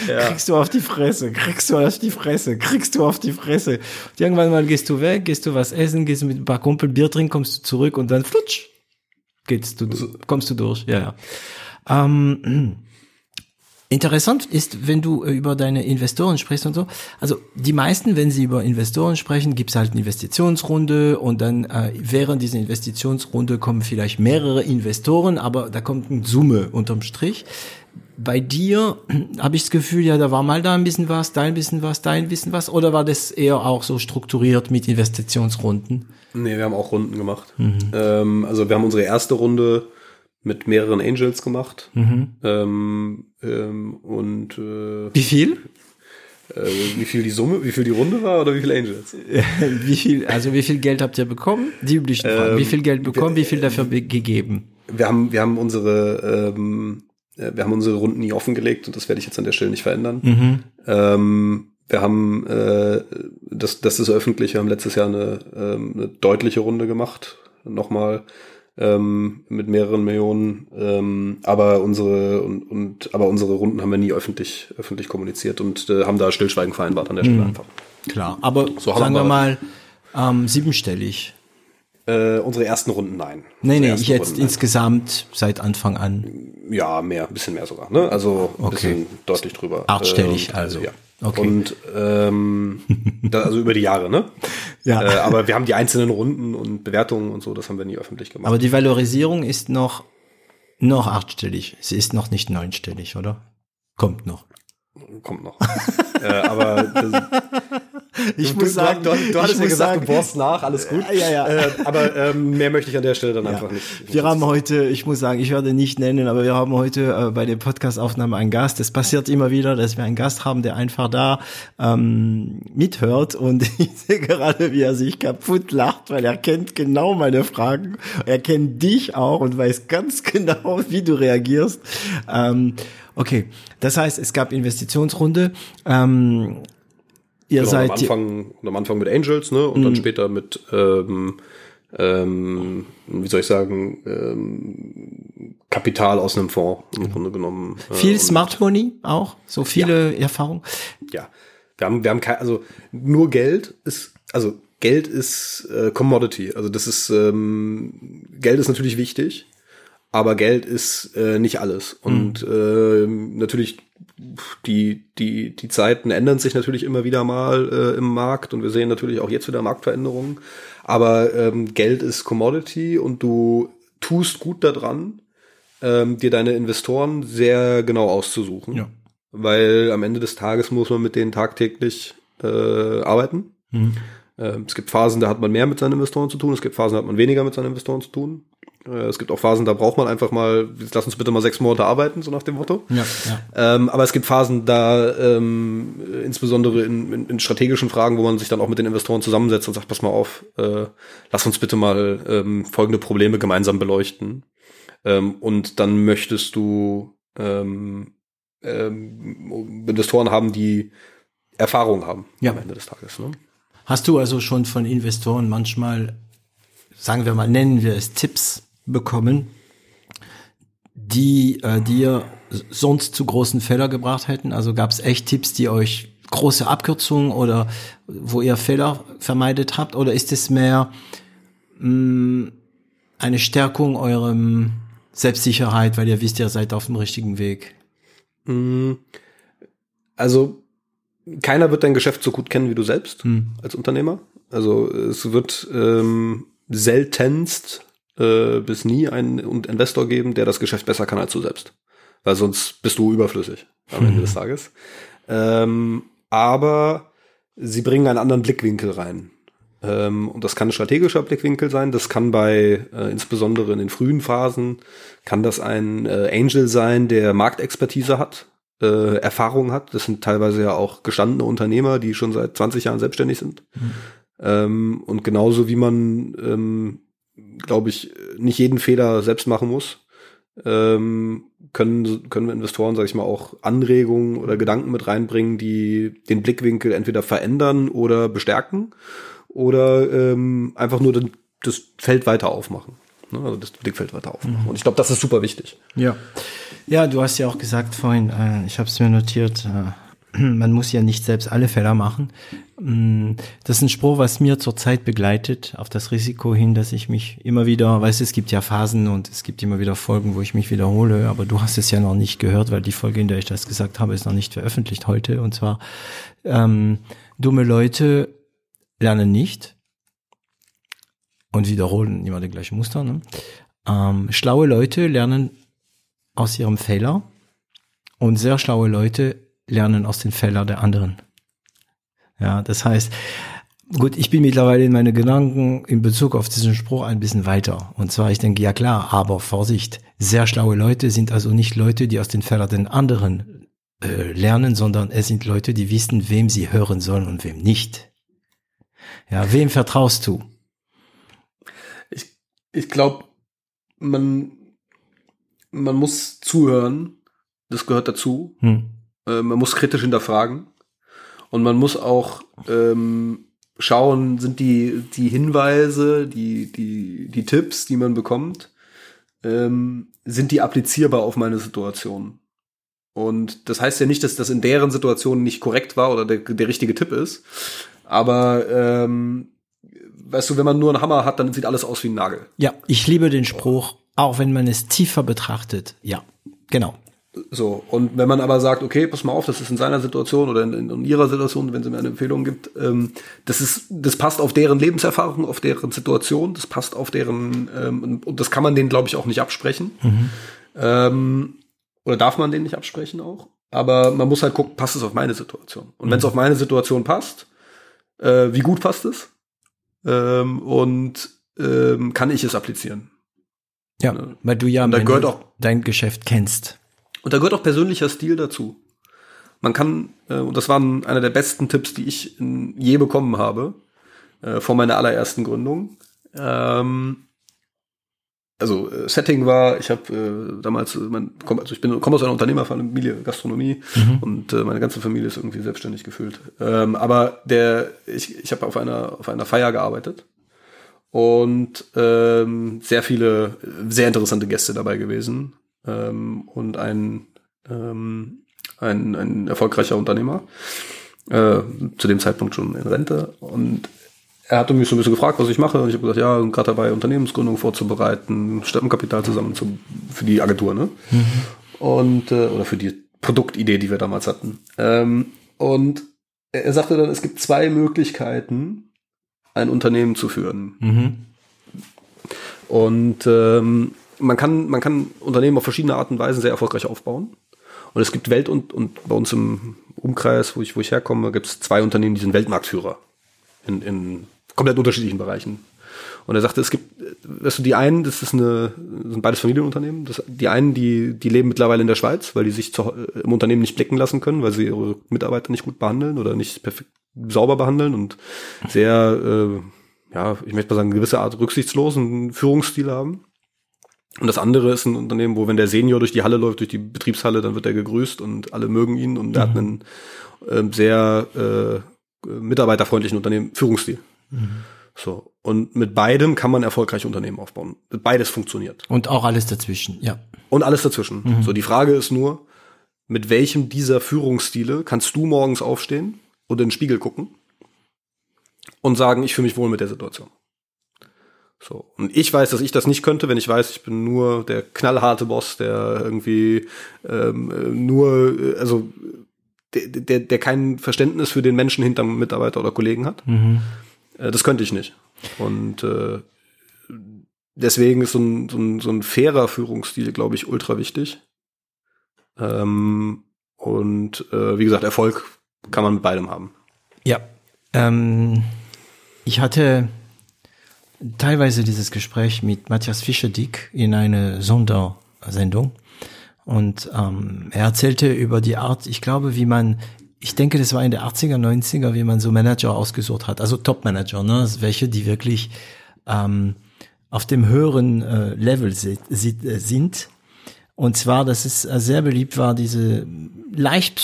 Speaker 2: Kriegst du auf die Fresse, kriegst du auf die Fresse, kriegst du auf die Fresse. Und irgendwann mal gehst du weg, gehst du was essen, gehst mit ein paar Kumpel Bier trinken, kommst du zurück und dann flutsch, geht's du, kommst du durch, ja, ja. Ähm, Interessant ist, wenn du äh, über deine Investoren sprichst und so. Also die meisten, wenn sie über Investoren sprechen, gibt's halt eine Investitionsrunde und dann äh, während dieser Investitionsrunde kommen vielleicht mehrere Investoren, aber da kommt eine Summe unterm Strich. Bei dir habe ich das Gefühl, ja, da war mal da ein bisschen was, da ein bisschen was, da ein bisschen was, oder war das eher auch so strukturiert mit Investitionsrunden?
Speaker 1: Nee, wir haben auch Runden gemacht. Ähm, also wir haben unsere erste Runde mit mehreren Angels gemacht. Ähm, ähm, und äh,
Speaker 2: Wie viel?
Speaker 1: äh, wie viel die Summe, wie viel die Runde war oder wie viele Angels?
Speaker 2: wie viel, also wie viel Geld habt ihr bekommen? Die üblichen Fragen.
Speaker 1: Ähm,
Speaker 2: wie viel Geld bekommen, wie viel dafür be- gegeben?
Speaker 1: Wir haben, wir haben unsere, ähm, äh, wir haben unsere Runden nie offengelegt und das werde ich jetzt an der Stelle nicht verändern. Ähm, wir haben, äh, das, das ist öffentlich, wir haben letztes Jahr eine, ähm, eine deutliche Runde gemacht, nochmal ähm, mit mehreren Millionen, ähm, aber unsere und, und aber unsere Runden haben wir nie öffentlich öffentlich kommuniziert und äh, haben da Stillschweigen vereinbart an der Stelle einfach.
Speaker 2: Klar, aber
Speaker 1: So
Speaker 2: sagen wir
Speaker 1: wir-
Speaker 2: mal ähm, siebenstellig.
Speaker 1: Äh, unsere ersten Runden nein.
Speaker 2: Nee,
Speaker 1: Unsere
Speaker 2: nee,
Speaker 1: ersten
Speaker 2: jetzt
Speaker 1: Runden,
Speaker 2: insgesamt seit Anfang an.
Speaker 1: Ja, mehr, ein bisschen mehr sogar. Ne? Also ein
Speaker 2: Okay.
Speaker 1: bisschen deutlich drüber.
Speaker 2: Achtstellig
Speaker 1: Äh, und,
Speaker 2: also.
Speaker 1: Ja.
Speaker 2: Okay.
Speaker 1: Und ähm, da, also über die Jahre, ne?
Speaker 2: Ja.
Speaker 1: Äh, aber wir haben die einzelnen Runden und Bewertungen und so, das haben wir nie öffentlich gemacht.
Speaker 2: Aber die Valorisierung ist noch, noch achtstellig. Sie ist noch nicht neunstellig, oder? Kommt noch.
Speaker 1: Kommt noch. äh, aber das,
Speaker 2: Ich
Speaker 1: du, du, du, du
Speaker 2: ich
Speaker 1: hattest ja
Speaker 2: muss
Speaker 1: gesagt,
Speaker 2: sagen,
Speaker 1: du bohrst nach, alles gut.
Speaker 2: Ja, ja.
Speaker 1: Äh, aber ähm, mehr möchte ich an der Stelle dann einfach nicht.
Speaker 2: Wir haben heute, ich muss sagen, ich werde nicht nennen, aber wir haben heute äh, bei der Podcastaufnahme einen Gast. Es passiert immer wieder, dass wir einen Gast haben, der einfach da ähm, mithört und ich sehe gerade, wie er sich kaputt lacht, weil er kennt genau meine Fragen. Er kennt dich auch und weiß ganz genau, wie du reagierst. Ähm, okay, das heißt, es gab Investitionsrunde. Ähm, ihr
Speaker 1: Genau,
Speaker 2: seid
Speaker 1: am Anfang, am Anfang mit Angels, ne? Und dann später mit, ähm, ähm, wie soll ich sagen, ähm, Kapital aus einem Fonds im Grunde genommen. äh,
Speaker 2: viel Smart Money auch, so viele Erfahrung.
Speaker 1: Ja. Wir haben, wir haben kein, also nur Geld ist, also Geld ist äh, Commodity. Also das ist, ähm, Geld ist natürlich wichtig, aber Geld ist äh, nicht alles. Und ähm, natürlich die, die, die Zeiten ändern sich natürlich immer wieder mal äh, im Markt und wir sehen natürlich auch jetzt wieder Marktveränderungen. Aber ähm, Geld ist Commodity und du tust gut daran, ähm, dir deine Investoren sehr genau auszusuchen.
Speaker 2: Ja.
Speaker 1: Weil am Ende des Tages muss man mit denen tagtäglich äh, arbeiten. Ähm, es gibt Phasen, da hat man mehr mit seinen Investoren zu tun, es gibt Phasen, da hat man weniger mit seinen Investoren zu tun. Äh, es gibt auch Phasen, da braucht man einfach mal, lass uns bitte mal sechs Monate arbeiten, so nach dem Motto.
Speaker 2: Ja, ja.
Speaker 1: Ähm, aber es gibt Phasen, da ähm, äh, insbesondere in, in, in strategischen Fragen, wo man sich dann auch mit den Investoren zusammensetzt und sagt, pass mal auf, äh, lass uns bitte mal ähm, folgende Probleme gemeinsam beleuchten. Ähm, und dann möchtest du ähm, ähm, Investoren haben, die Erfahrung haben
Speaker 2: Ja.
Speaker 1: am Ende des Tages. Ne?
Speaker 2: Hast du also schon von Investoren manchmal, sagen wir mal, nennen wir es Tipps bekommen, die äh, dir sonst zu großen Fehler gebracht hätten? Also gab es echt Tipps, die euch große Abkürzungen oder wo ihr Fehler vermeidet habt? Oder ist es mehr mh, eine Stärkung eurem Selbstsicherheit, weil ihr wisst, ihr seid auf dem richtigen Weg?
Speaker 1: Also keiner wird dein Geschäft so gut kennen wie du selbst
Speaker 2: Hm.
Speaker 1: als Unternehmer. Also es wird ähm, seltenst äh, bis nie einen Investor geben, der das Geschäft besser kann als du selbst. Weil sonst bist du überflüssig am Ende des Tages. Ähm, aber sie bringen einen anderen Blickwinkel rein. Ähm, und das kann ein strategischer Blickwinkel sein. Das kann bei, äh, insbesondere in den frühen Phasen, kann das ein äh, Angel sein, der Marktexpertise hat, äh, Erfahrung hat. Das sind teilweise ja auch gestandene Unternehmer, die schon seit 20 Jahren selbstständig sind. Ähm, und genauso wie man, ähm, glaube ich, nicht jeden Fehler selbst machen muss, ähm, können, können wir Investoren, sage ich mal, auch Anregungen oder Gedanken mit reinbringen, die den Blickwinkel entweder verändern oder bestärken oder ähm, einfach nur den, das Feld weiter aufmachen. Ne? Also das Blickfeld weiter aufmachen. Mhm. Und ich glaube, das ist super wichtig.
Speaker 2: Ja. Ja, du hast ja auch gesagt vorhin, äh, ich habe es mir notiert, äh, man muss ja nicht selbst alle Fehler machen. Mm, das ist ein Spruch, was mir zurzeit begleitet, auf das Risiko hin, dass ich mich immer wieder, weißt du, es gibt ja Phasen und es gibt immer wieder Folgen, wo ich mich wiederhole, aber du hast es ja noch nicht gehört, weil die Folge, in der ich das gesagt habe, ist noch nicht veröffentlicht heute. Und zwar, ähm, dumme Leute lernen nicht und wiederholen immer die gleichen Muster. Ne? Ähm, schlaue Leute lernen aus ihrem Fehler und sehr schlaue Leute lernen aus den Fehlern der anderen. Ja, das heißt, gut, ich bin mittlerweile in meine Gedanken in Bezug auf diesen Spruch ein bisschen weiter. Und zwar, ich denke, ja klar, aber Vorsicht, sehr schlaue Leute sind also nicht Leute, die aus den Fehlern der anderen äh, lernen, sondern es sind Leute, die wissen, wem sie hören sollen und wem nicht. Ja, wem vertraust du?
Speaker 1: Ich, ich glaube, man, man muss zuhören. Das gehört dazu. Hm. Äh, man muss kritisch hinterfragen. Und man muss auch ähm, schauen, sind die, die Hinweise, die, die, die Tipps, die man bekommt, ähm, sind die applizierbar auf meine Situation? Und das heißt ja nicht, dass das in deren Situation nicht korrekt war oder der, der richtige Tipp ist. Aber ähm, weißt du, wenn man nur einen Hammer hat, dann sieht alles aus wie ein Nagel.
Speaker 2: Ja, ich liebe den Spruch, auch wenn man es tiefer betrachtet. Ja, genau.
Speaker 1: So, und wenn man aber sagt, okay, pass mal auf, das ist in seiner Situation oder in, in, ihrer Situation, wenn sie mir eine Empfehlung gibt, ähm, das ist, das passt auf deren Lebenserfahrung, auf deren Situation, das passt auf deren, ähm, und das kann man denen, glaube ich, auch nicht absprechen. Mhm. Ähm, oder darf man denen nicht absprechen auch? Aber man muss halt gucken, passt es auf meine Situation? Und mhm. wenn es auf meine Situation passt, äh, wie gut passt es? Ähm, und ähm, kann ich es applizieren?
Speaker 2: Ja, ne? weil du ja dein Geschäft kennst.
Speaker 1: Und da gehört auch persönlicher Stil dazu. Man kann, äh, und das war einer der besten Tipps, die ich in, je bekommen habe, äh, vor meiner allerersten Gründung. Ähm, also äh, Setting war, ich habe äh, damals, äh, mein, komm, also ich bin komme aus einer Unternehmerfamilie, Gastronomie mhm. und äh, meine ganze Familie ist irgendwie selbstständig gefühlt. Ähm, aber der, ich, ich habe auf einer auf einer Feier gearbeitet und ähm, sehr viele sehr interessante Gäste dabei gewesen ähm, und ein, ähm, ein, ein erfolgreicher Unternehmer, äh, zu dem Zeitpunkt schon in Rente. Und er hatte mich so ein bisschen gefragt, was ich mache. Und ich habe gesagt, ja, gerade dabei, Unternehmensgründung vorzubereiten, Steppenkapital zusammen zu, für die Agentur, ne? Mhm. Und, äh, oder für die Produktidee, die wir damals hatten. Ähm, und er sagte dann, es gibt zwei Möglichkeiten, ein Unternehmen zu führen. Mhm. Und ähm, man kann, man kann Unternehmen auf verschiedene Arten und Weisen sehr erfolgreich aufbauen. Und es gibt Welt- und, und bei uns im Umkreis, wo ich, wo ich herkomme, gibt es zwei Unternehmen, die sind Weltmarktführer in, in komplett unterschiedlichen Bereichen. Und er sagte, es gibt, weißt du, die einen, das ist eine, sind beides Familienunternehmen. Das, die einen, die, die leben mittlerweile in der Schweiz, weil die sich zu, im Unternehmen nicht blicken lassen können, weil sie ihre Mitarbeiter nicht gut behandeln oder nicht perfekt sauber behandeln und sehr, äh, ja, ich möchte mal sagen, eine gewisse Art rücksichtslosen Führungsstil haben. Und das andere ist ein Unternehmen, wo wenn der Senior durch die Halle läuft, durch die Betriebshalle, dann wird er gegrüßt und alle mögen ihn und mhm. er hat einen äh, sehr äh, mitarbeiterfreundlichen Unternehmen, Führungsstil. Mhm. So. Und mit beidem kann man erfolgreiche Unternehmen aufbauen. Beides funktioniert.
Speaker 2: Und auch alles dazwischen, ja.
Speaker 1: Und alles dazwischen. Mhm. So, die Frage ist nur, mit welchem dieser Führungsstile kannst du morgens aufstehen und in den Spiegel gucken und sagen, ich fühle mich wohl mit der Situation? So. Und ich weiß, dass ich das nicht könnte, wenn ich weiß, ich bin nur der knallharte Boss, der irgendwie ähm, nur, also der, der, der kein Verständnis für den Menschen hinterm Mitarbeiter oder Kollegen hat. Mhm. Äh, das könnte ich nicht. Und äh, deswegen ist so ein, so ein, so ein fairer Führungsstil, glaube ich, ultra wichtig. Ähm, und äh, wie gesagt, Erfolg kann man mit beidem haben.
Speaker 2: Ja. Ähm, ich hatte teilweise dieses Gespräch mit Matthias Fischer-Dick in eine Sondersendung. Und ähm, er erzählte über die Art, ich glaube, wie man ich denke, das war in der 80er, 90er, wie man so Manager ausgesucht hat, also Top-Manager, ne? Also welche, die wirklich ähm, auf dem höheren äh, Level äh, sind. Und zwar, dass es äh, sehr beliebt war, diese leicht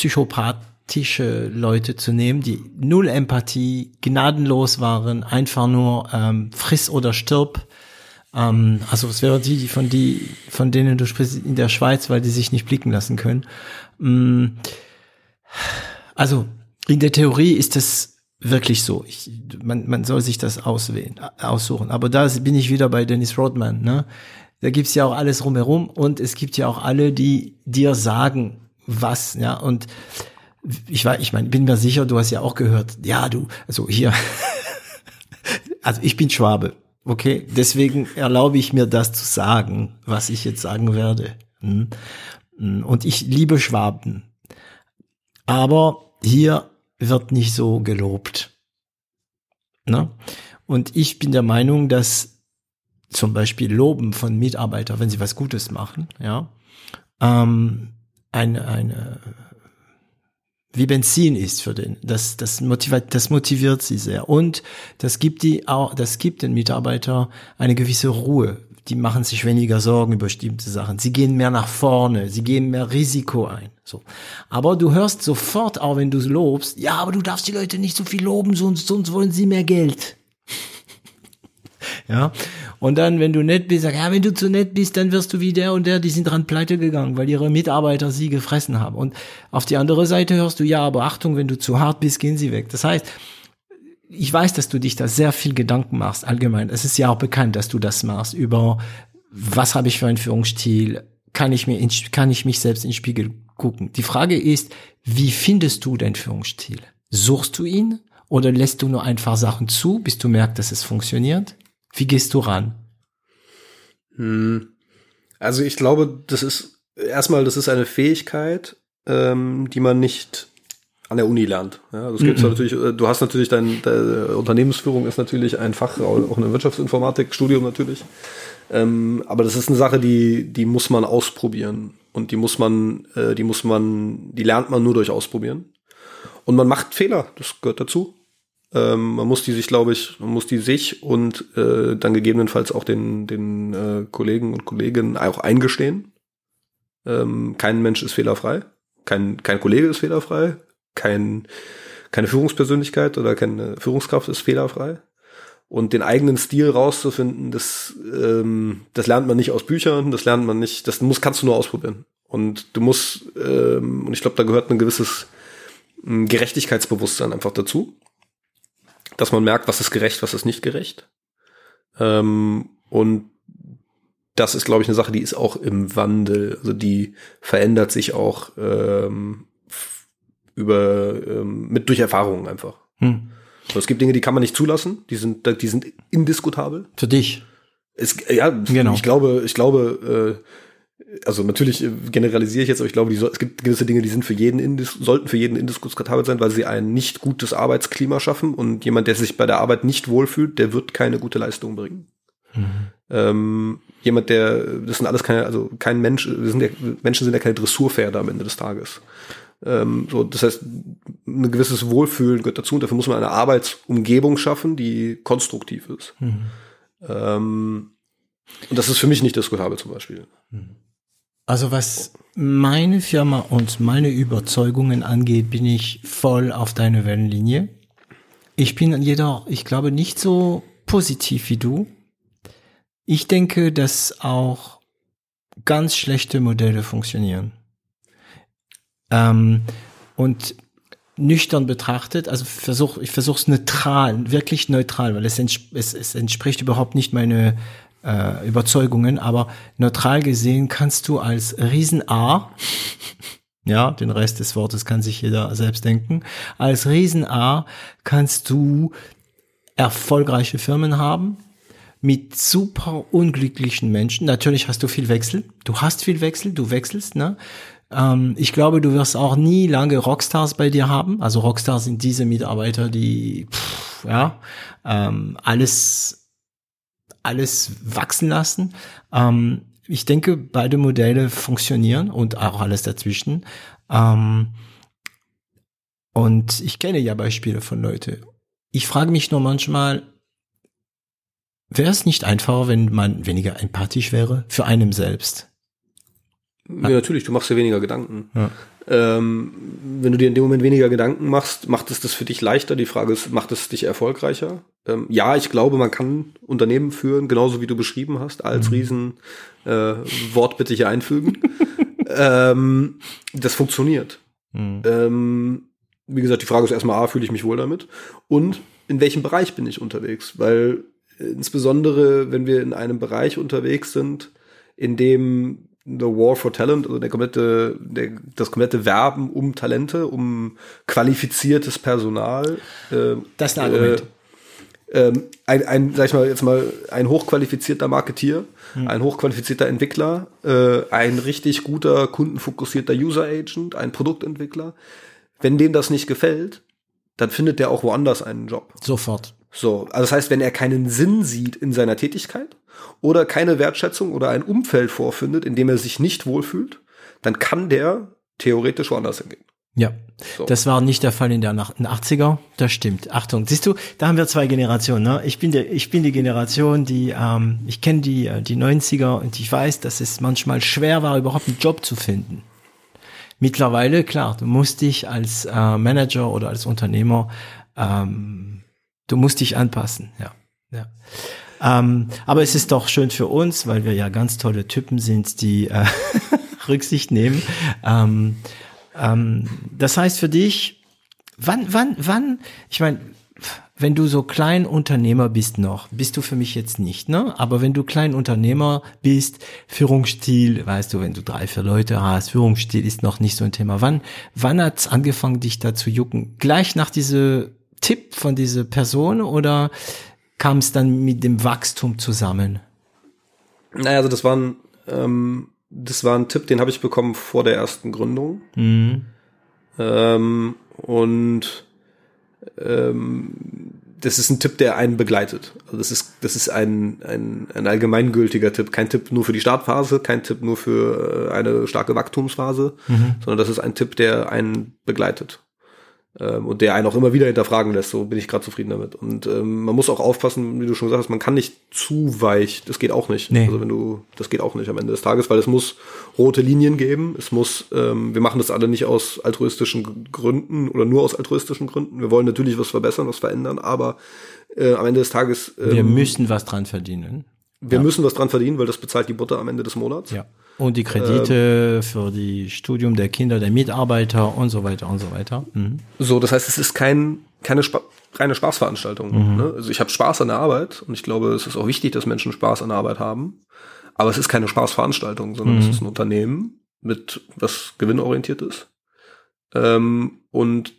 Speaker 2: psychopathische Leute zu nehmen, die null Empathie, gnadenlos waren, einfach nur ähm, friss oder stirb. Ähm, also es wäre die, die von die, von denen du sprichst in der Schweiz, weil die sich nicht blicken lassen können. Mm, also in der Theorie ist es wirklich so. Ich, man, man soll sich das auswählen, aussuchen. Aber da bin ich wieder bei Dennis Rodman. Ne? Da gibt's ja auch alles rumherum und es gibt ja auch alle, die dir sagen, was. Ja und ich war, ich meine, bin mir sicher, du hast ja auch gehört. Ja, du, also hier, also ich bin Schwabe. Okay, deswegen erlaube ich mir das zu sagen, was ich jetzt sagen werde. Hm? Hm, und ich liebe Schwaben. Aber hier wird nicht so gelobt. Ne? Und ich bin der Meinung, dass zum Beispiel Loben von Mitarbeitern, wenn sie was Gutes machen, ja, ähm, eine, eine wie Benzin ist für den. Das, das motiviert, das motiviert sie sehr. Und das gibt die auch, das gibt den Mitarbeiter eine gewisse Ruhe die machen sich weniger Sorgen über bestimmte Sachen. Sie gehen mehr nach vorne, sie gehen mehr Risiko ein. So. Aber du hörst sofort, auch wenn du lobst, ja, aber du darfst die Leute nicht so viel loben, sonst, sonst wollen sie mehr Geld. ja. Und dann, wenn du nett bist, sag, ja, wenn du zu nett bist, dann wirst du wie der und der, die sind dran pleite gegangen, weil ihre Mitarbeiter sie gefressen haben. Und auf die andere Seite hörst du, ja, aber Achtung, wenn du zu hart bist, gehen sie weg. Das heißt, ich weiß, dass du dich da sehr viel Gedanken machst, allgemein. Es ist ja auch bekannt, dass du das machst über, was habe ich für einen Führungsstil? Kann ich mir, in, kann ich mich selbst in den Spiegel gucken? Die Frage ist, wie findest du deinen Führungsstil? Suchst du ihn? Oder lässt du nur einfach Sachen zu, bis du merkst, dass es funktioniert? Wie gehst du ran?
Speaker 1: Hm. Also ich glaube, das ist erstmal, das ist eine Fähigkeit, ähm, die man nicht an der Uni lernt. Ja, das gibt's mhm. natürlich, äh, du hast natürlich dein, deine Unternehmensführung ist natürlich ein Fach, auch eine Wirtschaftsinformatik, Studium natürlich. Ähm, aber das ist eine Sache, die, die muss man ausprobieren. Und die muss man, äh, die muss man, die lernt man nur durch Ausprobieren. Und man macht Fehler, das gehört dazu. Ähm, man muss die sich, glaube ich, man muss die sich und äh, dann gegebenenfalls auch den, den äh, Kollegen und Kolleginnen auch eingestehen. Ähm, kein Mensch ist fehlerfrei. Kein, kein Kollege ist fehlerfrei kein, keine Führungspersönlichkeit oder keine Führungskraft ist fehlerfrei. Und den eigenen Stil rauszufinden, das, ähm, das lernt man nicht aus Büchern, das lernt man nicht, das muss, kannst du nur ausprobieren. Und du musst, ähm, und ich glaube, da gehört ein gewisses ein Gerechtigkeitsbewusstsein einfach dazu. Dass man merkt, was ist gerecht, was ist nicht gerecht. Ähm, und das ist, glaube ich, eine Sache, die ist auch im Wandel. Also die verändert sich auch ähm, über ähm, mit durch Erfahrungen einfach. Hm. So, es gibt Dinge, die kann man nicht zulassen, die sind, die sind indiskutabel.
Speaker 2: Für dich.
Speaker 1: Es, ja, genau. ich glaube, ich glaube, äh, also natürlich generalisiere ich jetzt, aber ich glaube, die, es gibt gewisse Dinge, die sind für jeden indis, sollten für jeden indiskutabel sein, weil sie ein nicht gutes Arbeitsklima schaffen und jemand, der sich bei der Arbeit nicht wohlfühlt, der wird keine gute Leistung bringen. Mhm. Ähm, jemand, der, das sind alles keine, also kein Mensch, sind ja, Menschen sind ja keine Dressurpferde am Ende des Tages. Ähm, so, das heißt, ein gewisses Wohlfühlen gehört dazu und dafür muss man eine Arbeitsumgebung schaffen, die konstruktiv ist. Mhm. Ähm, und das ist für mich nicht diskutabel zum Beispiel. Mhm.
Speaker 2: Also was meine Firma und meine Überzeugungen angeht, bin ich voll auf deine Wellenlinie. Ich bin jeder, ich glaube, nicht so positiv wie du. Ich denke, dass auch ganz schlechte Modelle funktionieren. Ähm, und nüchtern betrachtet, also versuch, ich versuche es neutral, wirklich neutral, weil es, es, es entspricht überhaupt nicht meine äh, Überzeugungen, aber neutral gesehen kannst du als Riesen A, ja, den Rest des Wortes kann sich jeder selbst denken, als Riesen A kannst du erfolgreiche Firmen haben, mit super unglücklichen Menschen. Natürlich hast du viel Wechsel. Du hast viel Wechsel, du wechselst, ne? Ähm, ich glaube, du wirst auch nie lange Rockstars bei dir haben. Also Rockstars sind diese Mitarbeiter, die pff, ja ähm, alles alles wachsen lassen. Ähm, ich denke, beide Modelle funktionieren und auch alles dazwischen. Ähm, Und ich kenne ja Beispiele von Leute. Ich frage mich nur manchmal, wäre es nicht einfacher, wenn man weniger empathisch wäre für einen selbst?
Speaker 1: Ja, natürlich, du machst dir weniger Gedanken. Ja. Ähm, wenn du dir in dem Moment weniger Gedanken machst, macht es das für dich leichter. Die Frage ist, macht es dich erfolgreicher? Ähm, ja, ich glaube, man kann Unternehmen führen, genauso wie du beschrieben hast, als mhm. riesen äh, Wort bitte hier einfügen. ähm, das funktioniert. Mhm. Ähm, wie gesagt, die Frage ist erstmal, A, fühle ich mich wohl damit? Und in welchem Bereich bin ich unterwegs? Weil äh, insbesondere, wenn wir in einem Bereich unterwegs sind, in dem The War for Talent, also der komplette, der, das komplette Werben um Talente, um qualifiziertes Personal.
Speaker 2: Äh, das ist ein Argument.
Speaker 1: Äh, ähm, ein, ein, sag ich mal, jetzt mal, ein hochqualifizierter Marketier, hm. ein hochqualifizierter Entwickler, äh, ein richtig guter, kundenfokussierter User Agent, ein Produktentwickler. Wenn dem das nicht gefällt, dann findet der auch woanders einen Job.
Speaker 2: Sofort.
Speaker 1: So, also das heißt, wenn er keinen Sinn sieht in seiner Tätigkeit oder keine Wertschätzung oder ein Umfeld vorfindet, in dem er sich nicht wohlfühlt, dann kann der theoretisch woanders hingehen.
Speaker 2: Ja, so. das war nicht der Fall in der 80er. Das stimmt. Achtung, siehst du, da haben wir zwei Generationen. Ne? Ich bin der, ich bin die Generation, die, ähm, ich kenne die äh, die 90er und ich weiß, dass es manchmal schwer war, überhaupt einen Job zu finden. Mittlerweile, klar, du musst dich als äh, Manager oder als Unternehmer ähm, Du musst dich anpassen, ja. ja. Ähm, aber es ist doch schön für uns, weil wir ja ganz tolle Typen sind, die äh, Rücksicht nehmen. Ähm, ähm, das heißt für dich, wann, wann, wann, ich meine, wenn du so Kleinunternehmer bist noch, bist du für mich jetzt nicht, ne? Aber wenn du Kleinunternehmer bist, Führungsstil, weißt du, wenn du drei, vier Leute hast, Führungsstil ist noch nicht so ein Thema. Wann, wann hat's angefangen, dich da zu jucken? Gleich nach diese Tipp von dieser Person oder kam es dann mit dem Wachstum zusammen?
Speaker 1: Naja, also das war ein, ähm, das war ein Tipp, den habe ich bekommen vor der ersten Gründung. Mhm. Ähm, und ähm, das ist ein Tipp, der einen begleitet. Also das ist, das ist ein, ein, ein allgemeingültiger Tipp. Kein Tipp nur für die Startphase, kein Tipp nur für äh, eine starke Wachstumsphase, mhm. sondern das ist ein Tipp, der einen begleitet ähm, und der einen auch immer wieder hinterfragen lässt. So bin ich gerade zufrieden damit. Und ähm, man muss auch aufpassen, wie du schon gesagt hast, man kann nicht zu weich. Das geht auch nicht. Nee. Also wenn du, das geht auch nicht am Ende des Tages, weil es muss rote Linien geben. Es muss, ähm, wir machen das alle nicht aus altruistischen Gründen oder nur aus altruistischen Gründen. Wir wollen natürlich was verbessern, was verändern, aber äh, am Ende des Tages.
Speaker 2: Ähm, wir müssen was dran verdienen.
Speaker 1: Wir ja. müssen was dran verdienen, weil das bezahlt die Butter am Ende des Monats.
Speaker 2: Ja. Und die Kredite ähm, für die Studium der Kinder, der Mitarbeiter und so weiter und so weiter. Mhm.
Speaker 1: So, das heißt, es ist kein, keine Spa reine Spaßveranstaltung. Mhm. Ne? Also ich habe Spaß an der Arbeit und ich glaube, es ist auch wichtig, dass Menschen Spaß an der Arbeit haben. Aber es ist keine Spaßveranstaltung, sondern mhm. es ist ein Unternehmen mit was gewinnorientiert ist. Ähm, und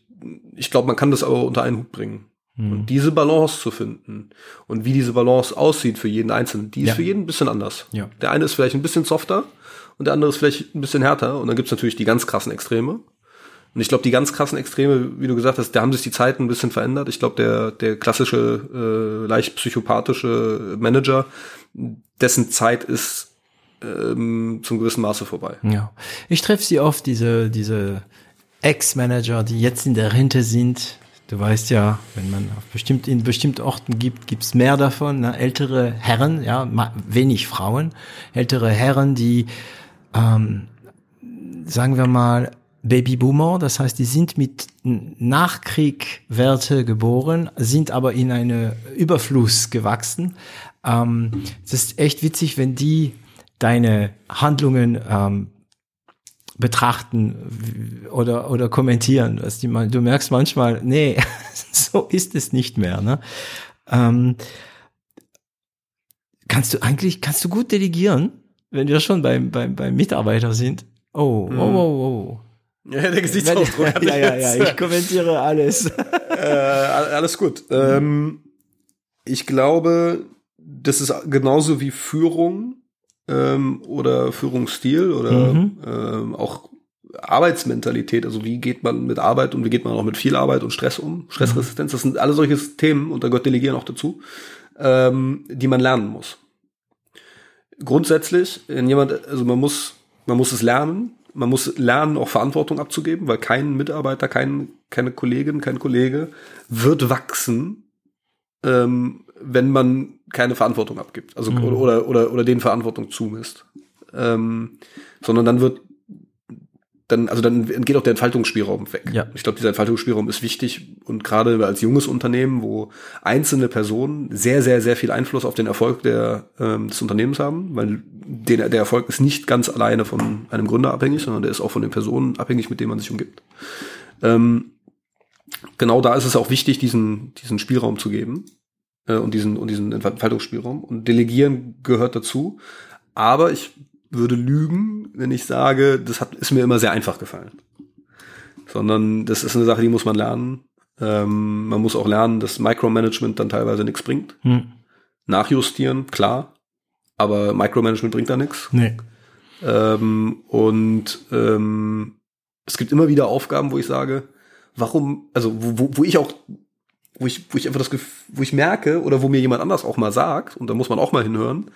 Speaker 1: ich glaube, man kann das aber unter einen Hut bringen. Mhm. Und diese Balance zu finden und wie diese Balance aussieht für jeden Einzelnen, die ist ja. für jeden ein bisschen anders. Ja. Der eine ist vielleicht ein bisschen softer und der andere ist vielleicht ein bisschen härter. Und dann gibt's natürlich die ganz krassen Extreme. Und ich glaube, die ganz krassen Extreme, wie du gesagt hast, da haben sich die Zeiten ein bisschen verändert. Ich glaube, der, der klassische, äh, leicht psychopathische Manager, dessen Zeit ist ähm, zum gewissen Maße vorbei.
Speaker 2: Ja. Ich treffe sie oft, diese, diese Ex-Manager, die jetzt in der Rente sind, Du weißt ja, wenn man auf bestimmt, in bestimmten Orten gibt, gibt's mehr davon. Ne? Ältere Herren, ja, wenig Frauen, ältere Herren, die, ähm, sagen wir mal, Babyboomer, das heißt, die sind mit Nachkriegwerte geboren, sind aber in eine Überfluss gewachsen. Ähm, es ist echt witzig, wenn die deine Handlungen ähm, betrachten oder, oder kommentieren. Was die mal, du merkst manchmal, nee, so ist es nicht mehr. Ne? Ähm, kannst du eigentlich, kannst du gut delegieren, wenn wir schon beim, beim, beim Mitarbeiter sind? Oh, oh, oh, oh.
Speaker 1: Ja, der Gesichtsausdruck.
Speaker 2: ja, ja, ja, ich kommentiere alles.
Speaker 1: äh, alles gut. Ähm, ich glaube, das ist genauso wie Führung ähm, oder Führungsstil oder mhm. ähm, auch Arbeitsmentalität, also wie geht man mit Arbeit und wie geht man auch mit viel Arbeit und Stress um, Stressresistenz, das sind alle solche Themen und da gehört Delegieren auch dazu, ähm, die man lernen muss. Grundsätzlich, wenn jemand, also man muss, man muss es lernen, man muss lernen, auch Verantwortung abzugeben, weil kein Mitarbeiter, kein, keine Kollegin, kein Kollege wird wachsen, ähm, wenn man keine Verantwortung abgibt. Also mhm. oder, oder, oder den Verantwortung zumisst. Ähm, sondern dann wird dann, also dann geht auch der Entfaltungsspielraum weg. Ja. Ich glaube, dieser Entfaltungsspielraum ist wichtig und gerade als junges Unternehmen, wo einzelne Personen sehr, sehr, sehr viel Einfluss auf den Erfolg der, ähm, des Unternehmens haben, weil den, der Erfolg ist nicht ganz alleine von einem Gründer abhängig, sondern der ist auch von den Personen abhängig, mit denen man sich umgibt. Ähm, genau da ist es auch wichtig, diesen, diesen Spielraum zu geben äh, und diesen und diesen Entfaltungsspielraum. Und Delegieren gehört dazu. Aber ich würde lügen, wenn ich sage, das hat, ist mir immer sehr einfach gefallen. Sondern das ist eine Sache, die muss man lernen. Ähm, man muss auch lernen, dass Micromanagement dann teilweise nichts bringt. Hm. Nachjustieren, klar. Aber Micromanagement bringt da nichts. Nee. Ähm, und ähm, es gibt immer wieder Aufgaben, wo ich sage, warum, also wo, wo, wo ich auch, wo ich, wo ich einfach das, wo ich merke oder wo mir jemand anders auch mal sagt, und da muss man auch mal hinhören,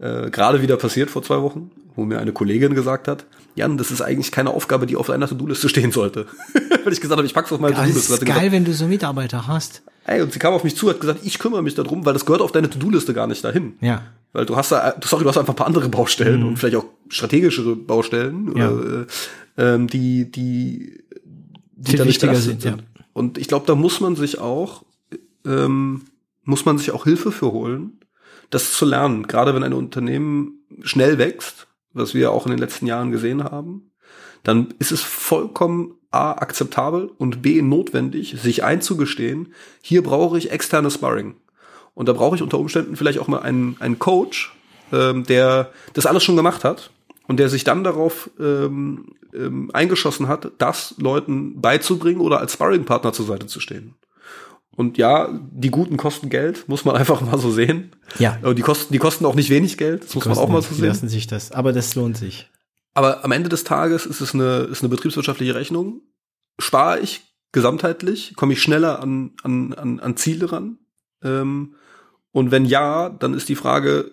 Speaker 1: äh, gerade wieder passiert vor zwei Wochen, wo mir eine Kollegin gesagt hat, Jan, das ist eigentlich keine Aufgabe, die auf deiner To-Do-Liste stehen sollte. Weil ich gesagt habe, ich pack's auf meine
Speaker 2: To-Do-Liste. Das ist geil, gesagt, wenn du so Mitarbeiter hast.
Speaker 1: Ey, und sie kam auf mich zu, hat gesagt, ich kümmere mich darum, weil das gehört auf deine To-Do-Liste gar nicht dahin. Ja. Weil du hast da, sorry, du hast einfach ein paar andere Baustellen mhm. und vielleicht auch strategischere Baustellen, ja. oder, äh, ähm, die, die, die da wichtiger sind, sind. Ja. Und ich glaube, da muss man sich auch, ähm, muss man sich auch Hilfe für holen, das zu lernen. Gerade wenn ein Unternehmen schnell wächst, was wir auch in den letzten Jahren gesehen haben, dann ist es vollkommen A, akzeptabel und B, notwendig, sich einzugestehen, hier brauche ich externe Sparring. Und da brauche ich unter Umständen vielleicht auch mal einen, einen Coach, ähm, der das alles schon gemacht hat und der sich dann darauf ähm, ähm, eingeschossen hat, das Leuten beizubringen oder als Sparringpartner zur Seite zu stehen. Und ja, die guten kosten Geld, muss man einfach mal so sehen. Ja. Und die kosten, die kosten auch nicht wenig Geld, das die muss man auch mal so sehen.
Speaker 2: lassen sich das, aber das lohnt sich.
Speaker 1: Aber am Ende des Tages ist es eine, ist eine betriebswirtschaftliche Rechnung. Spare ich gesamtheitlich, komme ich schneller an, an, an, an Ziele ran. Ähm, und wenn ja, dann ist die Frage,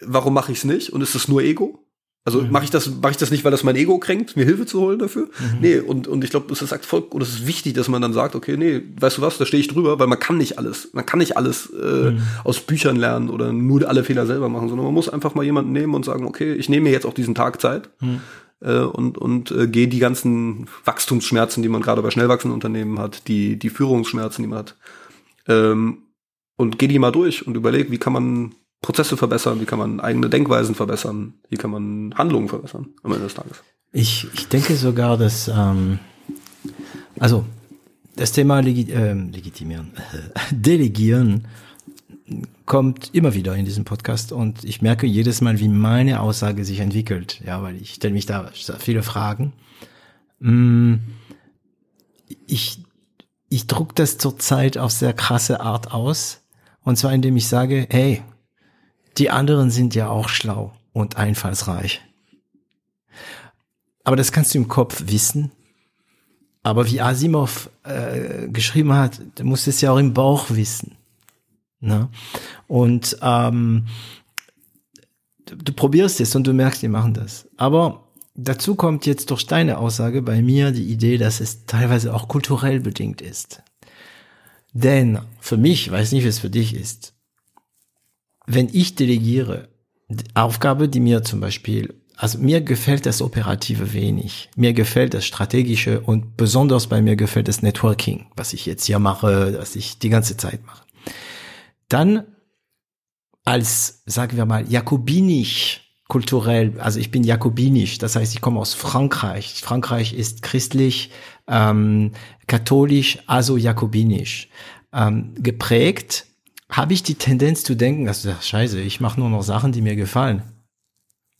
Speaker 1: warum mache ich es nicht? Und ist es nur Ego? Also mhm. mache ich das, mache ich das nicht, weil das mein Ego kränkt, mir Hilfe zu holen dafür? Mhm. Nee, und, und ich glaube, es ist voll, und es ist wichtig, dass man dann sagt, okay, nee, weißt du was, da stehe ich drüber, weil man kann nicht alles, man kann nicht alles äh, mhm. aus Büchern lernen oder nur alle Fehler selber machen, sondern man muss einfach mal jemanden nehmen und sagen, okay, ich nehme mir jetzt auch diesen Tag Zeit mhm. äh, und, und äh, gehe die ganzen Wachstumsschmerzen, die man gerade bei schnell wachsenden Unternehmen hat, die, die Führungsschmerzen, die man hat, ähm, und gehe die mal durch und überlege, wie kann man Prozesse verbessern, wie kann man eigene Denkweisen verbessern, wie kann man Handlungen verbessern am Ende des Tages.
Speaker 2: Ich, ich denke sogar, dass ähm, also das Thema Legi äh, legitimieren, delegieren kommt immer wieder in diesem Podcast und ich merke jedes Mal, wie meine Aussage sich entwickelt. Ja, weil ich stelle mich da viele Fragen. Mm, ich ich druck das zurzeit auf sehr krasse Art aus und zwar indem ich sage, hey, die anderen sind ja auch schlau und einfallsreich. Aber das kannst du im Kopf wissen. Aber wie Asimov äh, geschrieben hat, du musst es ja auch im Bauch wissen. Ne? Und ähm, du, du probierst es und du merkst, die machen das. Aber dazu kommt jetzt durch deine Aussage bei mir die Idee, dass es teilweise auch kulturell bedingt ist. Denn für mich, weiß nicht, wie es für dich ist, wenn ich delegiere, Aufgabe, die mir zum Beispiel, also mir gefällt das Operative wenig. Mir gefällt das Strategische und besonders bei mir gefällt das Networking, was ich jetzt hier mache, was ich die ganze Zeit mache. Dann als, sagen wir mal, jakobinisch kulturell, also ich bin jakobinisch, das heißt, ich komme aus Frankreich. Frankreich ist christlich, ähm, katholisch, also jakobinisch ähm, geprägt habe ich die Tendenz zu denken, also scheiße, ich mache nur noch Sachen, die mir gefallen.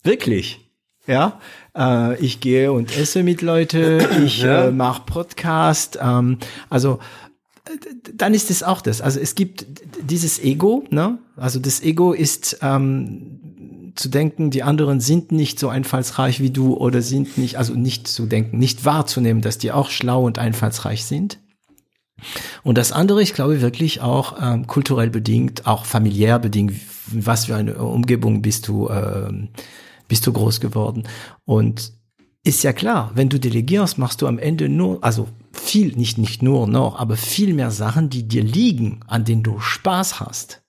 Speaker 2: Wirklich. Ja, äh, ich gehe und esse mit Leute, ich ja. äh, mache Podcast. Ähm, also dann ist es auch das. Also es gibt dieses Ego, ne? Also das Ego ist ähm, zu denken, die anderen sind nicht so einfallsreich wie du oder sind nicht, also nicht zu denken, nicht wahrzunehmen, dass die auch schlau und einfallsreich sind. Und das andere, ich glaube wirklich auch ähm, kulturell bedingt, auch familiär bedingt, was für eine Umgebung bist du, ähm, bist du groß geworden. Und ist ja klar, wenn du delegierst, machst du am Ende nur, also viel, nicht, nicht nur noch, aber viel mehr Sachen, die dir liegen, an denen du Spaß hast.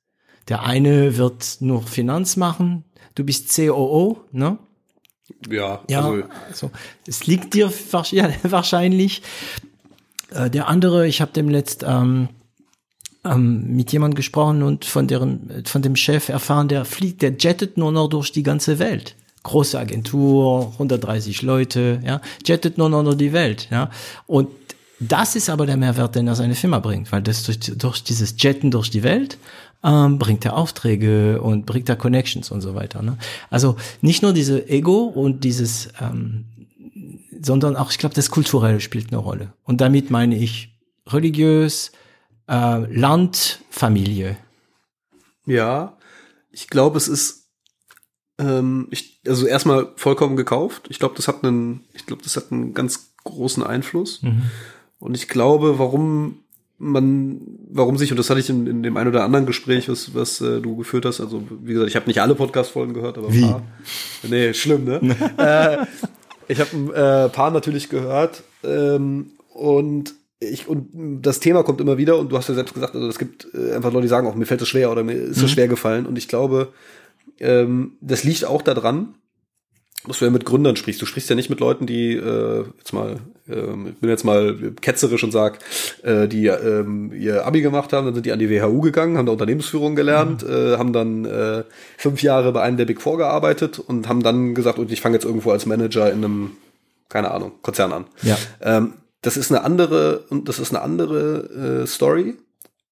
Speaker 2: Der eine wird nur Finanz machen, du bist COO, ne?
Speaker 1: Ja,
Speaker 2: ja also, also es liegt dir wahrscheinlich. Äh, der andere, ich habe dem letzt ähm, ähm, mit jemandem gesprochen und von deren, von dem Chef erfahren, der fliegt, der jettet nur noch durch die ganze Welt. Große Agentur, 130 Leute, ja, jettet nur noch die Welt, ja. Und das ist aber der Mehrwert, den er seine Firma bringt, weil das durch, durch dieses Jetten durch die Welt ähm, bringt er Aufträge und bringt er Connections und so weiter. Ne? Also nicht nur diese Ego und dieses, ähm, sondern auch, ich glaube, das Kulturelle spielt eine Rolle. Und damit meine ich religiös, äh, Land, Familie.
Speaker 1: Ja, ich glaube, es ist ähm, ich, also erstmal vollkommen gekauft. Ich glaube, das hat einen, ich glaube, das hat einen ganz großen Einfluss. Mhm. Und ich glaube, warum man, warum sich, und das hatte ich in, in dem ein oder anderen Gespräch, was, was äh, du geführt hast, also wie gesagt, ich habe nicht alle Podcast-Folgen gehört, aber
Speaker 2: wie?
Speaker 1: ein paar. Nee, schlimm, ne? äh, ich habe ein äh, paar natürlich gehört ähm, und ich, und das Thema kommt immer wieder und du hast ja selbst gesagt, also es gibt äh, einfach Leute, die sagen auch, mir fällt es schwer oder mir ist es mhm. schwer gefallen und ich glaube, ähm, das liegt auch daran, dass du ja mit Gründern sprichst. Du sprichst ja nicht mit Leuten, die äh, jetzt mal, äh, ich bin jetzt mal ketzerisch und sag, äh, die ähm, ihr Abi gemacht haben, dann sind die an die WHU gegangen, haben da Unternehmensführung gelernt, mhm. äh, haben dann äh, fünf Jahre bei einem der Big Four gearbeitet und haben dann gesagt, und ich fange jetzt irgendwo als Manager in einem, keine Ahnung, Konzern an.
Speaker 2: Ja.
Speaker 1: Ähm, das ist eine andere und das ist eine andere äh, Story,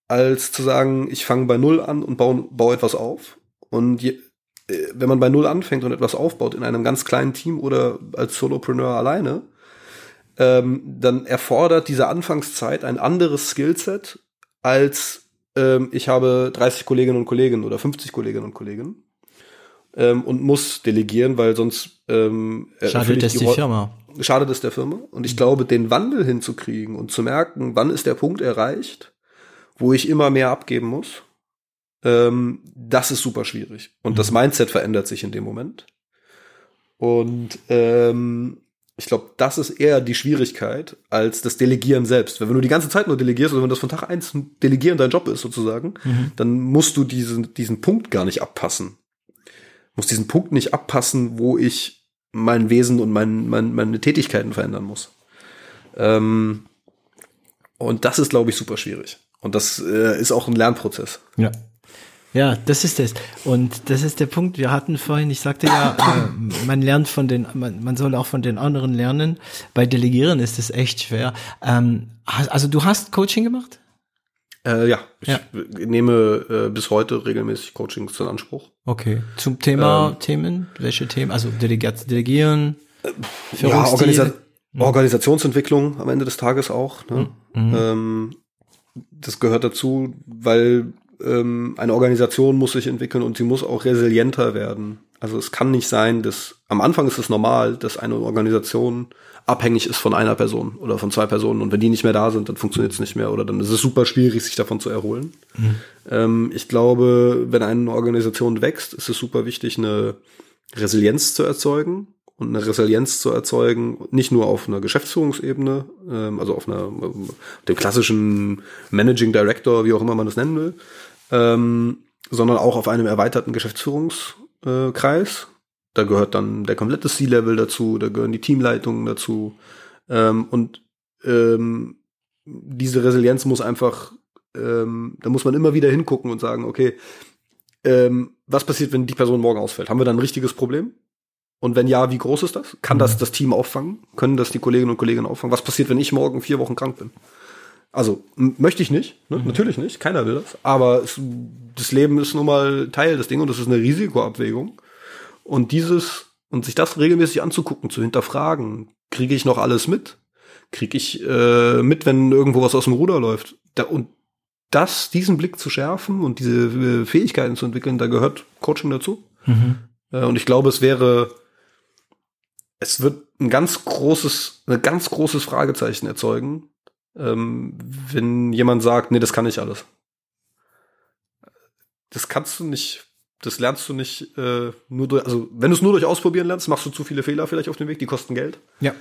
Speaker 1: als zu sagen, ich fange bei null an und baue, baue etwas auf. Und je, wenn man bei Null anfängt und etwas aufbaut in einem ganz kleinen Team oder als Solopreneur alleine, ähm, dann erfordert diese Anfangszeit ein anderes Skillset als ähm, ich habe 30 Kolleginnen und Kollegen oder 50 Kolleginnen und Kollegen ähm, und muss delegieren, weil sonst ähm,
Speaker 2: schadet es die, die Firma.
Speaker 1: Schadet es der Firma. Und ich glaube, den Wandel hinzukriegen und zu merken, wann ist der Punkt erreicht, wo ich immer mehr abgeben muss ähm, das ist super schwierig. Und mhm. das Mindset verändert sich in dem Moment. Und ähm, ich glaube, das ist eher die Schwierigkeit als das Delegieren selbst. Weil wenn du die ganze Zeit nur delegierst, oder wenn das von Tag eins Delegieren dein Job ist sozusagen, mhm. dann musst du diesen, diesen Punkt gar nicht abpassen. Muss diesen Punkt nicht abpassen, wo ich mein Wesen und mein, mein, meine Tätigkeiten verändern muss. Ähm, und das ist, glaube ich, super schwierig. Und das äh, ist auch ein Lernprozess.
Speaker 2: Ja. Ja, das ist es. Und das ist der Punkt. Wir hatten vorhin, ich sagte ja, äh, man lernt von den, man, man soll auch von den anderen lernen. Bei Delegieren ist es echt schwer. Ähm, also du hast Coaching gemacht?
Speaker 1: Äh, ja, ich ja. nehme äh, bis heute regelmäßig Coachings in Anspruch.
Speaker 2: Okay. Zum Thema ähm, Themen? Welche Themen? Also Delegiert, Delegieren?
Speaker 1: Äh, ja, Organisa mhm. Organisationsentwicklung am Ende des Tages auch. Ne? Mhm. Ähm, das gehört dazu, weil ähm, eine Organisation muss sich entwickeln und sie muss auch resilienter werden. Also es kann nicht sein, dass am Anfang ist es normal, dass eine Organisation abhängig ist von einer Person oder von zwei Personen und wenn die nicht mehr da sind, dann funktioniert es nicht mehr oder dann ist es super schwierig, sich davon zu erholen. Mhm. Ähm, ich glaube, wenn eine Organisation wächst, ist es super wichtig, eine Resilienz zu erzeugen und eine Resilienz zu erzeugen, nicht nur auf einer Geschäftsführungsebene, ähm, also auf einer dem klassischen Managing Director, wie auch immer man das nennen will, ähm, sondern auch auf einem erweiterten Geschäftsführungskreis. Da gehört dann der komplette C-Level dazu, da gehören die Teamleitungen dazu. Ähm, und ähm, diese Resilienz muss einfach, ähm, da muss man immer wieder hingucken und sagen, okay, ähm, was passiert, wenn die Person morgen ausfällt? Haben wir dann ein richtiges Problem? Und wenn ja, wie groß ist das? Kann das mhm. das Team auffangen? Können das die Kolleginnen und Kollegen auffangen? Was passiert, wenn ich morgen vier Wochen krank bin? Also möchte ich nicht, ne? mhm. natürlich nicht, keiner will das. Aber es, das Leben ist nun mal Teil des Ding und das ist eine Risikoabwägung. Und dieses und sich das regelmäßig anzugucken, zu hinterfragen, kriege ich noch alles mit? Kriege ich äh, mit, wenn irgendwo was aus dem Ruder läuft? Da, und das, diesen Blick zu schärfen und diese äh, Fähigkeiten zu entwickeln, da gehört Coaching dazu. Mhm. Äh, und ich glaube, es wäre, es wird ein ganz großes, ein ganz großes Fragezeichen erzeugen, ähm, wenn jemand sagt, nee, das kann ich alles. Das kannst du nicht, Das lernst du nicht äh, nur durch, also wenn du es nur durch Ausprobieren lernst, machst du zu viele Fehler vielleicht auf dem Weg, die kosten Geld.
Speaker 2: Ja.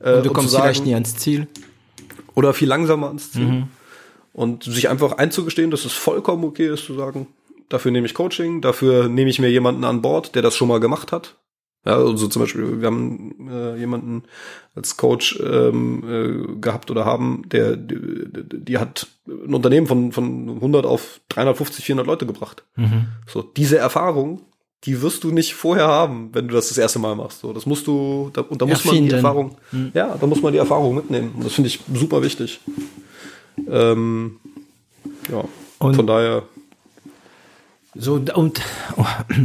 Speaker 1: Äh,
Speaker 2: Und du
Speaker 1: und
Speaker 2: kommst
Speaker 1: sagen-
Speaker 2: vielleicht nie ans Ziel.
Speaker 1: Oder viel langsamer ans Ziel. Und sich einfach einzugestehen, dass es vollkommen okay ist zu sagen, dafür nehme ich Coaching, dafür nehme ich mir jemanden an Bord, der das schon mal gemacht hat. Ja, also zum Beispiel, wir haben äh, jemanden als Coach ähm, äh, gehabt oder haben, der, die, die hat ein Unternehmen von, von 100 auf 350, 400 Leute gebracht. So, diese Erfahrung, die wirst du nicht vorher haben, wenn du das das erste Mal machst. So, das musst du, da, und da muss man die. Erfahrung, ja, da muss man die Erfahrung mitnehmen. Und das finde ich super wichtig. Ähm, ja,
Speaker 2: Und-
Speaker 1: von daher,
Speaker 2: So, um,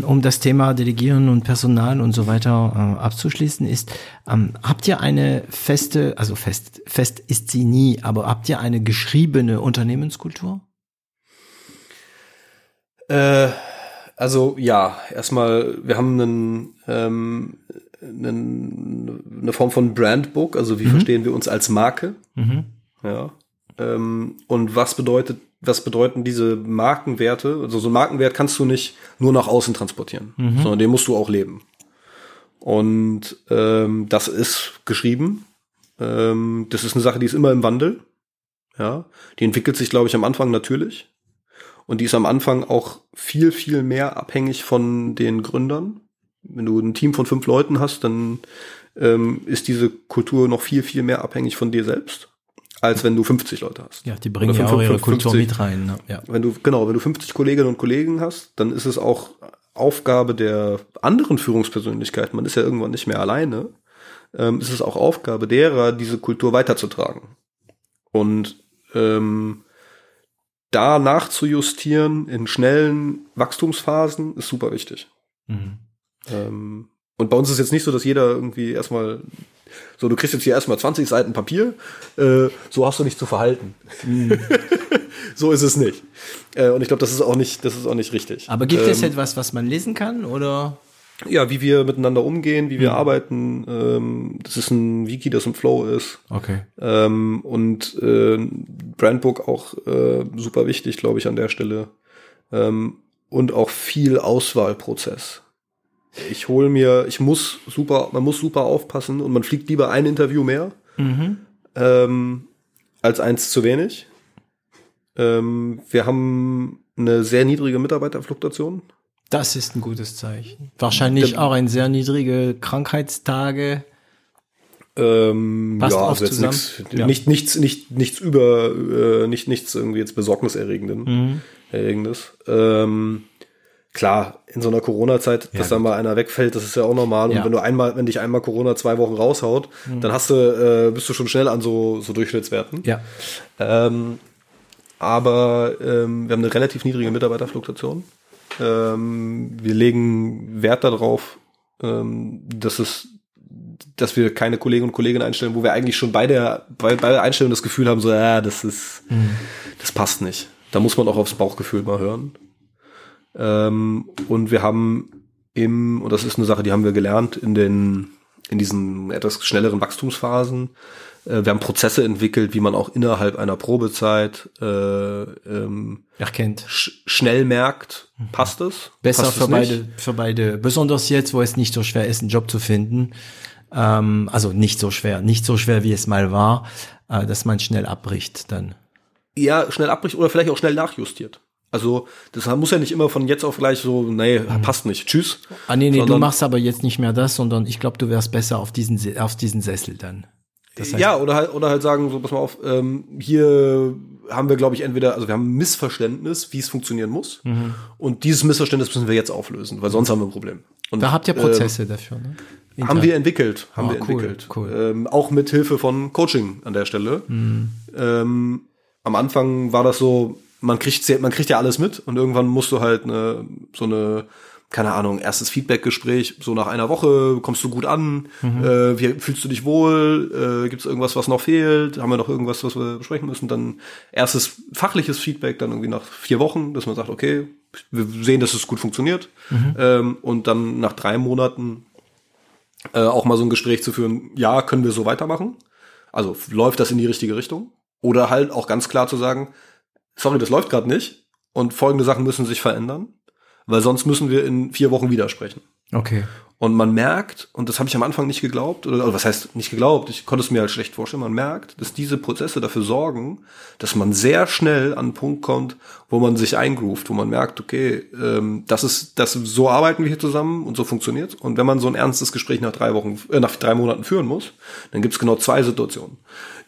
Speaker 2: um das Thema Delegieren und Personal und so weiter äh, abzuschließen, ist, ähm, habt ihr eine feste, also fest, fest ist sie nie, aber habt ihr eine geschriebene Unternehmenskultur?
Speaker 1: Äh, also ja, erstmal, wir haben einen, ähm, einen, eine Form von Brandbook, also wie verstehen wir uns als Marke. Ja. Ähm, und was bedeutet, was bedeuten diese Markenwerte? Also so einen Markenwert kannst du nicht nur nach außen transportieren, sondern den musst du auch leben. Und ähm, das ist geschrieben. Ähm, das ist eine Sache, die ist immer im Wandel. Ja, die entwickelt sich, glaube ich, am Anfang natürlich. Und die ist am Anfang auch viel, viel mehr abhängig von den Gründern. Wenn du ein Team von fünf Leuten hast, dann ähm, ist diese Kultur noch viel, viel mehr abhängig von dir selbst, als wenn du 50 Leute hast.
Speaker 2: Ja, die bringen ja auch ihre
Speaker 1: 55.
Speaker 2: Kultur mit rein. Ne? Ja.
Speaker 1: Wenn du, genau, wenn du 50 Kolleginnen und Kollegen hast, dann ist es auch Aufgabe der anderen Führungspersönlichkeiten, man ist ja irgendwann nicht mehr alleine, ähm, ist es auch Aufgabe derer, diese Kultur weiterzutragen. Und ähm, da nachzujustieren in schnellen Wachstumsphasen ist super wichtig.
Speaker 2: Mhm.
Speaker 1: Ähm, und bei uns ist jetzt nicht so, dass jeder irgendwie erstmal so, du kriegst jetzt hier erstmal 20 Seiten Papier, äh, so hast du dich zu verhalten. so ist es nicht. Äh, und ich glaube, das ist auch nicht, das ist auch nicht richtig.
Speaker 2: Aber gibt es
Speaker 1: ähm,
Speaker 2: etwas, was man lesen kann oder?
Speaker 1: ja, wie wir miteinander umgehen, wie wir arbeiten, ähm, das ist ein Wiki, das im Flow ist.
Speaker 2: Okay.
Speaker 1: Ähm, und äh, Brandbook auch äh, super wichtig, glaube ich, an der Stelle. Ähm, und auch viel Auswahlprozess. Ich hole mir, ich muss super, man muss super aufpassen und man fliegt lieber ein Interview mehr ähm, als eins zu wenig. Ähm, wir haben eine sehr niedrige Mitarbeiterfluktuation.
Speaker 2: Das ist ein gutes Zeichen. Wahrscheinlich auch ein sehr niedrige Krankheitstage.
Speaker 1: Ähm,
Speaker 2: Passt
Speaker 1: ja, also jetzt
Speaker 2: zusammen.
Speaker 1: nix,
Speaker 2: Ja.
Speaker 1: nicht, nichts, nicht, nichts über, äh, nicht, nichts irgendwie jetzt besorgniserregenden,
Speaker 2: Mhm.
Speaker 1: erregendes. Ähm, klar, in so einer Corona-Zeit, dass da mal einer wegfällt, das ist ja auch normal. Und
Speaker 2: Ja. Mhm.
Speaker 1: wenn du einmal, wenn dich einmal Corona zwei Wochen raushaut, dann hast du, äh, bist du schon schnell an so, so Durchschnittswerten.
Speaker 2: Ja.
Speaker 1: Ähm, aber ähm, wir haben eine relativ niedrige Mitarbeiterfluktuation. Ähm, wir legen Wert darauf, ähm, dass es, dass wir keine Kollegen und Kolleginnen einstellen, wo wir eigentlich schon bei der, bei, bei der Einstellung das Gefühl haben, so, ja, das ist, das passt nicht. Da muss man auch aufs Bauchgefühl mal hören. Ähm, und wir haben im, und das ist eine Sache, die haben wir gelernt in den, in diesen etwas schnelleren Wachstumsphasen. Äh, wir haben Prozesse entwickelt, wie man auch innerhalb einer Probezeit äh, ähm,
Speaker 2: Erkennt.
Speaker 1: sch schnell merkt, passt es?
Speaker 2: Besser
Speaker 1: passt
Speaker 2: für
Speaker 1: es
Speaker 2: beide, für beide. Besonders jetzt, wo es nicht so schwer ist, einen Job zu finden. Ähm, also nicht so schwer, nicht so schwer, wie es mal war, äh, dass man schnell abbricht dann.
Speaker 1: Ja, schnell abbricht oder vielleicht auch schnell nachjustiert. Also das muss ja nicht immer von jetzt auf gleich so, nee, passt nicht, tschüss.
Speaker 2: Ah, nee, nee, du
Speaker 1: Sondern-
Speaker 2: machst aber jetzt nicht mehr das, sondern ich glaube, du wärst besser auf diesen, Se- auf diesen Sessel dann. Das heißt,
Speaker 1: ja, oder halt, oder halt sagen, so, pass mal auf, ähm, hier haben wir, glaube ich, entweder, also wir haben ein Missverständnis, wie es funktionieren muss.
Speaker 2: Mhm.
Speaker 1: Und dieses Missverständnis müssen wir jetzt auflösen, weil sonst haben wir ein Problem. Und,
Speaker 2: da habt ihr Prozesse dafür, ne?
Speaker 1: haben wir entwickelt, haben
Speaker 2: Ah,
Speaker 1: wir
Speaker 2: cool,
Speaker 1: entwickelt.
Speaker 2: cool.
Speaker 1: Ähm, auch mit Hilfe von Coaching an der Stelle.
Speaker 2: Mhm.
Speaker 1: Ähm, am Anfang war das so, man kriegt, man kriegt ja alles mit und irgendwann musst du halt eine, so eine, keine Ahnung, erstes Feedbackgespräch, so nach einer Woche kommst du gut an,
Speaker 2: Mhm.
Speaker 1: äh, wie fühlst du dich wohl, äh, gibt es irgendwas, was noch fehlt, haben wir noch irgendwas, was wir besprechen müssen, dann erstes fachliches Feedback, dann irgendwie nach vier Wochen, dass man sagt, okay, wir sehen, dass es gut funktioniert
Speaker 2: Mhm.
Speaker 1: ähm, und dann nach drei Monaten äh, auch mal so ein Gespräch zu führen, ja, können wir so weitermachen? Also läuft das in die richtige Richtung? Oder halt auch ganz klar zu sagen, sorry, das läuft gerade nicht und folgende Sachen müssen sich verändern. weil sonst müssen wir in vier Wochen widersprechen.
Speaker 2: Okay.
Speaker 1: Und man merkt, und das habe ich am Anfang nicht geglaubt, oder also was heißt nicht geglaubt, ich konnte es mir halt schlecht vorstellen, man merkt, dass diese Prozesse dafür sorgen, dass man sehr schnell an einen Punkt kommt, wo man sich eingroovt, wo man merkt, okay, ähm, das ist, das so arbeiten wir hier zusammen und so funktioniert. Und wenn man so ein ernstes Gespräch nach drei Wochen, äh, nach drei Monaten führen muss, dann gibt es genau zwei Situationen.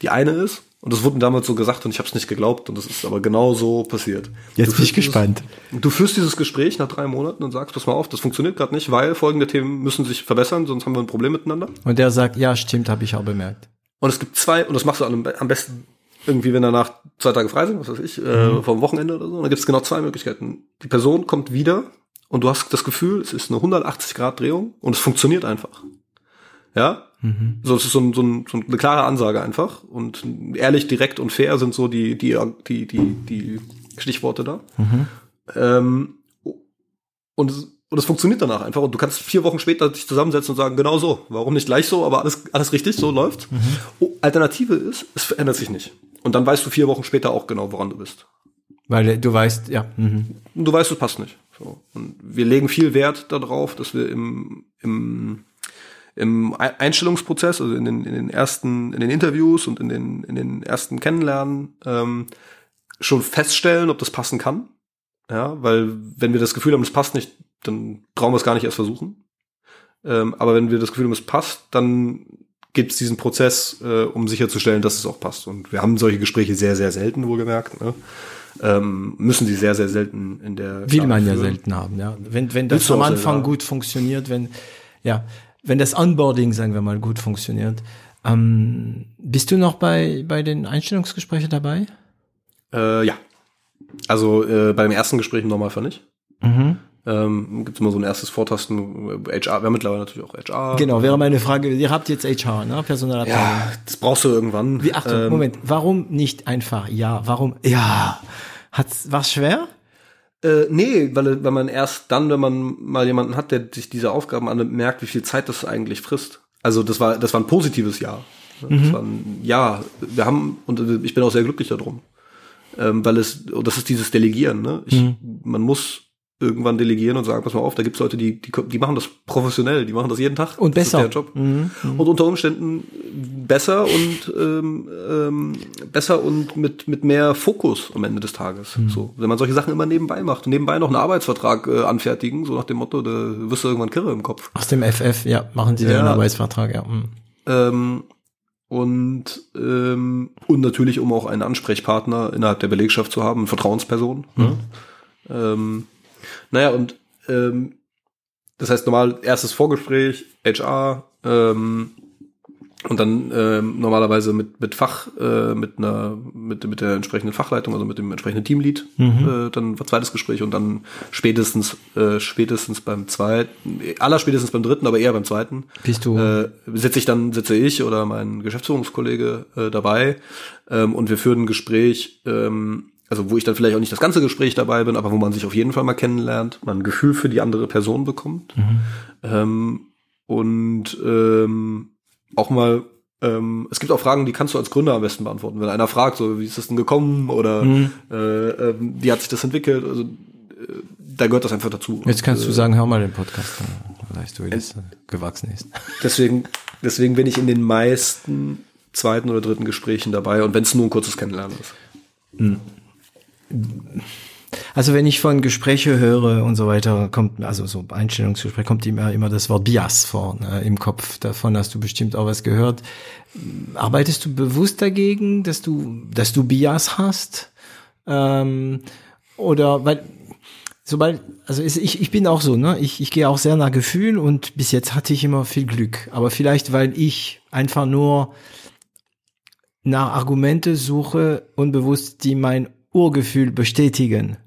Speaker 1: Die eine ist, und das wurde mir damals so gesagt und ich habe es nicht geglaubt und das ist aber genau so passiert.
Speaker 2: Jetzt
Speaker 1: Du
Speaker 2: bin ich gespannt.
Speaker 1: Dieses, du führst dieses Gespräch nach drei Monaten und sagst, pass mal auf, das funktioniert gerade nicht, weil folgende Themen müssen sich verbessern, sonst haben wir ein Problem miteinander.
Speaker 2: Und der sagt, ja, stimmt, habe ich auch bemerkt.
Speaker 1: Und es gibt zwei, und das machst du am, besten irgendwie, wenn danach zwei Tage frei sind, was weiß ich, äh, vom Wochenende oder so. Und dann gibt es genau zwei Möglichkeiten. Die Person kommt wieder und du hast das Gefühl, es ist eine 180-Grad-Drehung und es funktioniert einfach. Ja? So, es ist so, ein, so, ein, so eine klare Ansage einfach. Und ehrlich, direkt und fair sind so die, die, die, die, die Stichworte da. Ähm, und, es, und es funktioniert danach einfach. Und du kannst vier Wochen später dich zusammensetzen und sagen, genau so. Warum nicht gleich so, aber alles, alles richtig, so läuft. Oh, Alternative ist, es verändert sich nicht. Und dann weißt du vier Wochen später auch genau, woran du bist.
Speaker 2: Weil du weißt, ja. Mhm.
Speaker 1: Du weißt, es passt nicht. So. Und wir legen viel Wert darauf, dass wir im, im, im Ei- Einstellungsprozess, also in den, in den ersten, in den Interviews und in den, in den ersten Kennenlernen, ähm, schon feststellen, ob das passen kann. Ja, weil wenn wir das Gefühl haben, es passt nicht, dann brauchen wir es gar nicht erst versuchen. Ähm, aber wenn wir das Gefühl haben, es passt, dann gibt es diesen Prozess, äh, um sicherzustellen, dass es auch passt. Und wir haben solche Gespräche sehr, sehr selten, wohlgemerkt. Ne? Ähm, müssen sie sehr, sehr selten in der
Speaker 2: Will man ja
Speaker 1: führen.
Speaker 2: selten haben, ja. Wenn, wenn das am Anfang gut funktioniert, wenn, ja, wenn das Onboarding, sagen wir mal, gut funktioniert. Ähm, bist du noch bei, bei den Einstellungsgesprächen dabei?
Speaker 1: Äh, ja. Also äh, beim ersten Gespräch im Normalfall nicht.
Speaker 2: Mhm.
Speaker 1: Ähm, Gibt es immer so ein erstes Vortasten, äh, HR, wir haben mittlerweile natürlich auch HR.
Speaker 2: Genau, wäre meine Frage. Ihr habt jetzt HR, ne? Personalabteilung.
Speaker 1: Ja, das brauchst du irgendwann.
Speaker 2: Wie, Achtung,
Speaker 1: Ähm,
Speaker 2: Moment, warum nicht einfach ja? Warum? Ja. Hat's, war's schwer?
Speaker 1: Äh, nee, weil, weil man erst dann, wenn man mal jemanden hat, der sich diese Aufgaben annimmt, merkt, wie viel Zeit das eigentlich frisst. Also das war, das war ein positives Jahr. Das war ein Ja, wir haben, und ich bin auch sehr glücklich darum. Ähm, weil es, und das ist dieses Delegieren, ne? Ich, Man muss irgendwann delegieren und sagen, pass mal auf, da gibt's Leute, die, die, die machen das professionell, die machen das jeden Tag.
Speaker 2: Und
Speaker 1: das
Speaker 2: besser.
Speaker 1: Ist der Job. Und unter Umständen besser und ähm, ähm, besser und mit, mit mehr Fokus am Ende des Tages. So, wenn man solche Sachen immer nebenbei macht und nebenbei noch einen Arbeitsvertrag äh, anfertigen, so nach dem Motto, da wirst du irgendwann kirre im Kopf.
Speaker 2: Aus dem FF, ja, machen Sie
Speaker 1: Ja.
Speaker 2: den Arbeitsvertrag, ja. mhm.
Speaker 1: Ähm, und, ähm, und natürlich, um auch einen Ansprechpartner innerhalb der Belegschaft zu haben, eine Vertrauensperson. Ne? Ähm, naja, und ähm, das heißt normal erstes Vorgespräch, HR, ähm, und dann ähm, normalerweise mit mit Fach äh, mit einer mit mit der entsprechenden Fachleitung also mit dem entsprechenden Teamlead äh, dann war zweites Gespräch und dann spätestens äh, spätestens beim zweiten aller spätestens beim dritten aber eher beim zweiten.
Speaker 2: Bist du-
Speaker 1: äh, sitze ich dann sitze ich oder mein Geschäftsführungskollege äh, dabei. Ähm, und wir führen ein Gespräch ähm, also wo ich dann vielleicht auch nicht das ganze Gespräch dabei bin aber wo man sich auf jeden Fall mal kennenlernt man ein Gefühl für die andere Person bekommt. Ähm, und ähm, auch mal, ähm, es gibt auch Fragen, die kannst du als Gründer am besten beantworten. Wenn einer fragt, so, wie ist das denn gekommen oder
Speaker 2: Mhm.
Speaker 1: äh, ähm, wie hat sich das entwickelt, also äh, da gehört das einfach dazu.
Speaker 2: Jetzt kannst
Speaker 1: Und,
Speaker 2: du
Speaker 1: äh,
Speaker 2: sagen, hör mal den Podcast, weißt du, wie das äh, gewachsen ist.
Speaker 1: Deswegen, deswegen bin ich in den meisten zweiten oder dritten Gesprächen dabei und wenn es nur ein kurzes Kennenlernen ist.
Speaker 2: Also wenn ich von Gespräche höre und so weiter, kommt, also so Einstellungsgespräch, kommt immer, immer das Wort Bias vor ne, im Kopf. Davon hast du bestimmt auch was gehört. Arbeitest du bewusst dagegen, dass du, dass du Bias hast? Ähm, oder weil, sobald, also ich, ich bin auch so, ne? Ich, ich gehe auch sehr nach Gefühl und bis jetzt hatte ich immer viel Glück. Aber vielleicht, weil ich einfach nur nach Argumente suche, unbewusst, die mein Urgefühl bestätigen.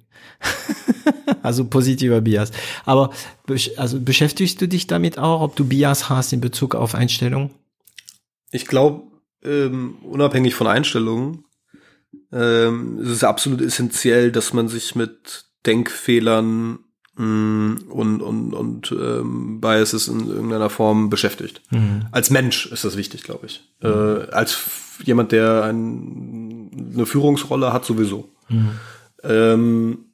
Speaker 2: also positiver Bias. Aber also beschäftigst du dich damit auch, ob du Bias hast in Bezug auf Einstellung?
Speaker 1: Ich glaube, ähm, unabhängig von Einstellungen, ähm, es ist absolut essentiell, dass man sich mit Denkfehlern mh, und, und, und ähm, Biases in irgendeiner Form beschäftigt. Als Mensch ist das wichtig, glaube ich. Äh, als jemand, der ein, eine Führungsrolle hat, sowieso. Ähm, äh,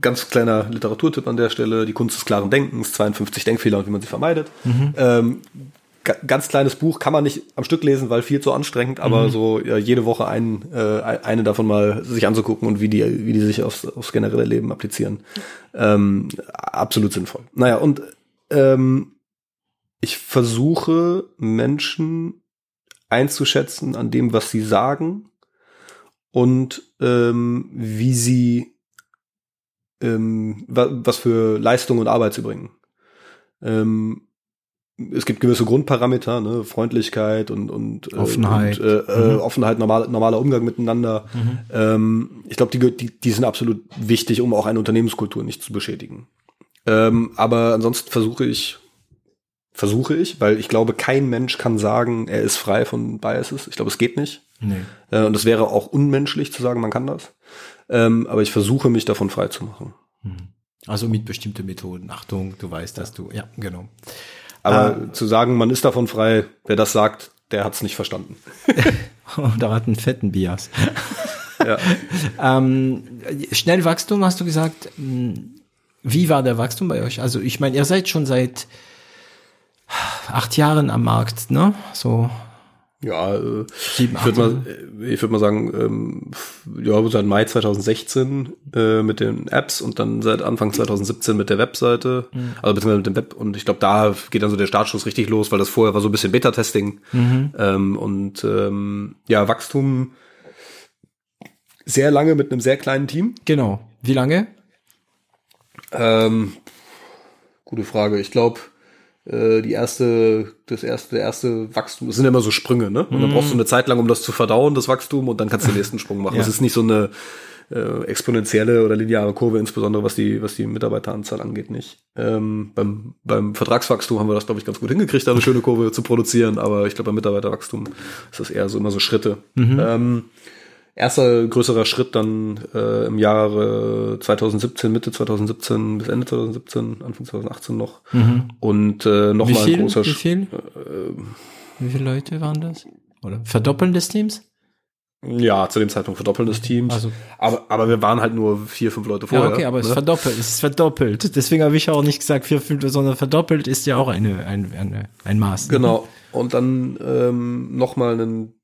Speaker 1: ganz kleiner Literaturtipp an der Stelle, die Kunst des klaren Denkens, 52 Denkfehler und wie man sie vermeidet. Mhm. Ähm, ganz kleines Buch, kann man nicht am Stück lesen, weil viel zu anstrengend, aber mhm. so ja, jede Woche ein, äh, eine davon mal sich anzugucken und wie die, wie die sich aufs, aufs generelle Leben applizieren. Ähm, absolut sinnvoll. Naja, und ähm, ich versuche Menschen einzuschätzen an dem, was sie sagen und ähm, wie sie ähm, was für Leistung und Arbeit sie bringen. Ähm, es gibt gewisse Grundparameter, ne, Freundlichkeit und, und
Speaker 2: äh, Offenheit,
Speaker 1: und, äh, äh, mhm. Offenheit, normal, normaler Umgang miteinander. Mhm. Ähm, ich glaube, die, die, die sind absolut wichtig, um auch eine Unternehmenskultur nicht zu beschädigen. Ähm, aber ansonsten versuche ich, versuche ich, weil ich glaube, kein Mensch kann sagen, er ist frei von Biases. Ich glaube, es geht nicht. Nee. Äh, und es wäre auch unmenschlich zu sagen, man kann das. Ähm, aber ich versuche mich davon frei zu machen.
Speaker 2: Mhm. Also mit bestimmten Methoden. Achtung, du weißt, dass du, ja, genau.
Speaker 1: Aber äh, zu sagen, man ist davon frei, wer das sagt, der hat es nicht verstanden.
Speaker 2: da hat einen fetten Bias. ja. ähm, schnell Wachstum, hast du gesagt. Hm, wie war der Wachstum bei euch? Also ich meine, ihr seid schon seit acht Jahren am Markt, ne? So
Speaker 1: ja, äh, Sieben, ich würde mal, äh, ich würde mal sagen, ähm, ja, seit Mai 2016 äh, mit den Apps und dann seit Anfang 2017 mit der Webseite, mhm. also beziehungsweise mit dem Web. Und ich glaube, da geht dann so der Startschuss richtig los, weil das vorher war so ein bisschen Beta-Testing mhm. ähm, und ähm, ja, Wachstum sehr lange mit einem sehr kleinen Team.
Speaker 2: Genau. Wie lange?
Speaker 1: Ähm, gute Frage. Ich glaube äh, die erste, das erste, der erste Wachstum, das sind ja immer so Sprünge, ne? Und dann brauchst du eine Zeit lang, um das zu verdauen, das Wachstum, und dann kannst du den nächsten Sprung machen. ja. Das ist nicht so eine äh, exponentielle oder lineare Kurve, insbesondere was die, was die Mitarbeiteranzahl angeht, nicht. Ähm, beim, beim Vertragswachstum haben wir das, glaube ich, ganz gut hingekriegt, da eine schöne Kurve zu produzieren, aber ich glaube, beim Mitarbeiterwachstum ist das eher so immer so Schritte. Mhm. Ähm, erster größerer Schritt dann äh, im Jahre 2017, Mitte 2017 bis Ende 2017, Anfang 2018 noch. Mhm. Und äh, nochmal ein großer
Speaker 2: Schritt. Wie viel? Äh, wie viele Leute waren das? Oder verdoppeln des Teams?
Speaker 1: Ja, zu dem Zeitpunkt verdoppeln des Teams. Also, aber, aber wir waren halt nur vier, fünf Leute vorher.
Speaker 2: Ja, okay, aber ne? es ist verdoppelt, es ist verdoppelt. Deswegen habe ich auch nicht gesagt vier, fünf, sondern verdoppelt ist ja auch eine, ein, eine, ein Maß.
Speaker 1: Ne? Genau. Und dann ähm, nochmal einen,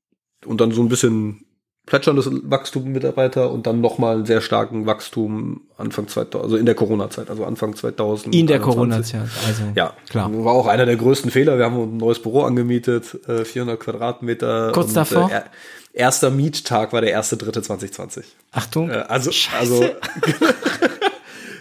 Speaker 1: und dann so ein bisschen plätscherndes Wachstum Mitarbeiter und dann nochmal einen sehr starken Wachstum Anfang 2000, also in der Corona-Zeit, also Anfang 2000.
Speaker 2: In der Corona-Zeit,
Speaker 1: also. Ja, klar. War auch einer der größten Fehler. Wir haben ein neues Büro angemietet, 400 äh, Quadratmeter.
Speaker 2: Kurz und, davor? Äh,
Speaker 1: erster Miettag war der erste dritte 2020.
Speaker 2: Achtung.
Speaker 1: Äh, also, Scheiße. also.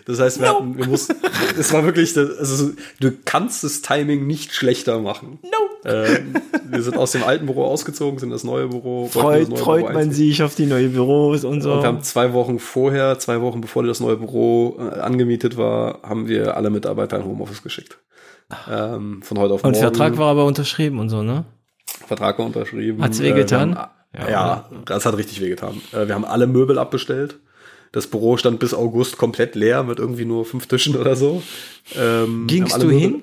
Speaker 1: Das heißt, wir no. hatten, wir mussten, es war wirklich, also du kannst das Timing nicht schlechter machen.
Speaker 2: No.
Speaker 1: Ähm, wir sind aus dem alten Büro ausgezogen, sind das neue Büro.
Speaker 2: Freut,
Speaker 1: neue
Speaker 2: freut Büro man sich auf die neuen Büros und so. Und
Speaker 1: wir haben zwei Wochen vorher, zwei Wochen bevor das neue Büro äh, angemietet war, haben wir alle Mitarbeiter in Homeoffice geschickt. Ähm, von heute auf
Speaker 2: morgen. Und Vertrag war aber unterschrieben und so, ne?
Speaker 1: Vertrag war unterschrieben.
Speaker 2: Hat's wehgetan?
Speaker 1: Äh, ja, ja das hat richtig wehgetan. Äh, wir haben alle Möbel abbestellt. Das Büro stand bis August komplett leer mit irgendwie nur fünf Tischen oder so.
Speaker 2: Ähm, Gingst du hin?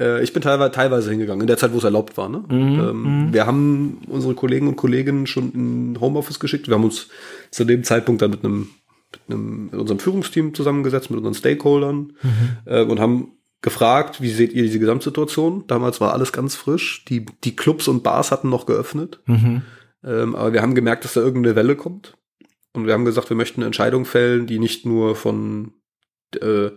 Speaker 1: Äh, ich bin teilweise, teilweise hingegangen, in der Zeit, wo es erlaubt war. Ne? Mhm, ähm, mhm. wir haben unsere Kollegen und Kolleginnen schon in Homeoffice geschickt. Wir haben uns zu dem Zeitpunkt dann mit einem mit, einem, mit unserem Führungsteam zusammengesetzt, mit unseren Stakeholdern mhm. äh, und haben gefragt, wie seht ihr diese Gesamtsituation? Damals war alles ganz frisch. Die, die Clubs und Bars hatten noch geöffnet. Mhm. Ähm, aber wir haben gemerkt, dass da irgendeine Welle kommt. Und wir haben gesagt, wir möchten eine Entscheidung fällen, die nicht nur von äh,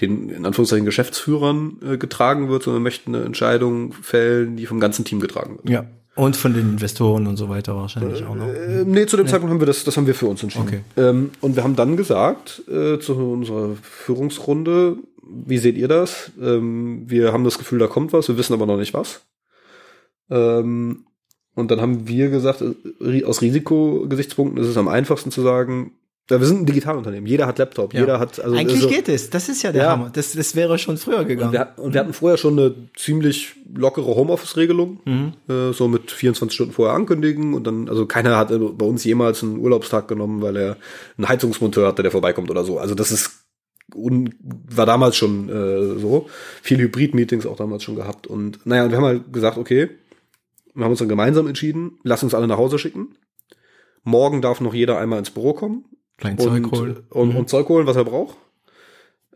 Speaker 1: den in Anführungszeichen Geschäftsführern äh, getragen wird, sondern wir möchten eine Entscheidung fällen, die vom ganzen Team getragen wird.
Speaker 2: Ja. Und von den Investoren und so weiter wahrscheinlich auch noch. Äh,
Speaker 1: nee, zu dem nee. Zeitpunkt haben wir das, das haben wir für uns entschieden. Okay. Ähm, und wir haben dann gesagt äh, zu unserer Führungsrunde, wie seht ihr das? Ähm, wir haben das Gefühl, da kommt was, wir wissen aber noch nicht was. Ähm, und dann haben wir gesagt, äh, aus Risikogesichtspunkten ist es am einfachsten zu sagen, ja, wir sind ein Digitalunternehmen. Jeder hat Laptop. Ja. Jeder hat,
Speaker 2: also, Eigentlich also, geht es. Das ist ja der ja. Hammer. Das, das wäre schon früher gegangen.
Speaker 1: Und wir, und wir hatten vorher schon eine ziemlich lockere Homeoffice-Regelung. Mhm. Äh, so mit 24 Stunden vorher ankündigen. Und dann, also keiner hat bei uns jemals einen Urlaubstag genommen, weil er einen Heizungsmonteur hatte, der vorbeikommt oder so. Also das ist, war damals schon äh, so. Viel Hybrid-Meetings auch damals schon gehabt. Und naja, und wir haben halt gesagt, okay, wir haben uns dann gemeinsam entschieden, lass uns alle nach Hause schicken. Morgen darf noch jeder einmal ins Büro kommen
Speaker 2: Klein Zeug
Speaker 1: und,
Speaker 2: holen.
Speaker 1: und,
Speaker 2: Mhm.
Speaker 1: und Zeug holen, was er braucht.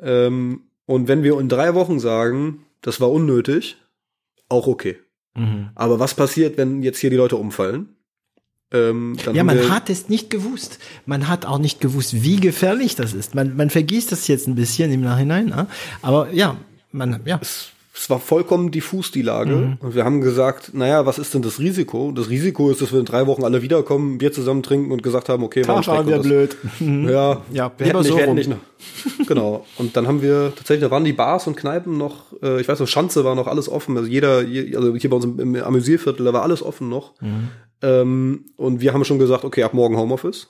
Speaker 1: Ähm, und wenn wir in drei Wochen sagen, das war unnötig, auch okay.
Speaker 2: Mhm.
Speaker 1: Aber was passiert, wenn jetzt hier die Leute umfallen? Ähm,
Speaker 2: Ja, man hat es nicht gewusst. Man hat auch nicht gewusst, wie gefährlich das ist. Man, man vergisst das jetzt ein bisschen im Nachhinein. Ne? Aber ja, man, ja.
Speaker 1: es, es war vollkommen diffus die Lage
Speaker 2: Mhm.
Speaker 1: und wir haben gesagt, naja, was ist denn das Risiko? Das Risiko ist, dass wir in drei Wochen alle wiederkommen, Bier zusammen trinken und gesagt haben, okay, warum schmeckt uns das?
Speaker 2: blöd.
Speaker 1: Ja,
Speaker 2: Ja,
Speaker 1: wir hätten nicht,
Speaker 2: so
Speaker 1: wir hätten nicht noch. Genau. Und dann haben wir tatsächlich, da waren die Bars und Kneipen noch, äh, ich weiß noch, Schanze war noch alles offen. Also jeder, je, also hier bei uns im, im Amüsierviertel, da war alles offen noch.
Speaker 2: Mhm.
Speaker 1: Ähm, und wir haben schon gesagt, okay, ab morgen Homeoffice.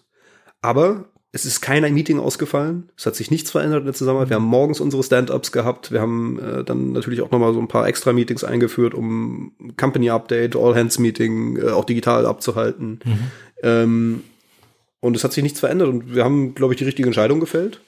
Speaker 1: Aber es ist kein Meeting ausgefallen. Es hat sich nichts verändert in der Zusammenarbeit. Wir haben morgens unsere Stand-ups gehabt. Wir haben äh, dann natürlich auch nochmal so ein paar extra Meetings eingeführt, um Company Update, All Hands Meeting äh, auch digital abzuhalten. Ähm, und es hat sich nichts verändert und wir haben, glaube ich, die richtige Entscheidung gefällt.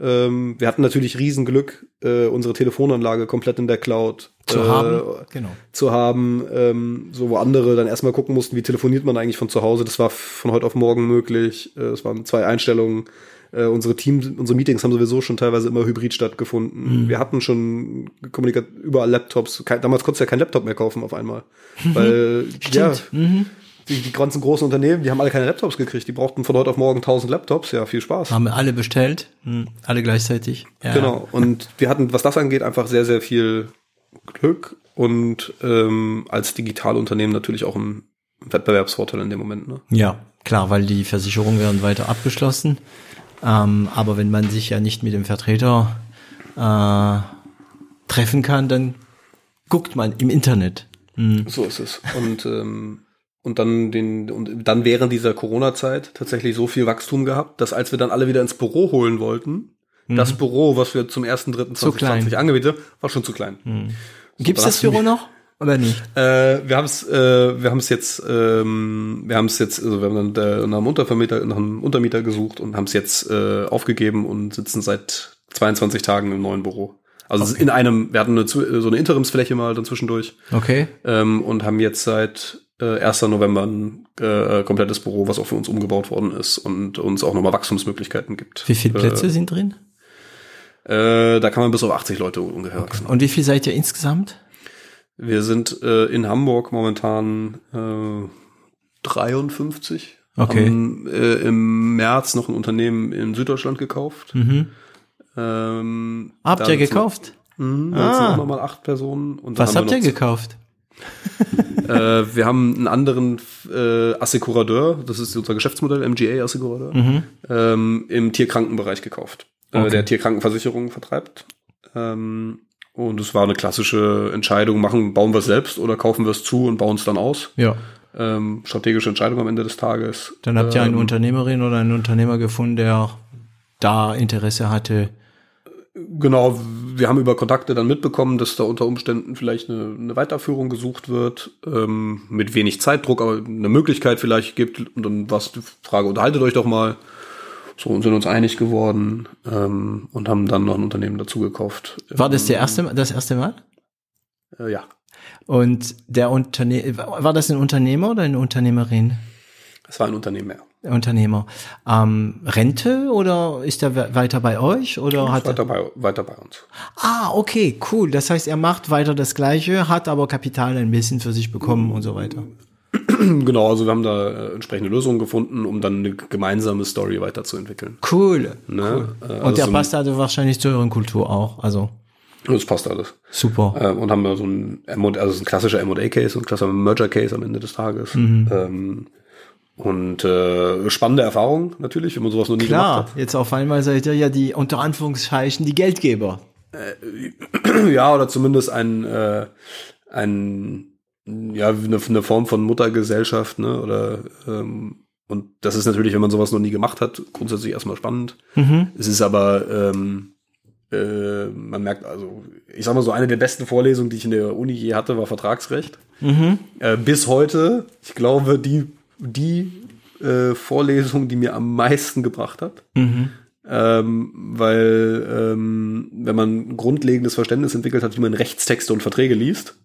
Speaker 1: Ähm, wir hatten natürlich Riesenglück, äh, unsere Telefonanlage komplett in der Cloud
Speaker 2: Zu
Speaker 1: äh,
Speaker 2: haben. Genau.
Speaker 1: zu haben, ähm, so wo andere dann erstmal gucken mussten, wie telefoniert man eigentlich von zu Hause. Das war von heute auf morgen möglich. Äh, es waren zwei Einstellungen. Äh, unsere Teams, unsere Meetings haben sowieso schon teilweise immer hybrid stattgefunden.
Speaker 2: Mhm.
Speaker 1: Wir hatten schon Kommunika überall Laptops. Kein, damals konntest du ja kein Laptop mehr kaufen auf einmal. Weil, ja.
Speaker 2: Mhm.
Speaker 1: Die, die ganzen großen Unternehmen, die haben alle keine Laptops gekriegt. Die brauchten von heute auf morgen 1000 Laptops. Ja, viel Spaß.
Speaker 2: Haben wir alle bestellt. Mhm. Alle gleichzeitig. Ja.
Speaker 1: Genau. Und wir hatten, was das angeht, einfach sehr, sehr viel Glück und ähm, als Digitalunternehmen natürlich auch ein Wettbewerbsvorteil in dem Moment. Ne?
Speaker 2: Ja, klar, weil die Versicherungen werden weiter abgeschlossen. Ähm, aber wenn man sich ja nicht mit dem Vertreter äh, treffen kann, dann guckt man im Internet. Mhm.
Speaker 1: So ist es. Und ähm, und dann den und dann während dieser Corona-Zeit tatsächlich so viel Wachstum gehabt, dass als wir dann alle wieder ins Büro holen wollten, das Büro, was wir zum 1.3.2020
Speaker 2: klein.
Speaker 1: angemietet haben, war schon zu klein.
Speaker 2: Gibt's
Speaker 1: dann
Speaker 2: das
Speaker 1: hast du
Speaker 2: Büro noch oder nicht?
Speaker 1: Äh, wir haben es, äh, wir haben es jetzt, ähm, wir haben es jetzt, also wir haben dann äh, nach einem Untervermieter, nach einem Untermieter gesucht und haben es jetzt äh, aufgegeben und sitzen seit 22 Tagen im neuen Büro. Also in einem, wir hatten eine, so eine Interimsfläche mal dann zwischendurch
Speaker 2: Okay.
Speaker 1: ähm, und haben jetzt seit äh, 1. November ein äh, komplettes Büro, was auch für uns umgebaut worden ist und uns auch nochmal Wachstumsmöglichkeiten gibt.
Speaker 2: Wie viele Plätze sind drin?
Speaker 1: Äh, da kann man bis auf 80 Leute ungefähr wachsen.
Speaker 2: Und wie viel seid ihr insgesamt?
Speaker 1: Wir sind äh, in Hamburg momentan äh, 53.
Speaker 2: Okay.
Speaker 1: Haben äh, im März noch ein Unternehmen in Süddeutschland gekauft.
Speaker 2: Mhm.
Speaker 1: Ähm,
Speaker 2: Habt ihr gekauft?
Speaker 1: Mhm, da sitzen
Speaker 2: Ah.
Speaker 1: auch nochmal acht Personen. Und
Speaker 2: Was habt ihr
Speaker 1: noch-
Speaker 2: gekauft?
Speaker 1: Äh, wir haben einen anderen äh, Assekuradeur, das ist unser Geschäftsmodell, MGA Assekuradeur, ähm, im Tierkrankenbereich gekauft, äh,
Speaker 2: Okay.
Speaker 1: der Tierkrankenversicherungen vertreibt. Ähm, und es war eine klassische Entscheidung, machen, bauen wir es selbst oder kaufen wir es zu und bauen es dann aus.
Speaker 2: Ja.
Speaker 1: Ähm, strategische Entscheidung am Ende des Tages.
Speaker 2: Dann habt ihr eine
Speaker 1: Ähm,
Speaker 2: Unternehmerin oder einen Unternehmer gefunden, der da Interesse hatte.
Speaker 1: Genau, wir haben über Kontakte dann mitbekommen, dass da unter Umständen vielleicht eine, eine Weiterführung gesucht wird, ähm, mit wenig Zeitdruck, aber eine Möglichkeit vielleicht gibt. Und dann war es die Frage, unterhaltet euch doch mal. So, und sind uns einig geworden ähm, und haben dann noch ein Unternehmen dazu gekauft.
Speaker 2: War das der erste, das erste Mal?
Speaker 1: Äh, ja,
Speaker 2: Und der Unterne war das ein Unternehmer oder eine Unternehmerin?
Speaker 1: es war ein.
Speaker 2: Der Unternehmer. Ähm, Rente oder ist er we- weiter bei euch oder hat er?
Speaker 1: Weiter bei, weiter bei uns.
Speaker 2: Ah, okay, cool. Das heißt, er macht weiter das Gleiche, hat aber Kapital ein bisschen für sich bekommen und so weiter.
Speaker 1: Genau, also wir haben da äh, entsprechende Lösungen gefunden, um dann eine gemeinsame Story weiterzuentwickeln.
Speaker 2: Cool.
Speaker 1: Ne? Äh, also
Speaker 2: Und der
Speaker 1: so
Speaker 2: passt also wahrscheinlich zu euren Kultur auch. Also
Speaker 1: Das passt alles.
Speaker 2: super.
Speaker 1: äh, und haben da so ein, also ein klassischer M&A-Case und ein klassischer Merger-Case am Ende des Tages. Ähm, und äh, spannende Erfahrung natürlich, wenn man sowas noch nie
Speaker 2: Klar,
Speaker 1: gemacht
Speaker 2: jetzt auf einmal seid ihr ja die unter Anführungszeichen die Geldgeber.
Speaker 1: hat. ja, oder zumindest ein, äh, ein ja, eine, eine Form von Muttergesellschaft, ne? Oder ähm, und das ist natürlich, wenn man sowas noch nie gemacht hat, grundsätzlich erstmal spannend. Es ist aber ähm, äh, man merkt also, ich sag mal so, eine der besten Vorlesungen, die ich in der Uni je hatte, war Vertragsrecht. Äh, bis heute, ich glaube, die, die äh, Vorlesung, die mir am meisten gebracht hat. Ähm, weil ähm, wenn man grundlegendes Verständnis entwickelt hat, wie man Rechtstexte und Verträge liest,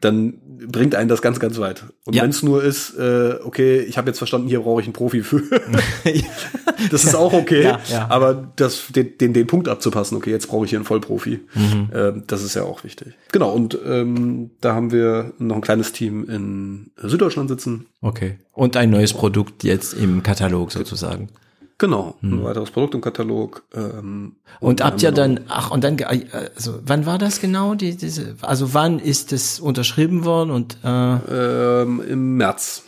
Speaker 1: dann bringt einen das ganz, ganz weit. Und
Speaker 2: Ja.
Speaker 1: wenn es nur ist, äh, okay, ich habe jetzt verstanden, hier brauche ich einen Profi für. das ist auch okay.
Speaker 2: Ja, ja.
Speaker 1: Aber das, den, den, den Punkt abzupassen, okay, jetzt brauche ich hier einen Vollprofi.
Speaker 2: Mhm.
Speaker 1: Ähm, das ist ja auch wichtig. Genau, und ähm, da haben wir noch ein kleines Team in Süddeutschland sitzen.
Speaker 2: Okay. Und ein neues Produkt jetzt im Katalog sozusagen.
Speaker 1: Genau, ein weiteres Produkt im Katalog. Ähm.
Speaker 2: Und
Speaker 1: dann
Speaker 2: habt ihr dann, ach, und dann, äh, also, wann war das genau, die, diese, also wann ist es unterschrieben worden und, äh,
Speaker 1: ähm, im März.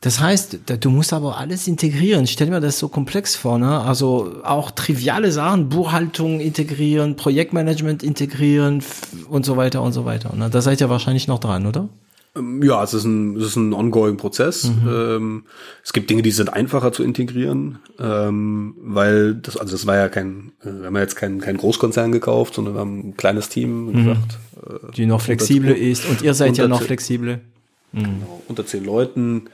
Speaker 2: das heißt, du musst aber alles integrieren. Stell mir das so komplex vor, ne? Also auch triviale Sachen, Buchhaltung integrieren, Projektmanagement integrieren und so weiter und so weiter. Ne? Da seid ihr wahrscheinlich noch dran, oder?
Speaker 1: Ähm, Ja, es ist ein, es ist ein ongoing Prozess.
Speaker 2: Mhm.
Speaker 1: Ähm, es gibt Dinge, die sind einfacher zu integrieren, ähm, weil das, also das war ja kein, äh, wir haben ja jetzt keinen kein Großkonzern gekauft, sondern wir haben ein kleines Team,
Speaker 2: Mhm.
Speaker 1: wie gesagt, äh,
Speaker 2: Die noch flexibel ist und ihr seid ja noch flexibel.
Speaker 1: unter zehn Leuten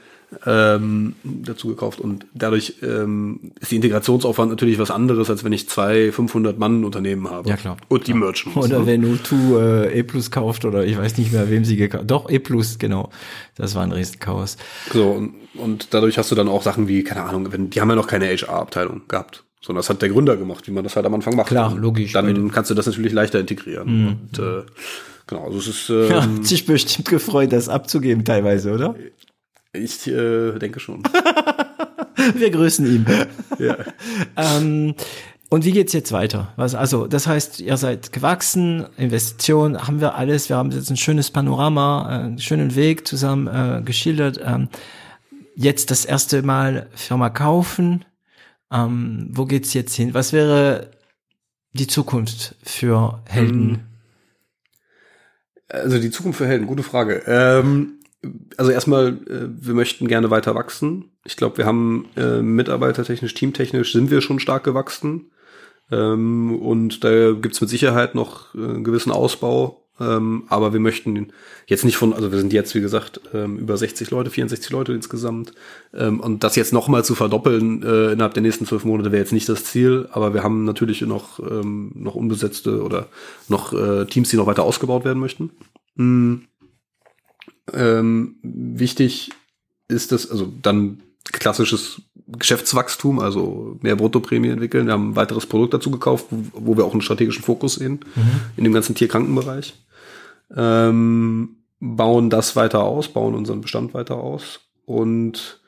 Speaker 1: ähm, dazu gekauft und dadurch ähm, ist die Integrationsaufwand natürlich was anderes, als wenn ich zwei 500 Mann Unternehmen habe.
Speaker 2: Ja, klar.
Speaker 1: Und die merchen muss.
Speaker 2: Oder
Speaker 1: ne?
Speaker 2: wenn U2 äh, E Plus kauft oder ich weiß nicht mehr, wem sie gekauft Doch, E Plus, genau. Das war ein Riesenchaos.
Speaker 1: So, und, und dadurch hast du dann auch Sachen wie, keine Ahnung, wenn, die haben ja noch keine HR-Abteilung gehabt, sondern das hat der Gründer gemacht, wie man das halt am Anfang macht.
Speaker 2: Klar, logisch, beide.
Speaker 1: Dann kannst du das natürlich leichter integrieren. Und äh, genau, also es ist, ähm,
Speaker 2: Ja, hat sich bestimmt gefreut, das abzugeben teilweise, oder?
Speaker 1: Ich äh, denke schon.
Speaker 2: Wir grüßen ihn.
Speaker 1: ja.
Speaker 2: ähm, und wie geht's jetzt weiter? Was, also, das heißt, ihr seid gewachsen, Investitionen, haben wir alles, wir haben jetzt ein schönes Panorama, äh, einen schönen Weg zusammen äh, geschildert. Ähm, jetzt das erste Mal Firma kaufen. Ähm, wo geht's jetzt hin? Was wäre die Zukunft für Helden?
Speaker 1: Also die Zukunft für Helden, gute Frage. Ähm, also erstmal, äh, wir möchten gerne weiter wachsen. Ich glaube, wir haben äh, mitarbeitertechnisch, teamtechnisch sind wir schon stark gewachsen. Ähm, und da gibt's mit Sicherheit noch äh, einen gewissen Ausbau. Ähm, aber wir möchten jetzt nicht von, also wir sind jetzt, wie gesagt, ähm, über 60 Leute, 64 Leute insgesamt. Ähm, und das jetzt nochmal zu verdoppeln äh, innerhalb der nächsten zwölf Monate wäre jetzt nicht das Ziel. Aber wir haben natürlich noch, ähm, noch unbesetzte oder noch äh, Teams, die noch weiter ausgebaut werden möchten. Mm. Ähm, wichtig ist das, also dann klassisches Geschäftswachstum, also mehr Bruttoprämie entwickeln. Wir haben ein weiteres Produkt dazu gekauft, wo, wo wir auch einen strategischen Fokus sehen in dem ganzen Tierkrankenbereich. Ähm, bauen das weiter aus, bauen unseren Bestand weiter aus und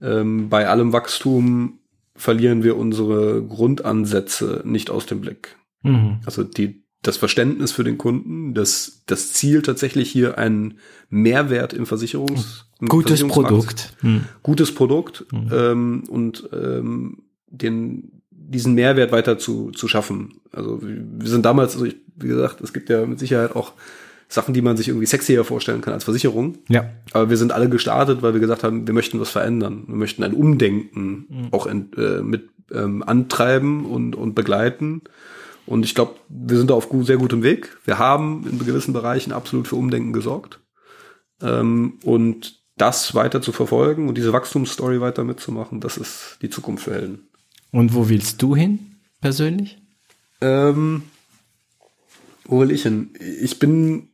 Speaker 1: ähm, bei allem Wachstum verlieren wir unsere Grundansätze nicht aus dem Blick.
Speaker 2: Mhm.
Speaker 1: Also die, das Verständnis für den Kunden, das, das Ziel tatsächlich hier einen Mehrwert im Versicherungs im
Speaker 2: Gutes
Speaker 1: Versicherungsmarkt-
Speaker 2: Produkt. Mhm.
Speaker 1: gutes Produkt ähm, und ähm, den diesen Mehrwert weiter zu, zu schaffen. Also wir sind damals, also ich, wie gesagt, es gibt ja mit Sicherheit auch Sachen, die man sich irgendwie sexier vorstellen kann als Versicherung.
Speaker 2: Ja.
Speaker 1: Aber wir sind alle gestartet, weil wir gesagt haben, wir möchten was verändern. Wir möchten ein Umdenken auch ent, äh, mit ähm, antreiben und, und begleiten. Und ich glaube, wir sind da auf gut, sehr gutem Weg. Wir haben in gewissen Bereichen absolut für Umdenken gesorgt. Ähm, und das weiter zu verfolgen und diese Wachstumsstory weiter mitzumachen, das ist die Zukunft für Helden.
Speaker 2: Und wo willst du hin, persönlich?
Speaker 1: Ähm, wo will ich hin? Ich bin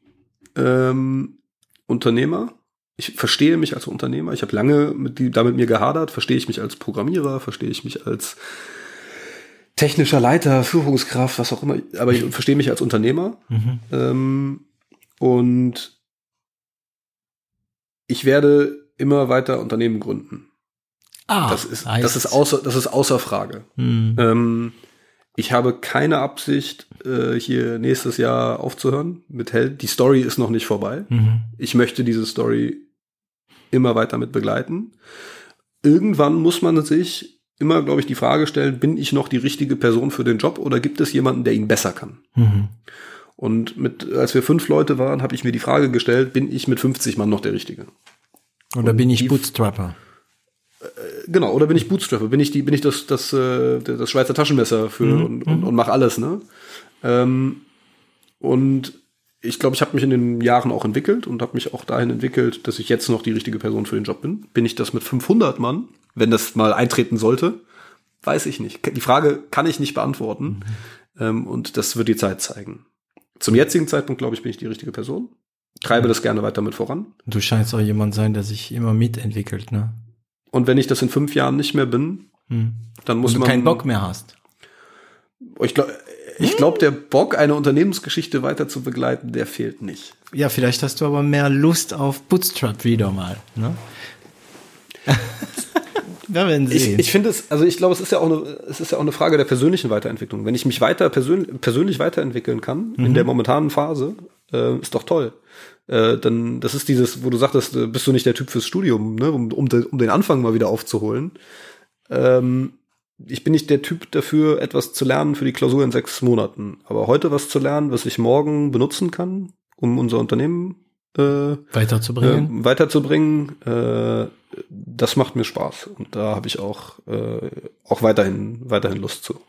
Speaker 1: ähm, Unternehmer. Ich verstehe mich als Unternehmer. Ich habe lange mit die, damit mir gehadert. Verstehe ich mich als Programmierer? Verstehe ich mich als technischer Leiter, Führungskraft, was auch immer. Aber ich verstehe mich als Unternehmer. Ähm, und ich werde immer weiter Unternehmen gründen.
Speaker 2: Ah,
Speaker 1: Das ist, das ist außer, das ist außer Frage.
Speaker 2: Hm.
Speaker 1: Ähm, ich habe keine Absicht, äh, hier nächstes Jahr aufzuhören mit Held. Die Story ist noch nicht vorbei.
Speaker 2: Mhm.
Speaker 1: Ich möchte diese Story immer weiter mit begleiten. Irgendwann muss man sich immer, glaube ich, die Frage stellen, bin ich noch die richtige Person für den Job oder gibt es jemanden, der ihn besser kann?
Speaker 2: Mhm.
Speaker 1: Und mit, als wir fünf Leute waren, habe ich mir die Frage gestellt, bin ich mit 50 Mann noch der Richtige?
Speaker 2: Oder bin ich Bootstrapper?
Speaker 1: Genau, oder bin ich Bootstrapper? Bin ich die, bin ich das, das, äh, das Schweizer Taschenmesser für und, und, und mach alles, ne? Ähm, und ich glaube, ich habe mich in den Jahren auch entwickelt und habe mich auch dahin entwickelt, dass ich jetzt noch die richtige Person für den Job bin. Bin ich das mit 500 Mann, wenn das mal eintreten sollte? Weiß ich nicht. Die Frage kann ich nicht beantworten. Ähm, und das wird die Zeit zeigen. Zum jetzigen Zeitpunkt, glaube ich, bin ich die richtige Person. treibe das gerne weiter mit voran.
Speaker 2: Du scheinst auch jemand sein, der sich immer mitentwickelt, ne?
Speaker 1: Und wenn ich das in fünf Jahren nicht mehr bin, hm. dann muss
Speaker 2: Und du
Speaker 1: man
Speaker 2: keinen Bock mehr hast.
Speaker 1: Ich glaube, ich glaube, der Bock, eine Unternehmensgeschichte weiter zu begleiten, der fehlt nicht.
Speaker 2: Ja, vielleicht hast du aber mehr Lust auf Bootstrap wieder mal. Ne?
Speaker 1: Wir werden sehen. Ich, ich finde es, also ich glaube, es ist ja auch eine, es ist ja auch eine Frage der persönlichen Weiterentwicklung. Wenn ich mich weiter persönlich, persönlich weiterentwickeln kann mhm. in der momentanen Phase, äh, ist doch toll. Äh, dann, das ist dieses, wo du sagtest, äh, bist du nicht der Typ fürs Studium, ne, um, um, de, um den Anfang mal wieder aufzuholen. Ähm, ich bin nicht der Typ dafür, etwas zu lernen für die Klausur in sechs Monaten. Aber heute was zu lernen, was ich morgen benutzen kann, um unser Unternehmen
Speaker 2: äh, weiterzubringen.
Speaker 1: Äh, weiterzubringen, äh, das macht mir Spaß. Und da habe ich auch, äh, auch weiterhin, weiterhin Lust zu.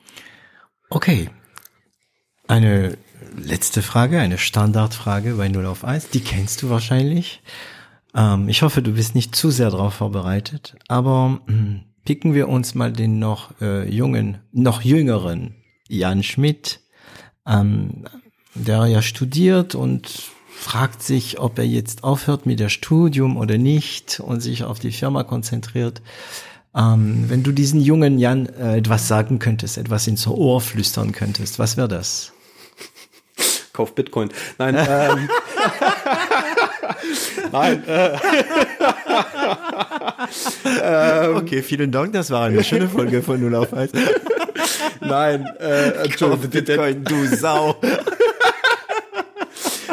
Speaker 2: Okay. Eine letzte Frage, eine Standardfrage bei 0 auf 1. Die kennst du wahrscheinlich. Ähm, ich hoffe, du bist nicht zu sehr darauf vorbereitet. Aber mh, hm, picken wir uns mal den noch äh, jungen, noch jüngeren Jan Schmidt, ähm, der ja studiert und fragt sich, ob er jetzt aufhört mit der Studium oder nicht und sich auf die Firma konzentriert. Ähm, wenn du diesen jungen Jan äh, etwas sagen könntest, etwas ins Ohr flüstern könntest, was wäre das?
Speaker 1: Kauf Bitcoin. Nein. ähm. Nein. Äh.
Speaker 2: ähm, okay, vielen Dank. Das war eine schöne Folge von Null auf 1.
Speaker 1: Nein, äh,
Speaker 2: Entschuldigung, Bitcoin, du Sau.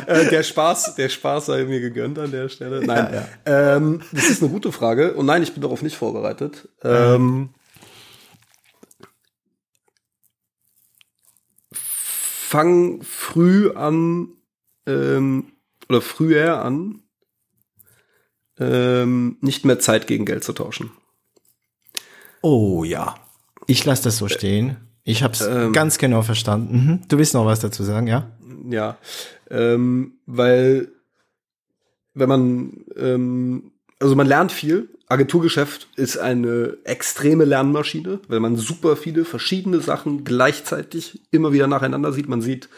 Speaker 1: äh, der Spaß, der Spaß sei mir gegönnt an der Stelle. Nein, ja, ja. Ähm, das ist eine gute Frage. Und nein, ich bin darauf nicht vorbereitet. Ähm, fang früh an ähm, oder früher an, ähm, nicht mehr Zeit gegen Geld zu tauschen.
Speaker 2: Oh ja. Ich lasse das so stehen. Ich habe es ähm, ganz genau verstanden. Mhm. Du willst noch was dazu sagen, ja?
Speaker 1: Ja, ähm, weil wenn man, ähm, also man lernt viel. Agenturgeschäft ist eine extreme Lernmaschine, weil man super viele verschiedene Sachen gleichzeitig immer wieder nacheinander sieht. Man sieht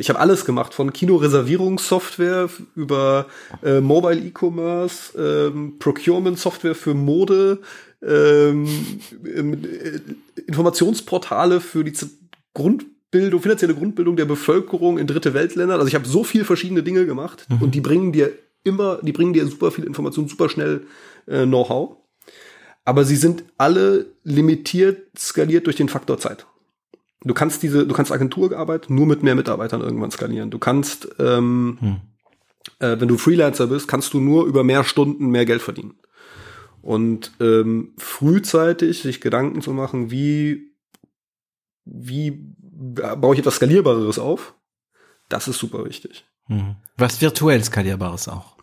Speaker 1: ich habe alles gemacht, von Kinoreservierungssoftware über äh, Mobile E-Commerce, ähm, Procurement-Software für Mode, ähm, äh, Informationsportale für die Z Grundbildung, finanzielle Grundbildung der Bevölkerung in dritte Weltländer. Also ich habe so viele verschiedene Dinge gemacht mhm. und die bringen dir immer, die bringen dir super viel Information, super schnell äh, Know-how. Aber sie sind alle limitiert, skaliert durch den Faktor Zeit. Du kannst diese, du kannst Agenturarbeit nur mit mehr Mitarbeitern irgendwann skalieren. Du kannst, ähm, hm. äh, wenn du Freelancer bist, kannst du nur über mehr Stunden mehr Geld verdienen. Und ähm, frühzeitig sich Gedanken zu machen, wie, wie baue ich etwas Skalierbareres auf, das ist super wichtig.
Speaker 2: Hm. Was virtuell Skalierbares auch.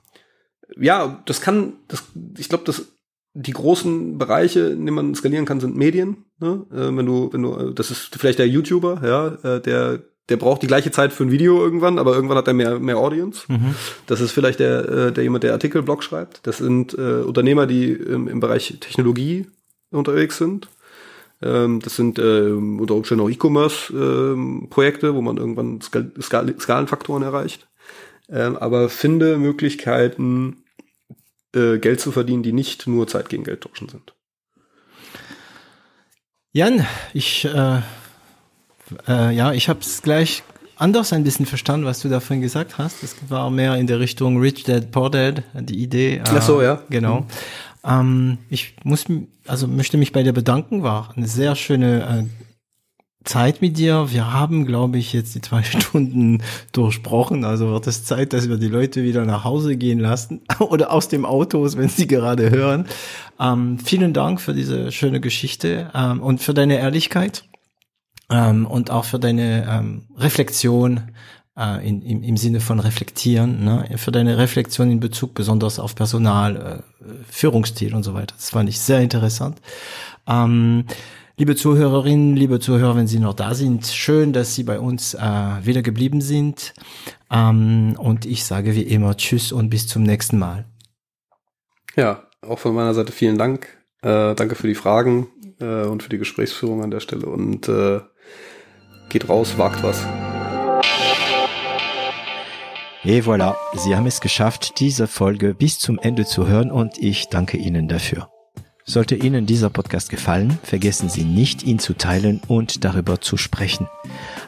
Speaker 1: Ja, das kann, das, ich glaube, das die großen Bereiche, in denen man skalieren kann, sind Medien. Ne? Äh, wenn du, wenn du, äh, das ist vielleicht der YouTuber, ja, äh, der der braucht die gleiche Zeit für ein Video irgendwann, aber irgendwann hat er mehr, mehr Audience. Mhm. Das ist vielleicht der, äh, der jemand, der Artikelblog schreibt. Das sind äh, Unternehmer, die im, im Bereich Technologie unterwegs sind. Ähm, das sind äh, unter Umständen auch E-Commerce-Projekte, ähm, wo man irgendwann Skal Skal Skalenfaktoren erreicht. Ähm, aber finde Möglichkeiten, äh, Geld zu verdienen, die nicht nur Zeit gegen Geld tauschen sind.
Speaker 2: Jan, ich äh, äh, ja, ich habe es gleich anders ein bisschen verstanden, was du davon gesagt hast. Es war mehr in der Richtung Rich Dad Poor Dad, die Idee. Äh,
Speaker 1: Ach so, ja.
Speaker 2: Genau. Mhm. Ähm, ich muss, also möchte mich bei dir bedanken. War eine sehr schöne äh, Zeit mit dir. Wir haben, glaube ich, jetzt die zwei Stunden durchbrochen. Also wird es Zeit, dass wir die Leute wieder nach Hause gehen lassen oder aus dem Autos, wenn sie gerade hören. Ähm, vielen Dank für diese schöne Geschichte ähm, und für deine Ehrlichkeit ähm, und auch für deine ähm, Reflexion äh, in, im, im Sinne von reflektieren, ne? für deine Reflexion in Bezug besonders auf Personal, äh, Führungsstil und so weiter. Das fand ich sehr interessant. Ähm, Liebe Zuhörerinnen, liebe Zuhörer, wenn Sie noch da sind, schön, dass Sie bei uns äh, wieder geblieben sind. Ähm, und ich sage wie immer Tschüss und bis zum nächsten Mal.
Speaker 1: Ja, auch von meiner Seite vielen Dank. Äh, danke für die Fragen äh, und für die Gesprächsführung an der Stelle. Und äh, geht raus, wagt was.
Speaker 2: Et voilà, Sie haben es geschafft, diese Folge bis zum Ende zu hören und ich danke Ihnen dafür. Sollte Ihnen dieser Podcast gefallen, vergessen Sie nicht, ihn zu teilen und darüber zu sprechen.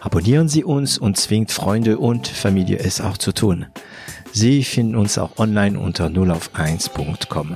Speaker 2: Abonnieren Sie uns und zwingt Freunde und Familie es auch zu tun. Sie finden uns auch online unter 0auf1.com.